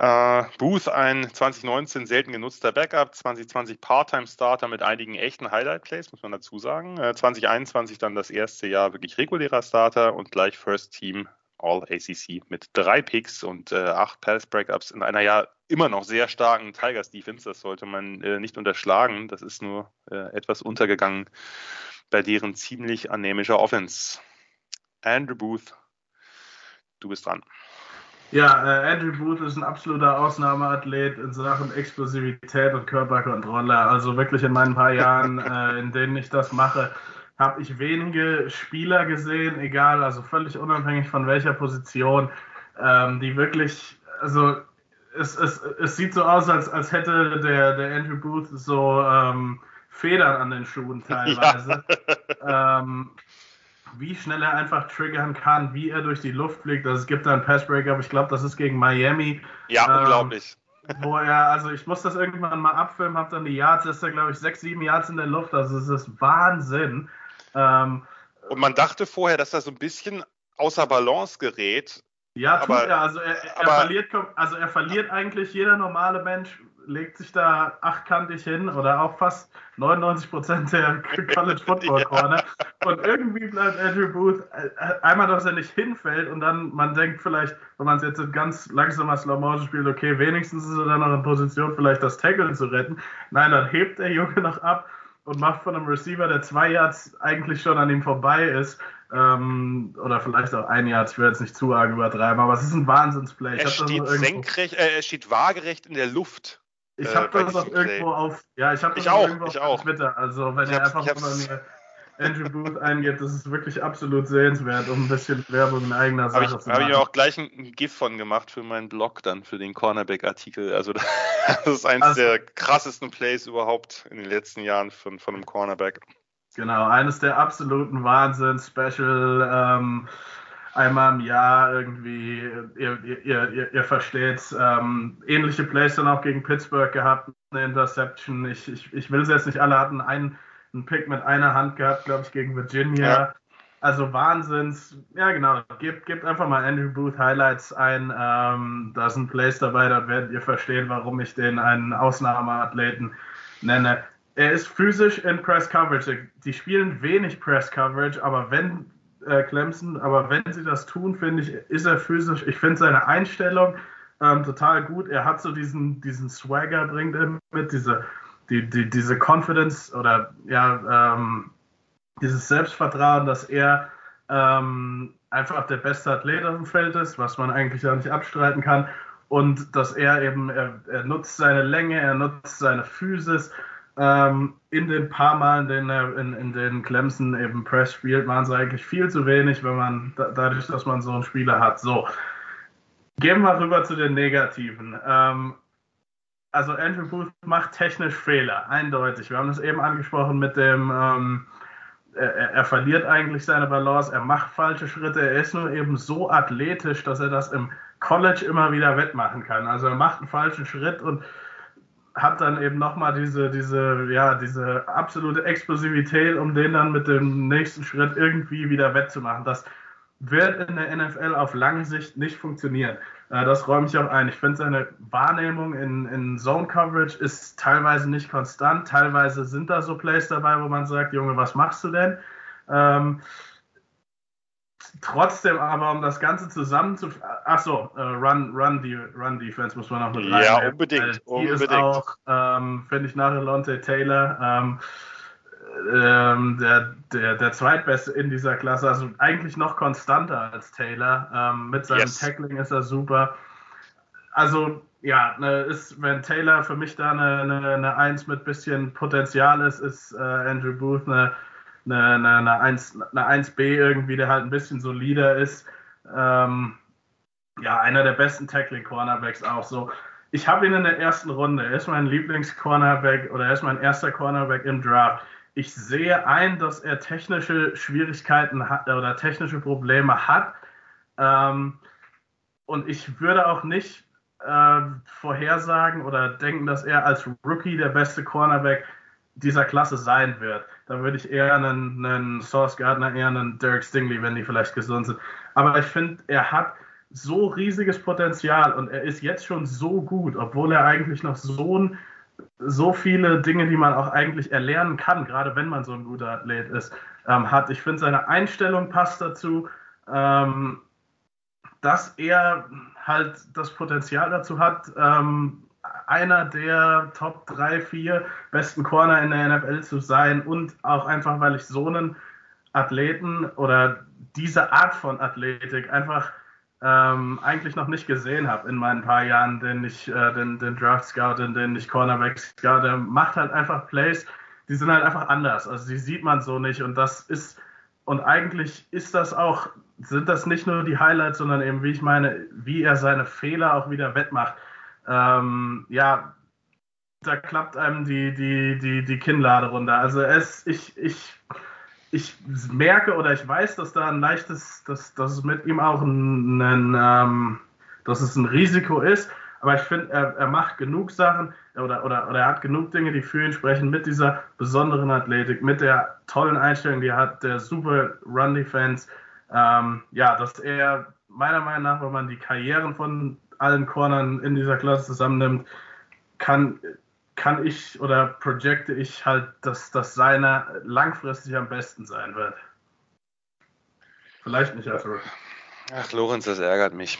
[SPEAKER 6] Uh, Booth, ein 2019 selten genutzter Backup, 2020 Part-Time-Starter mit einigen echten Highlight-Plays, muss man dazu sagen. Uh, äh, 2021 dann das erste Jahr wirklich regulärer Starter und gleich First Team All-ACC mit drei Picks und uh, acht Pass-Breakups in einer ja immer noch sehr starken Tigers-Defense. Das sollte man nicht unterschlagen. Das ist nur etwas untergegangen bei deren ziemlich anämischer Offense. Andrew Booth, du bist dran.
[SPEAKER 7] Ja, äh, Andrew Booth ist ein absoluter Ausnahmeathlet in Sachen Explosivität und Körperkontrolle. Also wirklich in meinen paar Jahren, äh, in denen ich das mache, habe ich wenige Spieler gesehen, egal, also völlig unabhängig von welcher Position, ähm, die wirklich, also es, es, es sieht so aus, als, als hätte der, der Andrew Booth so ähm, Federn an den Schuhen teilweise. Ja. Ähm, wie schnell er einfach triggern kann, wie er durch die Luft fliegt. Also es gibt da einen Passbreak, aber ich glaube, das ist gegen Miami.
[SPEAKER 6] Ja, ähm, unglaublich.
[SPEAKER 7] Wo er, also ich muss das irgendwann mal abfilmen, habe dann die Yards, ist er glaube ich sechs, sieben Yards in der Luft, also es ist Wahnsinn.
[SPEAKER 6] Ähm, Und man dachte vorher, dass er so ein bisschen außer Balance gerät.
[SPEAKER 7] Ja, tut aber, er. Also er, er verliert, also er verliert eigentlich jeder normale Mensch legt sich da achtkantig hin oder auch fast 99 Prozent der College Football Corner. Ja. Und irgendwie bleibt Andrew Booth äh, einmal, dass er nicht hinfällt und dann, man denkt vielleicht, wenn man es jetzt in ganz langsamer Slow Motion spielt, okay, wenigstens ist er dann noch in Position, vielleicht das Tackle zu retten. Nein, dann hebt der Junge noch ab und macht von einem Receiver, der zwei Yards eigentlich schon an ihm vorbei ist, ähm, oder vielleicht auch ein Yard, ich will jetzt nicht zu arg übertreiben, aber es ist ein Wahnsinnsplay.
[SPEAKER 6] Er steht, senkrecht, äh, er steht waagerecht in der Luft.
[SPEAKER 7] Ich habe äh, das auch irgendwo auf, ja, ich habe das
[SPEAKER 6] ich auch, irgendwo ich auf
[SPEAKER 7] Twitter. Also wenn ihr einfach mal mir Andrew Booth eingeht, das ist wirklich absolut sehenswert, um ein bisschen Werbung in eigener Sache
[SPEAKER 6] hab ich, zu machen. Habe ich auch gleich ein GIF von gemacht für meinen Blog dann, für den Cornerback-Artikel. Also das ist eines also, der krassesten Plays überhaupt in den letzten Jahren von, von einem Cornerback.
[SPEAKER 7] Genau, eines der absoluten Wahnsinn-Special ähm, einmal im Jahr irgendwie, ihr, ihr, ihr, ihr versteht, ähm, ähnliche Plays dann auch gegen Pittsburgh gehabt, eine Interception. Ich, ich, ich will es jetzt nicht alle hatten, einen, einen Pick mit einer Hand gehabt, glaube ich, gegen Virginia. Ja. Also Wahnsinns, ja genau, gebt, gebt einfach mal Andrew Booth Highlights ein. Ähm, da sind Plays dabei, da werdet ihr verstehen, warum ich den einen Ausnahmeathleten nenne. Er ist physisch in Press Coverage. Die spielen wenig Press Coverage, aber wenn äh, Clemson, aber wenn sie das tun, finde ich, ist er physisch. Ich finde seine Einstellung ähm, total gut. Er hat so diesen, diesen Swagger, bringt er mit, diese, die, die, diese Confidence oder ja, ähm, dieses Selbstvertrauen, dass er ähm, einfach der beste Athlet auf dem Feld ist, was man eigentlich ja nicht abstreiten kann. Und dass er eben, er, er nutzt seine Länge, er nutzt seine Physis ähm, in den paar Malen, in, in, in den Clemson eben Press spielt, waren es eigentlich viel zu wenig, wenn man dadurch, dass man so einen Spieler hat. So, gehen wir rüber zu den Negativen. Ähm, also Andrew Booth macht technisch Fehler, eindeutig. Wir haben das eben angesprochen mit dem, ähm, er, er, verliert eigentlich seine Balance, er macht falsche Schritte, er ist nur eben so athletisch, dass er das im College immer wieder wettmachen kann. Also er macht einen falschen Schritt und hat dann eben nochmal diese, diese, ja, diese absolute Explosivität, um den dann mit dem nächsten Schritt irgendwie wieder wettzumachen. Das wird in der NFL auf lange Sicht nicht funktionieren. Äh, das räume ich auch ein. Ich finde, seine Wahrnehmung in, in Zone Coverage ist teilweise nicht konstant. Teilweise sind da so Plays dabei, wo man sagt, Junge, was machst du denn? Ähm, trotzdem aber, um das Ganze zusammen zu. Achso, äh, Run, Run, die, Run Defense muss man noch mit
[SPEAKER 6] rein. Ja, unbedingt.
[SPEAKER 7] Die unbedingt. ist auch, ähm, finde ich, nach Lonte Taylor ähm, ähm, der, der, der zweitbeste in dieser Klasse. Also eigentlich noch konstanter als Taylor. Ähm, mit seinem yes. Tackling ist er super. Also, ja, ne, ist, wenn Taylor für mich da eine, eine, eine Eins mit bisschen Potenzial ist, ist äh, Andrew Booth eine eine, eine, eine, 1, eine 1B irgendwie, der halt ein bisschen solider ist. Ähm, ja, einer der besten Tackling-Cornerbacks auch so. Ich habe ihn in der ersten Runde. Er ist mein Lieblings-Cornerback oder er ist mein erster Cornerback im Draft. Ich sehe ein, dass er technische Schwierigkeiten hat oder technische Probleme hat. Ähm, und ich würde auch nicht äh, vorhersagen oder denken, dass er als Rookie der beste Cornerback dieser Klasse sein wird. Da würde ich eher einen, einen Source Gardner, eher einen Derek Stingley, wenn die vielleicht gesund sind. Aber ich finde, er hat so riesiges Potenzial und er ist jetzt schon so gut, obwohl er eigentlich noch so, so viele Dinge, die man auch eigentlich erlernen kann, gerade wenn man so ein guter Athlet ist, ähm, hat. Ich finde, seine Einstellung passt dazu, ähm, dass er halt das Potenzial dazu hat, ähm, einer der Top 3, 4 besten Corner in der NFL zu sein und auch einfach, weil ich so einen Athleten oder diese Art von Athletik einfach ähm, eigentlich noch nicht gesehen habe in meinen paar Jahren, den ich äh, den, den Draft Scout, in den ich Cornerback Scout. Der macht halt einfach Plays, die sind halt einfach anders. Also die sieht man so nicht und das ist und eigentlich ist das auch sind das nicht nur die Highlights, sondern eben wie ich meine, wie er seine Fehler auch wieder wettmacht. Ähm, ja, da klappt einem die, die, die, die Kinnlade runter. Also es, ich, ich, ich merke oder ich weiß, dass da ein leichtes, dass, dass es mit ihm auch ein, ein ähm, dass es ein Risiko ist. Aber ich finde, er, er macht genug Sachen oder, oder, oder er hat genug Dinge, die für ihn sprechen, mit dieser besonderen Athletik, mit der tollen Einstellung, die er hat, der super Run-Defense. Ähm, ja, dass er meiner Meinung nach, wenn man die Karrieren von allen Cornern in dieser Klasse zusammennimmt, kann, kann ich oder projecte ich halt, dass das seiner langfristig am besten sein wird. Vielleicht nicht als Rookie.
[SPEAKER 6] Ach, Lorenz, das ärgert mich.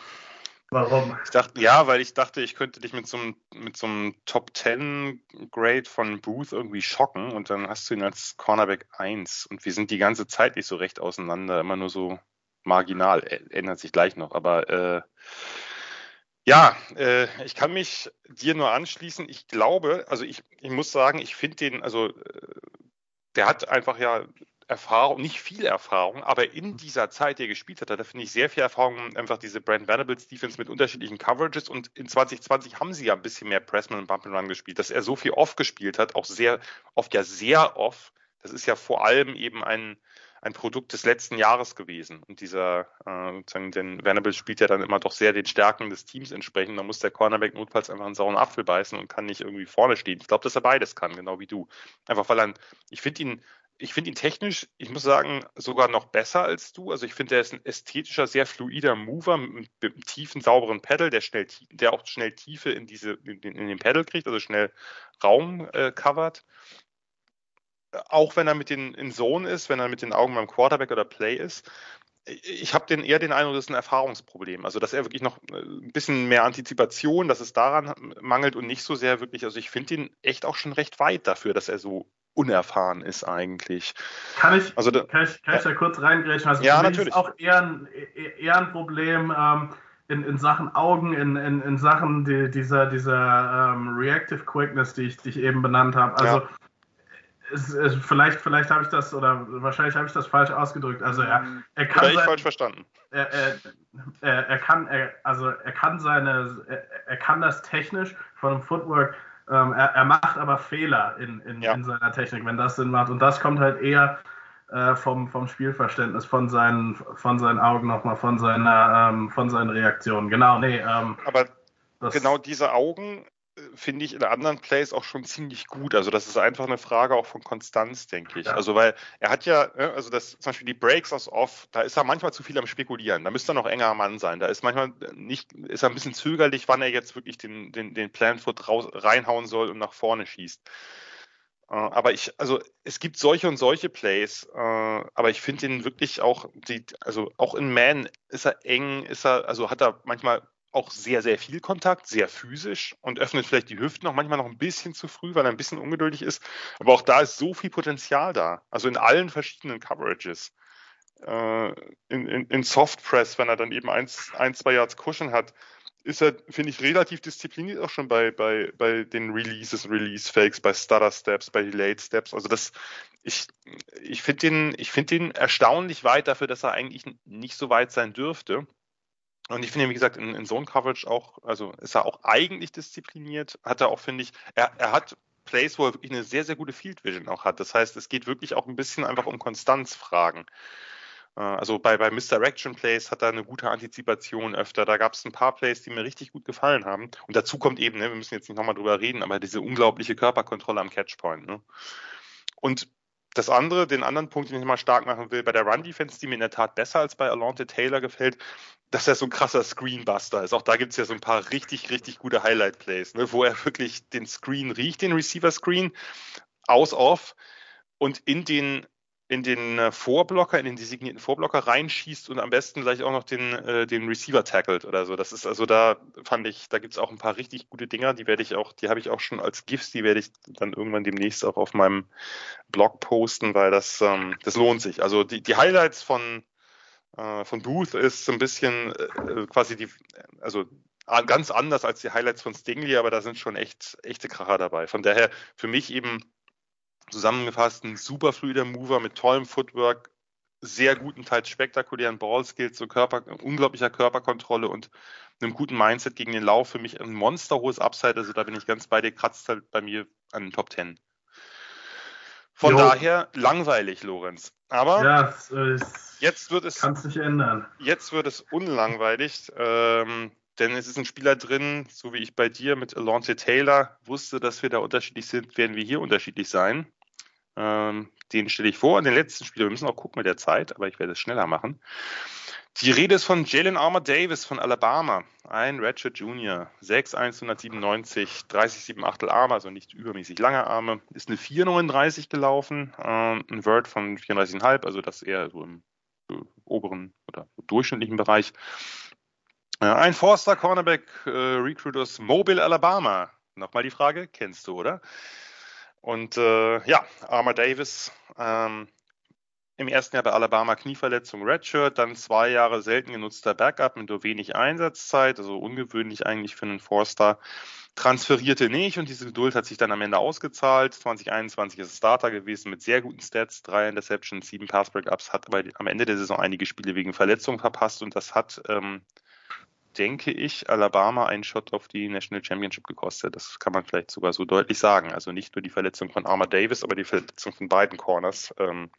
[SPEAKER 7] Warum?
[SPEAKER 6] Ich dachte, ja, weil ich dachte, ich könnte dich mit so einem, mit so einem Top 10 Grade von Booth irgendwie schocken und dann hast du ihn als Cornerback 1 und wir sind die ganze Zeit nicht so recht auseinander, immer nur so marginal, ändert sich gleich noch, aber äh, ja, äh, ich kann mich dir nur anschließen. Ich glaube, also ich, ich muss sagen, ich finde den, also äh, der hat einfach ja Erfahrung, nicht viel Erfahrung, aber in dieser Zeit, die er gespielt hat, da finde ich sehr viel Erfahrung, einfach diese Brand Venables Defense mit unterschiedlichen Coverages und in 2020 haben sie ja ein bisschen mehr Pressman und Bump and Run gespielt, dass er so viel off gespielt hat, auch sehr oft ja sehr off. Das ist ja vor allem eben ein, ein Produkt des letzten Jahres gewesen. Und dieser, äh, sozusagen, denn Venables spielt ja dann immer doch sehr den Stärken des Teams entsprechend. Da muss der Cornerback notfalls einfach einen sauren Apfel beißen und kann nicht irgendwie vorne stehen. Ich glaube, dass er beides kann, genau wie du. Einfach weil er, ich finde ihn, ich finde ihn technisch, ich muss sagen, sogar noch besser als du. Also ich finde, er ist ein ästhetischer, sehr fluider Mover mit, einem tiefen, sauberen Pedal, der schnell, der auch schnell Tiefe in diese, in den Pedal kriegt, also schnell Raum äh, covert auch wenn er mit den in Zone ist, wenn er mit den Augen beim Quarterback oder Play ist. Ich habe den eher den Eindruck, das ist ein Erfahrungsproblem. Also, dass er wirklich noch äh, ein bisschen mehr Antizipation, dass es daran mangelt und nicht so sehr wirklich. Also, ich finde ihn echt auch schon recht weit dafür, dass er so unerfahren ist eigentlich.
[SPEAKER 7] Kann ich, also, da, kann ich, kann ich da kurz reingrätschen? Also
[SPEAKER 6] ja, natürlich.
[SPEAKER 7] ist auch eher ein, eher ein Problem ähm, in, in Sachen Augen, in, in, in Sachen die, dieser, dieser ähm, Reactive Quickness, die ich, die ich eben benannt habe. Also ja es, es, vielleicht, vielleicht habe ich das oder wahrscheinlich habe ich das falsch ausgedrückt. Also er, er kann.
[SPEAKER 6] Oder ich sein, falsch verstanden.
[SPEAKER 7] Er, er, er kann, er, also er kann seine, er, kann das technisch von dem Footwork. Ähm, er, macht aber Fehler in, in, ja. in, seiner Technik, wenn das Sinn macht. Und das kommt halt eher äh, vom, vom Spielverständnis, von seinen, von seinen Augen nochmal, von seiner, ähm, von seinen Reaktionen. Genau, nee. Ähm,
[SPEAKER 6] aber genau diese Augen finde ich in anderen Plays auch schon ziemlich gut. Also das ist einfach eine Frage auch von Konstanz, denke ich. Ja. Also weil er hat ja, ne, also das zum Beispiel die Breaks aus Off, da ist er manchmal zu viel am Spekulieren. Da müsste er noch enger am Mann sein. Da ist manchmal nicht, ist er ein bisschen zögerlich, wann er jetzt wirklich den, den, den Planfoot raus, reinhauen soll und nach vorne schießt. Äh, aber ich, also es gibt solche und solche Plays, äh, aber ich finde ihn wirklich auch, die, also auch in Man ist er eng, ist er, also hat er manchmal auch sehr, sehr viel Kontakt, sehr physisch und öffnet vielleicht die Hüften auch manchmal noch ein bisschen zu früh, weil er ein bisschen ungeduldig ist. Aber auch da ist so viel Potenzial da. Also in allen verschiedenen Coverages. Äh, in, in, in Soft Press, wenn er dann eben eins, ein zwei Yards Cushion hat, ist er, finde ich, relativ diszipliniert auch schon bei, bei, bei den Releases, Release Fakes, bei Stutter Steps, bei Delayed Steps. Also das, ich, ich finde den, ich den erstaunlich weit dafür, dass er eigentlich nicht so weit sein dürfte. Und ich finde, wie gesagt, in, in Zone Coverage auch, also ist er auch eigentlich diszipliniert, hat er auch, finde ich, er, er hat Plays, wo er wirklich eine sehr, sehr gute Field Vision auch hat. Das heißt, es geht wirklich auch ein bisschen einfach um Konstanzfragen. Äh, also bei, bei Misdirection Plays hat er eine gute Antizipation öfter. Da gab es ein paar Plays, die mir richtig gut gefallen haben. Und dazu kommt eben, ne, wir müssen jetzt nicht nochmal drüber reden, aber diese unglaubliche Körperkontrolle am Catchpoint. Ne? Und das andere, den anderen Punkt, den ich mal stark machen will, bei der Run-Defense, die mir in der Tat besser als bei Alonte Taylor gefällt, dass er so ein krasser Screenbuster ist. Auch da gibt es ja so ein paar richtig, richtig gute Highlight-Plays, ne, wo er wirklich den Screen riecht, den Receiver-Screen, aus-off und in den in den äh, Vorblocker, in den designierten Vorblocker reinschießt und am besten gleich auch noch den, äh, den Receiver tackelt oder so. Das ist also da fand ich, da gibt's auch ein paar richtig gute Dinger, die werde ich auch, die habe ich auch schon als GIFs, die werde ich dann irgendwann demnächst auch auf meinem Blog posten, weil das, ähm, das lohnt sich. Also die, die Highlights von äh, von Booth ist so ein bisschen äh, quasi die, also ganz anders als die Highlights von Stingley, aber da sind schon echt echte Kracher dabei. Von daher für mich eben zusammengefasst ein super fluider Mover mit tollem Footwork, sehr guten, teils spektakulären Ballskills, so Körper, unglaublicher Körperkontrolle und einem guten Mindset gegen den Lauf. Für mich ein monsterhohes Upside, also da bin ich ganz bei dir, kratzt halt bei mir an den Top Ten. Von jo. daher langweilig, Lorenz. Aber
[SPEAKER 7] ja,
[SPEAKER 6] jetzt wird es.
[SPEAKER 7] Kann sich ändern.
[SPEAKER 6] Jetzt wird es unlangweilig. Ähm, denn es ist ein Spieler drin, so wie ich bei dir mit Alonte Taylor wusste, dass wir da unterschiedlich sind, werden wir hier unterschiedlich sein. Ähm, den stelle ich vor. Den letzten Spieler, wir müssen auch gucken mit der Zeit, aber ich werde es schneller machen. Die Rede ist von Jalen Armour Davis von Alabama, ein Redshirt Junior, 6'197, 30,7 Achtel Arme, also nicht übermäßig lange Arme, ist eine 4,39 gelaufen, äh, ein Word von 34,5, also das eher so im äh, oberen oder durchschnittlichen Bereich. Äh, ein Forster Cornerback äh, Recruiters Mobile, Alabama. Nochmal die Frage, kennst du, oder? Und äh, ja, Armour Davis, ähm, im ersten Jahr bei Alabama Knieverletzung Redshirt, dann zwei Jahre selten genutzter Backup mit nur wenig Einsatzzeit, also ungewöhnlich eigentlich für einen Forster. Transferierte nicht und diese Geduld hat sich dann am Ende ausgezahlt. 2021 ist Starter gewesen mit sehr guten Stats, drei Interceptions, sieben Pass-Breakups, hat aber am Ende der Saison einige Spiele wegen Verletzung verpasst und das hat, ähm, denke ich, Alabama einen Shot auf die National Championship gekostet. Das kann man vielleicht sogar so deutlich sagen. Also nicht nur die Verletzung von Armour Davis, aber die Verletzung von beiden Corners. Ähm,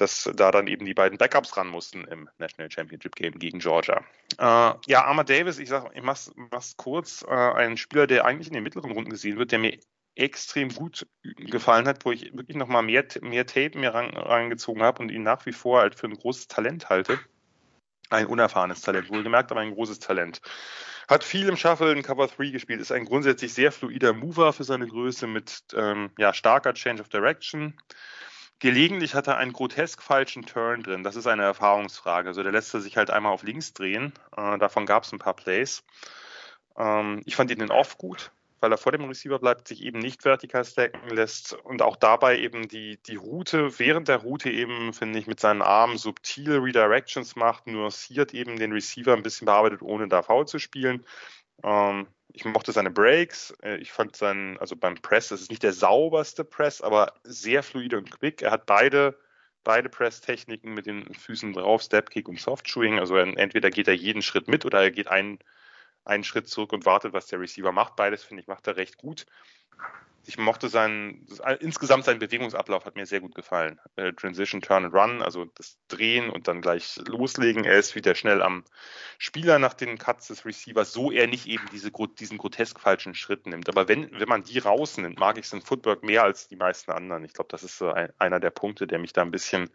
[SPEAKER 6] dass da dann eben die beiden Backups ran mussten im National Championship Game gegen Georgia. Äh, ja, Arma Davis, ich sage, ich mach's, mach's kurz, äh, ein Spieler, der eigentlich in den mittleren Runden gesehen wird, der mir extrem gut gefallen hat, wo ich wirklich nochmal mehr, mehr Tape mir reingezogen habe und ihn nach wie vor halt für ein großes Talent halte. Ein unerfahrenes Talent, wohlgemerkt, aber ein großes Talent. Hat viel im Shuffle in Cover 3 gespielt, ist ein grundsätzlich sehr fluider Mover für seine Größe mit ähm, ja, starker Change of Direction. Gelegentlich hat er einen grotesk falschen Turn drin. Das ist eine Erfahrungsfrage. Also der lässt sich halt einmal auf links drehen. Äh, davon gab es ein paar Plays. Ähm, ich fand ihn in Off gut, weil er vor dem Receiver bleibt, sich eben nicht vertikal stacken lässt und auch dabei eben die, die Route, während der Route eben, finde ich, mit seinen Armen subtil Redirections macht, nuanciert eben den Receiver ein bisschen bearbeitet, ohne da faul zu spielen. Ähm, ich mochte seine Breaks. Äh, ich fand seinen, also beim Press, das ist nicht der sauberste Press, aber sehr fluide und quick. Er hat beide, beide Press-Techniken mit den Füßen drauf, Step Kick und Soft Shoeing. Also entweder geht er jeden Schritt mit oder er geht einen, einen Schritt zurück und wartet, was der Receiver macht. Beides, finde ich, macht er recht gut ich mochte seinen, insgesamt sein Bewegungsablauf hat mir sehr gut gefallen. Äh, Transition, Turn and Run, also das Drehen und dann gleich loslegen. Er ist wieder schnell am Spieler nach den Cuts des Receivers, so er nicht eben diese, diesen grotesk falschen Schritt nimmt. Aber wenn, wenn man die rausnimmt, mag ich sein Footwork mehr als die meisten anderen. Ich glaube, das ist so ein, einer der Punkte, der mich da ein bisschen,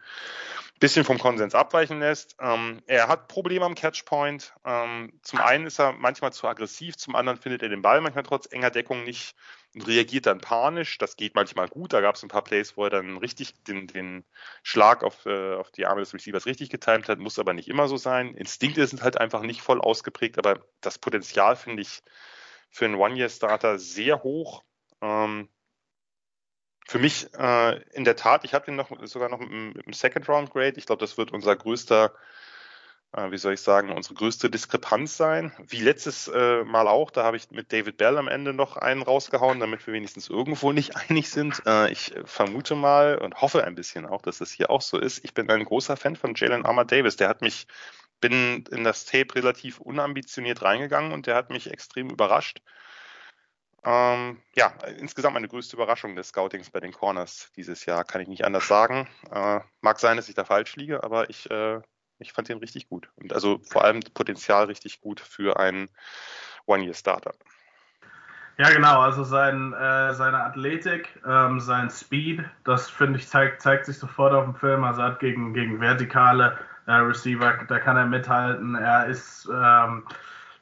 [SPEAKER 6] bisschen vom Konsens abweichen lässt. Ähm, er hat Probleme am Catchpoint. Ähm, zum einen ist er manchmal zu aggressiv, zum anderen findet er den Ball manchmal trotz enger Deckung nicht und reagiert dann panisch. Das geht manchmal gut. Da gab es ein paar Plays, wo er dann richtig den, den Schlag auf, äh, auf die Arme des Receivers richtig getimt hat, muss aber nicht immer so sein. Instinkte sind halt einfach nicht voll ausgeprägt, aber das Potenzial finde ich für einen One-Year-Starter sehr hoch. Ähm, für mich äh, in der Tat, ich habe den noch sogar noch im, im Second Round Grade. Ich glaube, das wird unser größter wie soll ich sagen, unsere größte Diskrepanz sein. Wie letztes äh, Mal auch, da habe ich mit David Bell am Ende noch einen rausgehauen, damit wir wenigstens irgendwo nicht einig sind. Äh, ich vermute mal und hoffe ein bisschen auch, dass das hier auch so ist. Ich bin ein großer Fan von Jalen Armour Davis. Der hat mich, bin in das Tape relativ unambitioniert reingegangen und der hat mich extrem überrascht. Ähm, ja, insgesamt meine größte Überraschung des Scoutings bei den Corners dieses Jahr, kann ich nicht anders sagen. Äh, mag sein, dass ich da falsch liege, aber ich äh, ich fand den richtig gut. Und also vor allem Potenzial richtig gut für einen One-Year-Starter.
[SPEAKER 7] Ja, genau. Also sein, äh, seine Athletik, ähm, sein Speed, das finde ich zeigt, zeigt sich sofort auf dem Film. Also er hat gegen, gegen vertikale äh, Receiver, da kann er mithalten. Er ist ähm,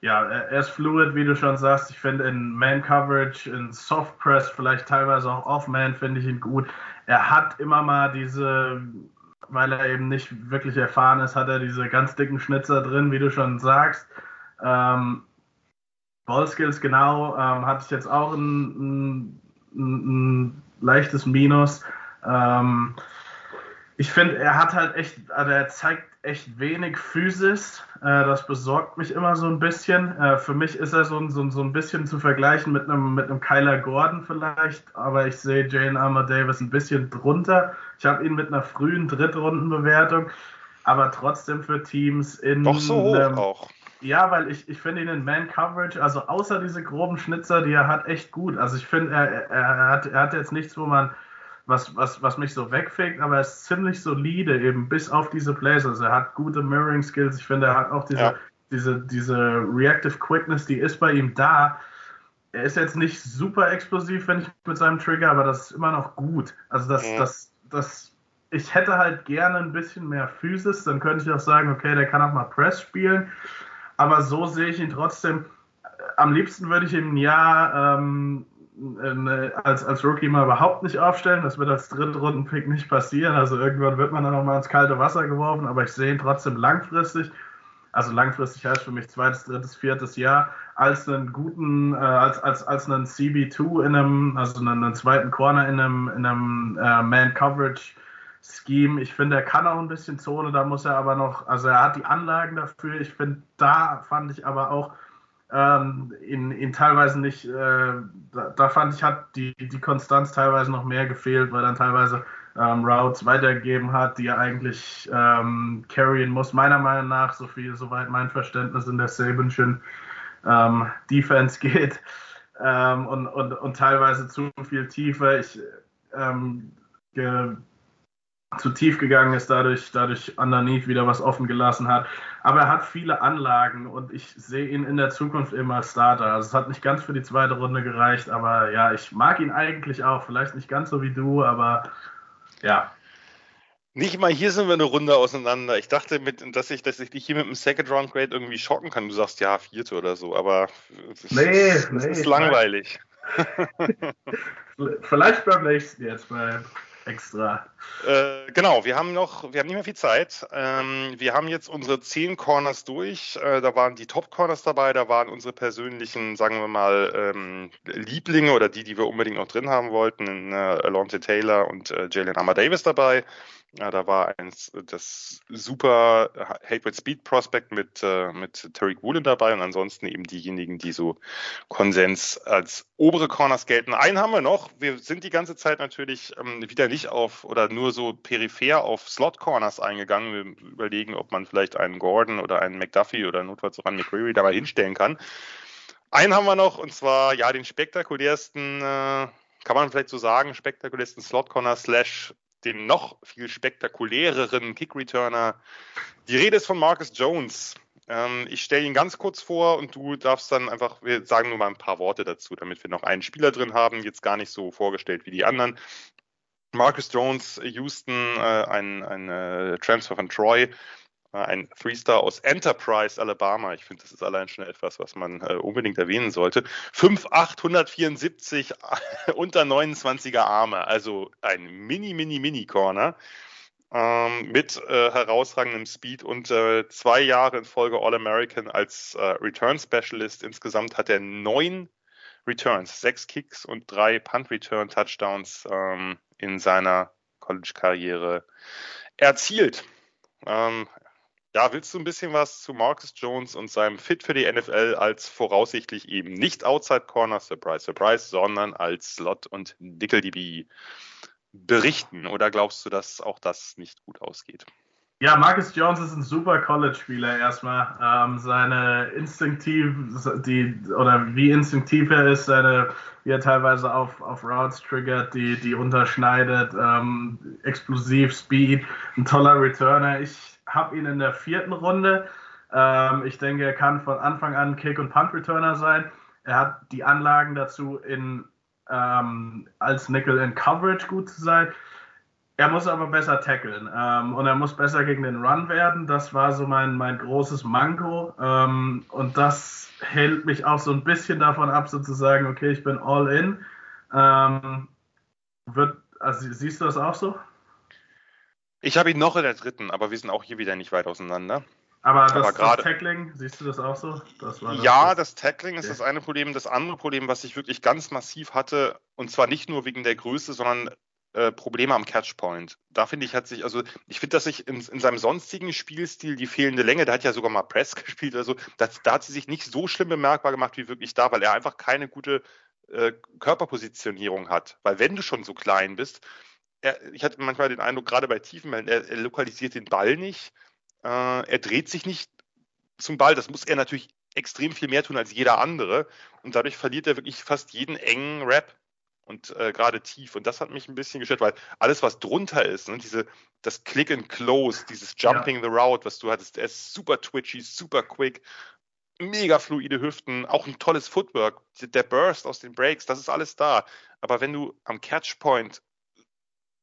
[SPEAKER 7] ja, er ist fluid, wie du schon sagst. Ich finde in Man Coverage, in Soft Press, vielleicht teilweise auch Off Man, finde ich ihn gut. Er hat immer mal diese weil er eben nicht wirklich erfahren ist, hat er diese ganz dicken Schnitzer drin, wie du schon sagst. Ähm, Ballskills genau, ähm, hatte ich jetzt auch ein, ein, ein leichtes Minus. Ähm, ich finde, er hat halt echt, also er zeigt echt wenig Physis. Äh, das besorgt mich immer so ein bisschen. Äh, für mich ist er so, ein, so, so ein bisschen zu vergleichen mit einem, mit einem Kyler Gordon vielleicht, aber ich sehe Jane Armour Davis ein bisschen drunter. Ich habe ihn mit einer frühen Drittrundenbewertung, aber trotzdem für Teams in.
[SPEAKER 6] Doch so hoch ähm, auch.
[SPEAKER 7] Ja, weil ich, ich finde ihn in Man-Coverage, also außer diese groben Schnitzer, die er hat, echt gut. Also ich finde, er, er, hat, er hat jetzt nichts, wo man was, was, was mich so wegfegt, aber er ist ziemlich solide, eben bis auf diese Plays. Also er hat gute Mirroring Skills. Ich finde, er hat auch diese, ja. diese, diese Reactive Quickness, die ist bei ihm da. Er ist jetzt nicht super explosiv, wenn ich mit seinem Trigger, aber das ist immer noch gut. Also das, mhm. das, das, ich hätte halt gerne ein bisschen mehr Physis, dann könnte ich auch sagen, okay, der kann auch mal Press spielen. Aber so sehe ich ihn trotzdem. Am liebsten würde ich ihm ja ähm, äh, als, als Rookie mal überhaupt nicht aufstellen. Das wird als Drittrunden-Pick nicht passieren. Also irgendwann wird man dann nochmal ins kalte Wasser geworfen, aber ich sehe ihn trotzdem langfristig. Also langfristig heißt für mich zweites, drittes, viertes Jahr als einen guten, äh, als, als, als einen CB2 in einem, also einen, einen zweiten Corner in einem, in einem äh, Man-Coverage-Scheme. Ich finde, er kann auch ein bisschen Zone, da muss er aber noch, also er hat die Anlagen dafür. Ich finde, da fand ich aber auch, ähm, in, in teilweise nicht, äh, da, da, fand ich, hat die, die Konstanz teilweise noch mehr gefehlt, weil dann teilweise ähm, Routes weitergegeben hat, die er eigentlich ähm, carryen muss, meiner Meinung nach, so viel, soweit mein Verständnis in der Sabanschen ähm, Defense geht ähm, und, und, und teilweise zu viel tiefer. Ich ähm, ge, zu tief gegangen ist, dadurch, dadurch underneath wieder was offen gelassen hat. Aber er hat viele Anlagen und ich sehe ihn in der Zukunft immer als Starter. Also es hat nicht ganz für die zweite Runde gereicht, aber ja, ich mag ihn eigentlich auch. Vielleicht nicht ganz so wie du, aber ja.
[SPEAKER 6] Nicht mal hier sind wir eine Runde auseinander. Ich dachte, mit, dass, ich, dass ich dich hier mit dem Second Round Grade irgendwie schocken kann. Du sagst ja, vierte oder so, aber
[SPEAKER 7] das, nee,
[SPEAKER 6] das
[SPEAKER 7] nee,
[SPEAKER 6] ist langweilig.
[SPEAKER 7] Vielleicht beim nächsten jetzt bei extra.
[SPEAKER 6] Äh, genau, wir haben noch, wir haben nicht mehr viel Zeit. Ähm, wir haben jetzt unsere zehn Corners durch. Äh, da waren die Top Corners dabei, da waren unsere persönlichen, sagen wir mal, ähm, Lieblinge oder die, die wir unbedingt noch drin haben wollten, äh, Alonte Taylor und äh, Jalen Armour Davis dabei. Ja, da war eins, das super Hatred Speed Prospect mit, äh, mit Tariq Woolen dabei und ansonsten eben diejenigen, die so Konsens als obere Corners gelten. Einen haben wir noch. Wir sind die ganze Zeit natürlich ähm, wieder nicht auf oder nur so peripher auf Slot Corners eingegangen. Wir überlegen, ob man vielleicht einen Gordon oder einen McDuffie oder notfalls auch einen McCreary dabei hinstellen kann. Einen haben wir noch und zwar ja den spektakulärsten, äh, kann man vielleicht so sagen, spektakulärsten Slot Corner slash den noch viel spektakuläreren Kick-Returner. Die Rede ist von Marcus Jones. Ähm, ich stelle ihn ganz kurz vor und du darfst dann einfach, wir sagen nur mal ein paar Worte dazu, damit wir noch einen Spieler drin haben, jetzt gar nicht so vorgestellt wie die anderen. Marcus Jones, Houston, äh, ein, ein äh, Transfer von Troy, ein Three-Star aus Enterprise, Alabama. Ich finde, das ist allein schon etwas, was man äh, unbedingt erwähnen sollte. 5,874 unter 29er Arme, also ein Mini, Mini, Mini-Corner ähm, mit äh, herausragendem Speed und äh, zwei Jahre in Folge All-American als äh, Return Specialist. Insgesamt hat er neun Returns, sechs Kicks und drei Punt-Return-Touchdowns ähm, in seiner College-Karriere erzielt. Ähm, ja, willst du ein bisschen was zu Marcus Jones und seinem Fit für die NFL als voraussichtlich eben nicht Outside Corner, Surprise, Surprise, sondern als Slot und Nickel-DB berichten? Oder glaubst du, dass auch das nicht gut ausgeht?
[SPEAKER 7] Ja, Marcus Jones ist ein super College-Spieler erstmal. Ähm, seine instinktiv, die, oder wie instinktiv er ist, seine, wie er teilweise auf, auf Routes triggert, die, die unterschneidet, ähm, explosiv, Speed, ein toller Returner. Ich habe ihn in der vierten Runde. Ähm, ich denke, er kann von Anfang an Kick- und Punt-Returner sein. Er hat die Anlagen dazu, in, ähm, als Nickel in Coverage gut zu sein. Er muss aber besser tackeln ähm, und er muss besser gegen den Run werden. Das war so mein, mein großes Manko. Ähm, und das hält mich auch so ein bisschen davon ab, sozusagen, okay, ich bin all in. Ähm, wird, also, siehst du das auch so?
[SPEAKER 6] Ich habe ihn noch in der dritten, aber wir sind auch hier wieder nicht weit auseinander.
[SPEAKER 7] Aber das, aber grade, das Tackling, siehst du das auch so?
[SPEAKER 6] Das das ja, das Tackling okay. ist das eine Problem. Das andere Problem, was ich wirklich ganz massiv hatte, und zwar nicht nur wegen der Größe, sondern äh, Probleme am Catchpoint. Da finde ich, hat sich, also ich finde, dass sich in, in, seinem sonstigen Spielstil die fehlende Länge, der hat ja sogar mal Press gespielt oder so, das, da hat sie sich nicht so schlimm bemerkbar gemacht wie wirklich da, weil er einfach keine gute äh, Körperpositionierung hat. Weil wenn du schon so klein bist, er, ich hatte manchmal den Eindruck, gerade bei Tiefenbällen, er, er lokalisiert den Ball nicht, äh, er dreht sich nicht zum Ball. Das muss er natürlich extrem viel mehr tun als jeder andere. Und dadurch verliert er wirklich fast jeden engen Rap und äh, gerade tief. Und das hat mich ein bisschen gestört, weil alles, was drunter ist, ne, diese, das Click and Close, dieses Jumping ja. the Route, was du hattest, er ist super twitchy, super quick, mega fluide Hüften, auch ein tolles Footwork, der Burst aus den Breaks, das ist alles da. Aber wenn du am Catchpoint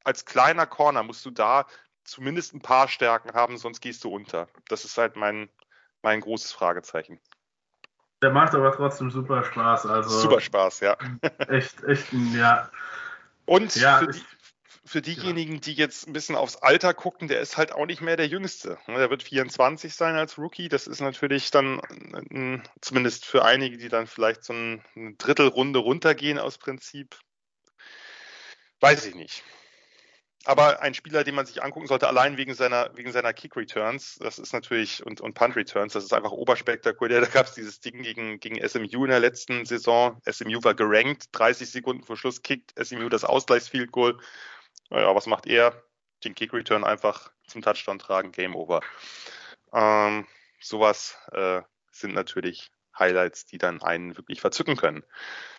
[SPEAKER 6] als kleiner Corner musst du da zumindest ein paar Stärken haben, sonst gehst du unter. Das ist halt mein, mein großes Fragezeichen.
[SPEAKER 7] Der macht aber trotzdem super Spaß. Also
[SPEAKER 6] super Spaß, ja.
[SPEAKER 7] Echt, echt, ja.
[SPEAKER 6] Und ja, für, die, für diejenigen, die jetzt ein bisschen aufs Alter gucken, der ist halt auch nicht mehr der Jüngste. Der wird 24 sein als Rookie. Das ist natürlich dann zumindest für einige, die dann vielleicht so eine Drittelrunde runtergehen aus Prinzip. Weiß ich nicht aber ein Spieler, den man sich angucken sollte, allein wegen seiner, wegen seiner Kick-Returns, das ist natürlich, und, und Punt-Returns, das ist einfach oberspektakulär. Da gab es dieses Ding gegen, gegen SMU in der letzten Saison. SMU war gerankt, 30 Sekunden vor Schluss kickt SMU das Ausgleichsfield Goal. Naja, was macht er? Den Kick-Return einfach zum Touchdown tragen, Game Over. Ähm, sowas äh, sind natürlich Highlights, die dann einen wirklich verzücken können.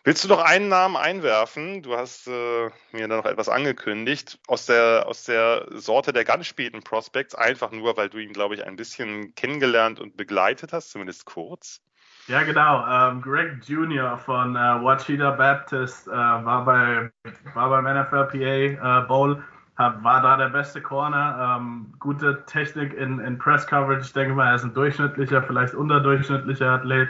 [SPEAKER 6] Willst du noch einen Namen einwerfen? Du hast äh, mir da noch etwas angekündigt aus der, aus der Sorte der ganz späten Prospects, einfach nur, weil du ihn, glaube ich, ein bisschen kennengelernt und begleitet hast, zumindest kurz.
[SPEAKER 7] Ja, genau. Ähm, Greg Junior von äh, Wachita Baptist äh, war, bei, war beim NFLPA äh, Bowl war da der beste Corner. Ähm, gute Technik in, in Press Coverage. Ich denke mal, er ist ein durchschnittlicher, vielleicht unterdurchschnittlicher Athlet.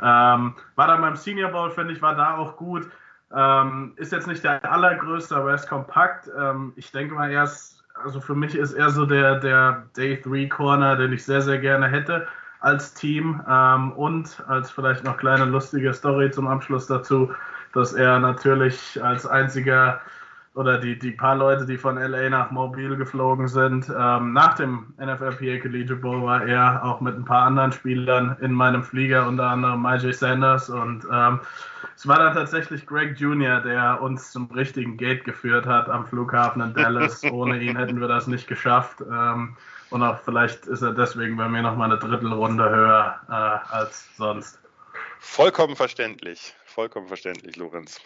[SPEAKER 7] Ähm, war da beim Senior Bowl, finde ich, war da auch gut. Ähm, ist jetzt nicht der allergrößte, aber er ist kompakt. Ähm, ich denke mal, er ist, also für mich ist er so der, der Day 3 Corner, den ich sehr, sehr gerne hätte als Team. Ähm, und als vielleicht noch kleine lustige Story zum Abschluss dazu, dass er natürlich als einziger oder die, die paar Leute, die von LA nach Mobile geflogen sind. Ähm, nach dem NFLPA Collegiate Bowl war er auch mit ein paar anderen Spielern in meinem Flieger, unter anderem MyJ Sanders. Und ähm, es war dann tatsächlich Greg Jr., der uns zum richtigen Gate geführt hat am Flughafen in Dallas. Ohne ihn hätten wir das nicht geschafft. Ähm, und auch vielleicht ist er deswegen bei mir nochmal eine Drittelrunde höher äh, als sonst.
[SPEAKER 6] Vollkommen verständlich. Vollkommen verständlich, Lorenz.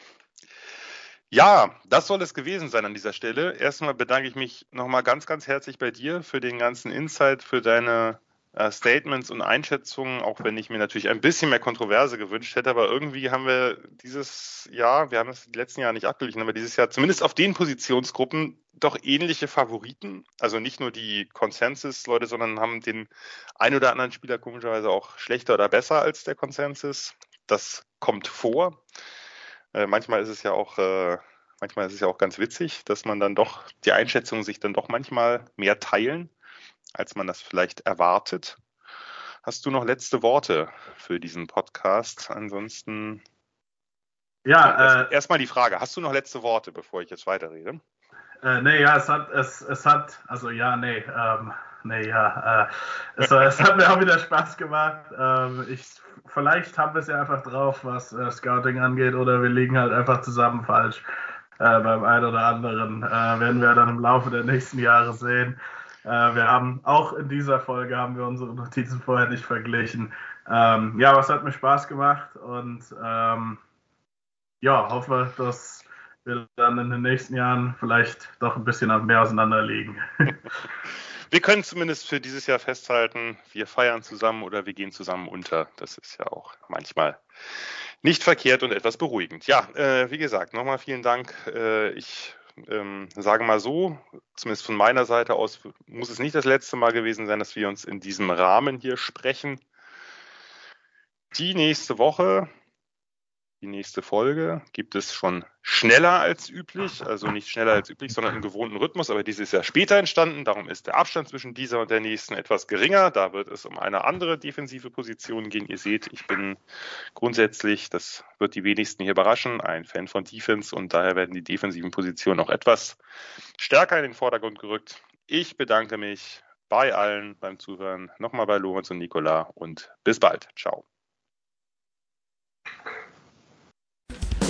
[SPEAKER 6] Ja, das soll es gewesen sein an dieser Stelle. Erstmal bedanke ich mich nochmal ganz, ganz herzlich bei dir für den ganzen Insight, für deine äh, Statements und Einschätzungen, auch wenn ich mir natürlich ein bisschen mehr Kontroverse gewünscht hätte. Aber irgendwie haben wir dieses Jahr, wir haben das die letzten Jahre nicht abgeglichen, aber dieses Jahr zumindest auf den Positionsgruppen doch ähnliche Favoriten. Also nicht nur die Consensus-Leute, sondern haben den ein oder anderen Spieler komischerweise auch schlechter oder besser als der Consensus. Das kommt vor. Äh, manchmal ist es ja auch, äh, manchmal ist es ja auch ganz witzig, dass man dann doch, die Einschätzungen sich dann doch manchmal mehr teilen, als man das vielleicht erwartet. Hast du noch letzte Worte für diesen Podcast? Ansonsten. Ja, äh, erstmal die Frage: Hast du noch letzte Worte, bevor ich jetzt weiterrede?
[SPEAKER 7] Äh, nee, ja, es hat, es, es hat, also ja, nee, ähm, nee, äh, es, es, hat mir auch wieder Spaß gemacht. Ähm, ich vielleicht haben wir es ja einfach drauf, was äh, Scouting angeht, oder wir liegen halt einfach zusammen falsch. Äh, beim einen oder anderen äh, werden wir dann im Laufe der nächsten Jahre sehen. Äh, wir haben auch in dieser Folge haben wir unsere Notizen vorher nicht verglichen. Ähm, ja, was hat mir Spaß gemacht und ähm, ja, hoffe, dass wir dann in den nächsten Jahren vielleicht doch ein bisschen mehr auseinander liegen.
[SPEAKER 6] wir können zumindest für dieses Jahr festhalten, wir feiern zusammen oder wir gehen zusammen unter. Das ist ja auch manchmal nicht verkehrt und etwas beruhigend. Ja, äh, wie gesagt, nochmal vielen Dank. Äh, ich ähm, sage mal so, zumindest von meiner Seite aus muss es nicht das letzte Mal gewesen sein, dass wir uns in diesem Rahmen hier sprechen. Die nächste Woche Die nächste Folge gibt es schon schneller als üblich, also nicht schneller als üblich, sondern im gewohnten Rhythmus, aber diese ist ja später entstanden, darum ist der Abstand zwischen dieser und der nächsten etwas geringer. Da wird es um eine andere defensive Position gehen. Ihr seht, ich bin grundsätzlich, das wird die wenigsten hier überraschen, ein Fan von Defense und daher werden die defensiven Positionen auch etwas stärker in den Vordergrund gerückt. Ich bedanke mich bei allen beim Zuhören, nochmal bei Lorenz und Nicola und bis bald. Ciao.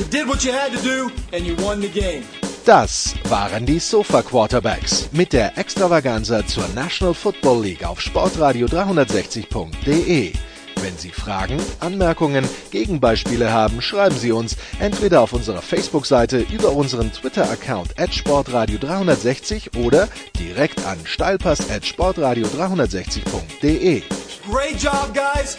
[SPEAKER 1] You did what you had to do and you won the game.
[SPEAKER 4] Das waren die Sofa Quarterbacks mit der Extravaganza zur National Football League auf sportradio 360.de. Wenn Sie Fragen, Anmerkungen, Gegenbeispiele haben, schreiben Sie uns entweder auf unserer Facebook-Seite über unseren Twitter-Account at sportradio 360 oder direkt an steilpass at sportradio 360.de.
[SPEAKER 1] Great job, guys.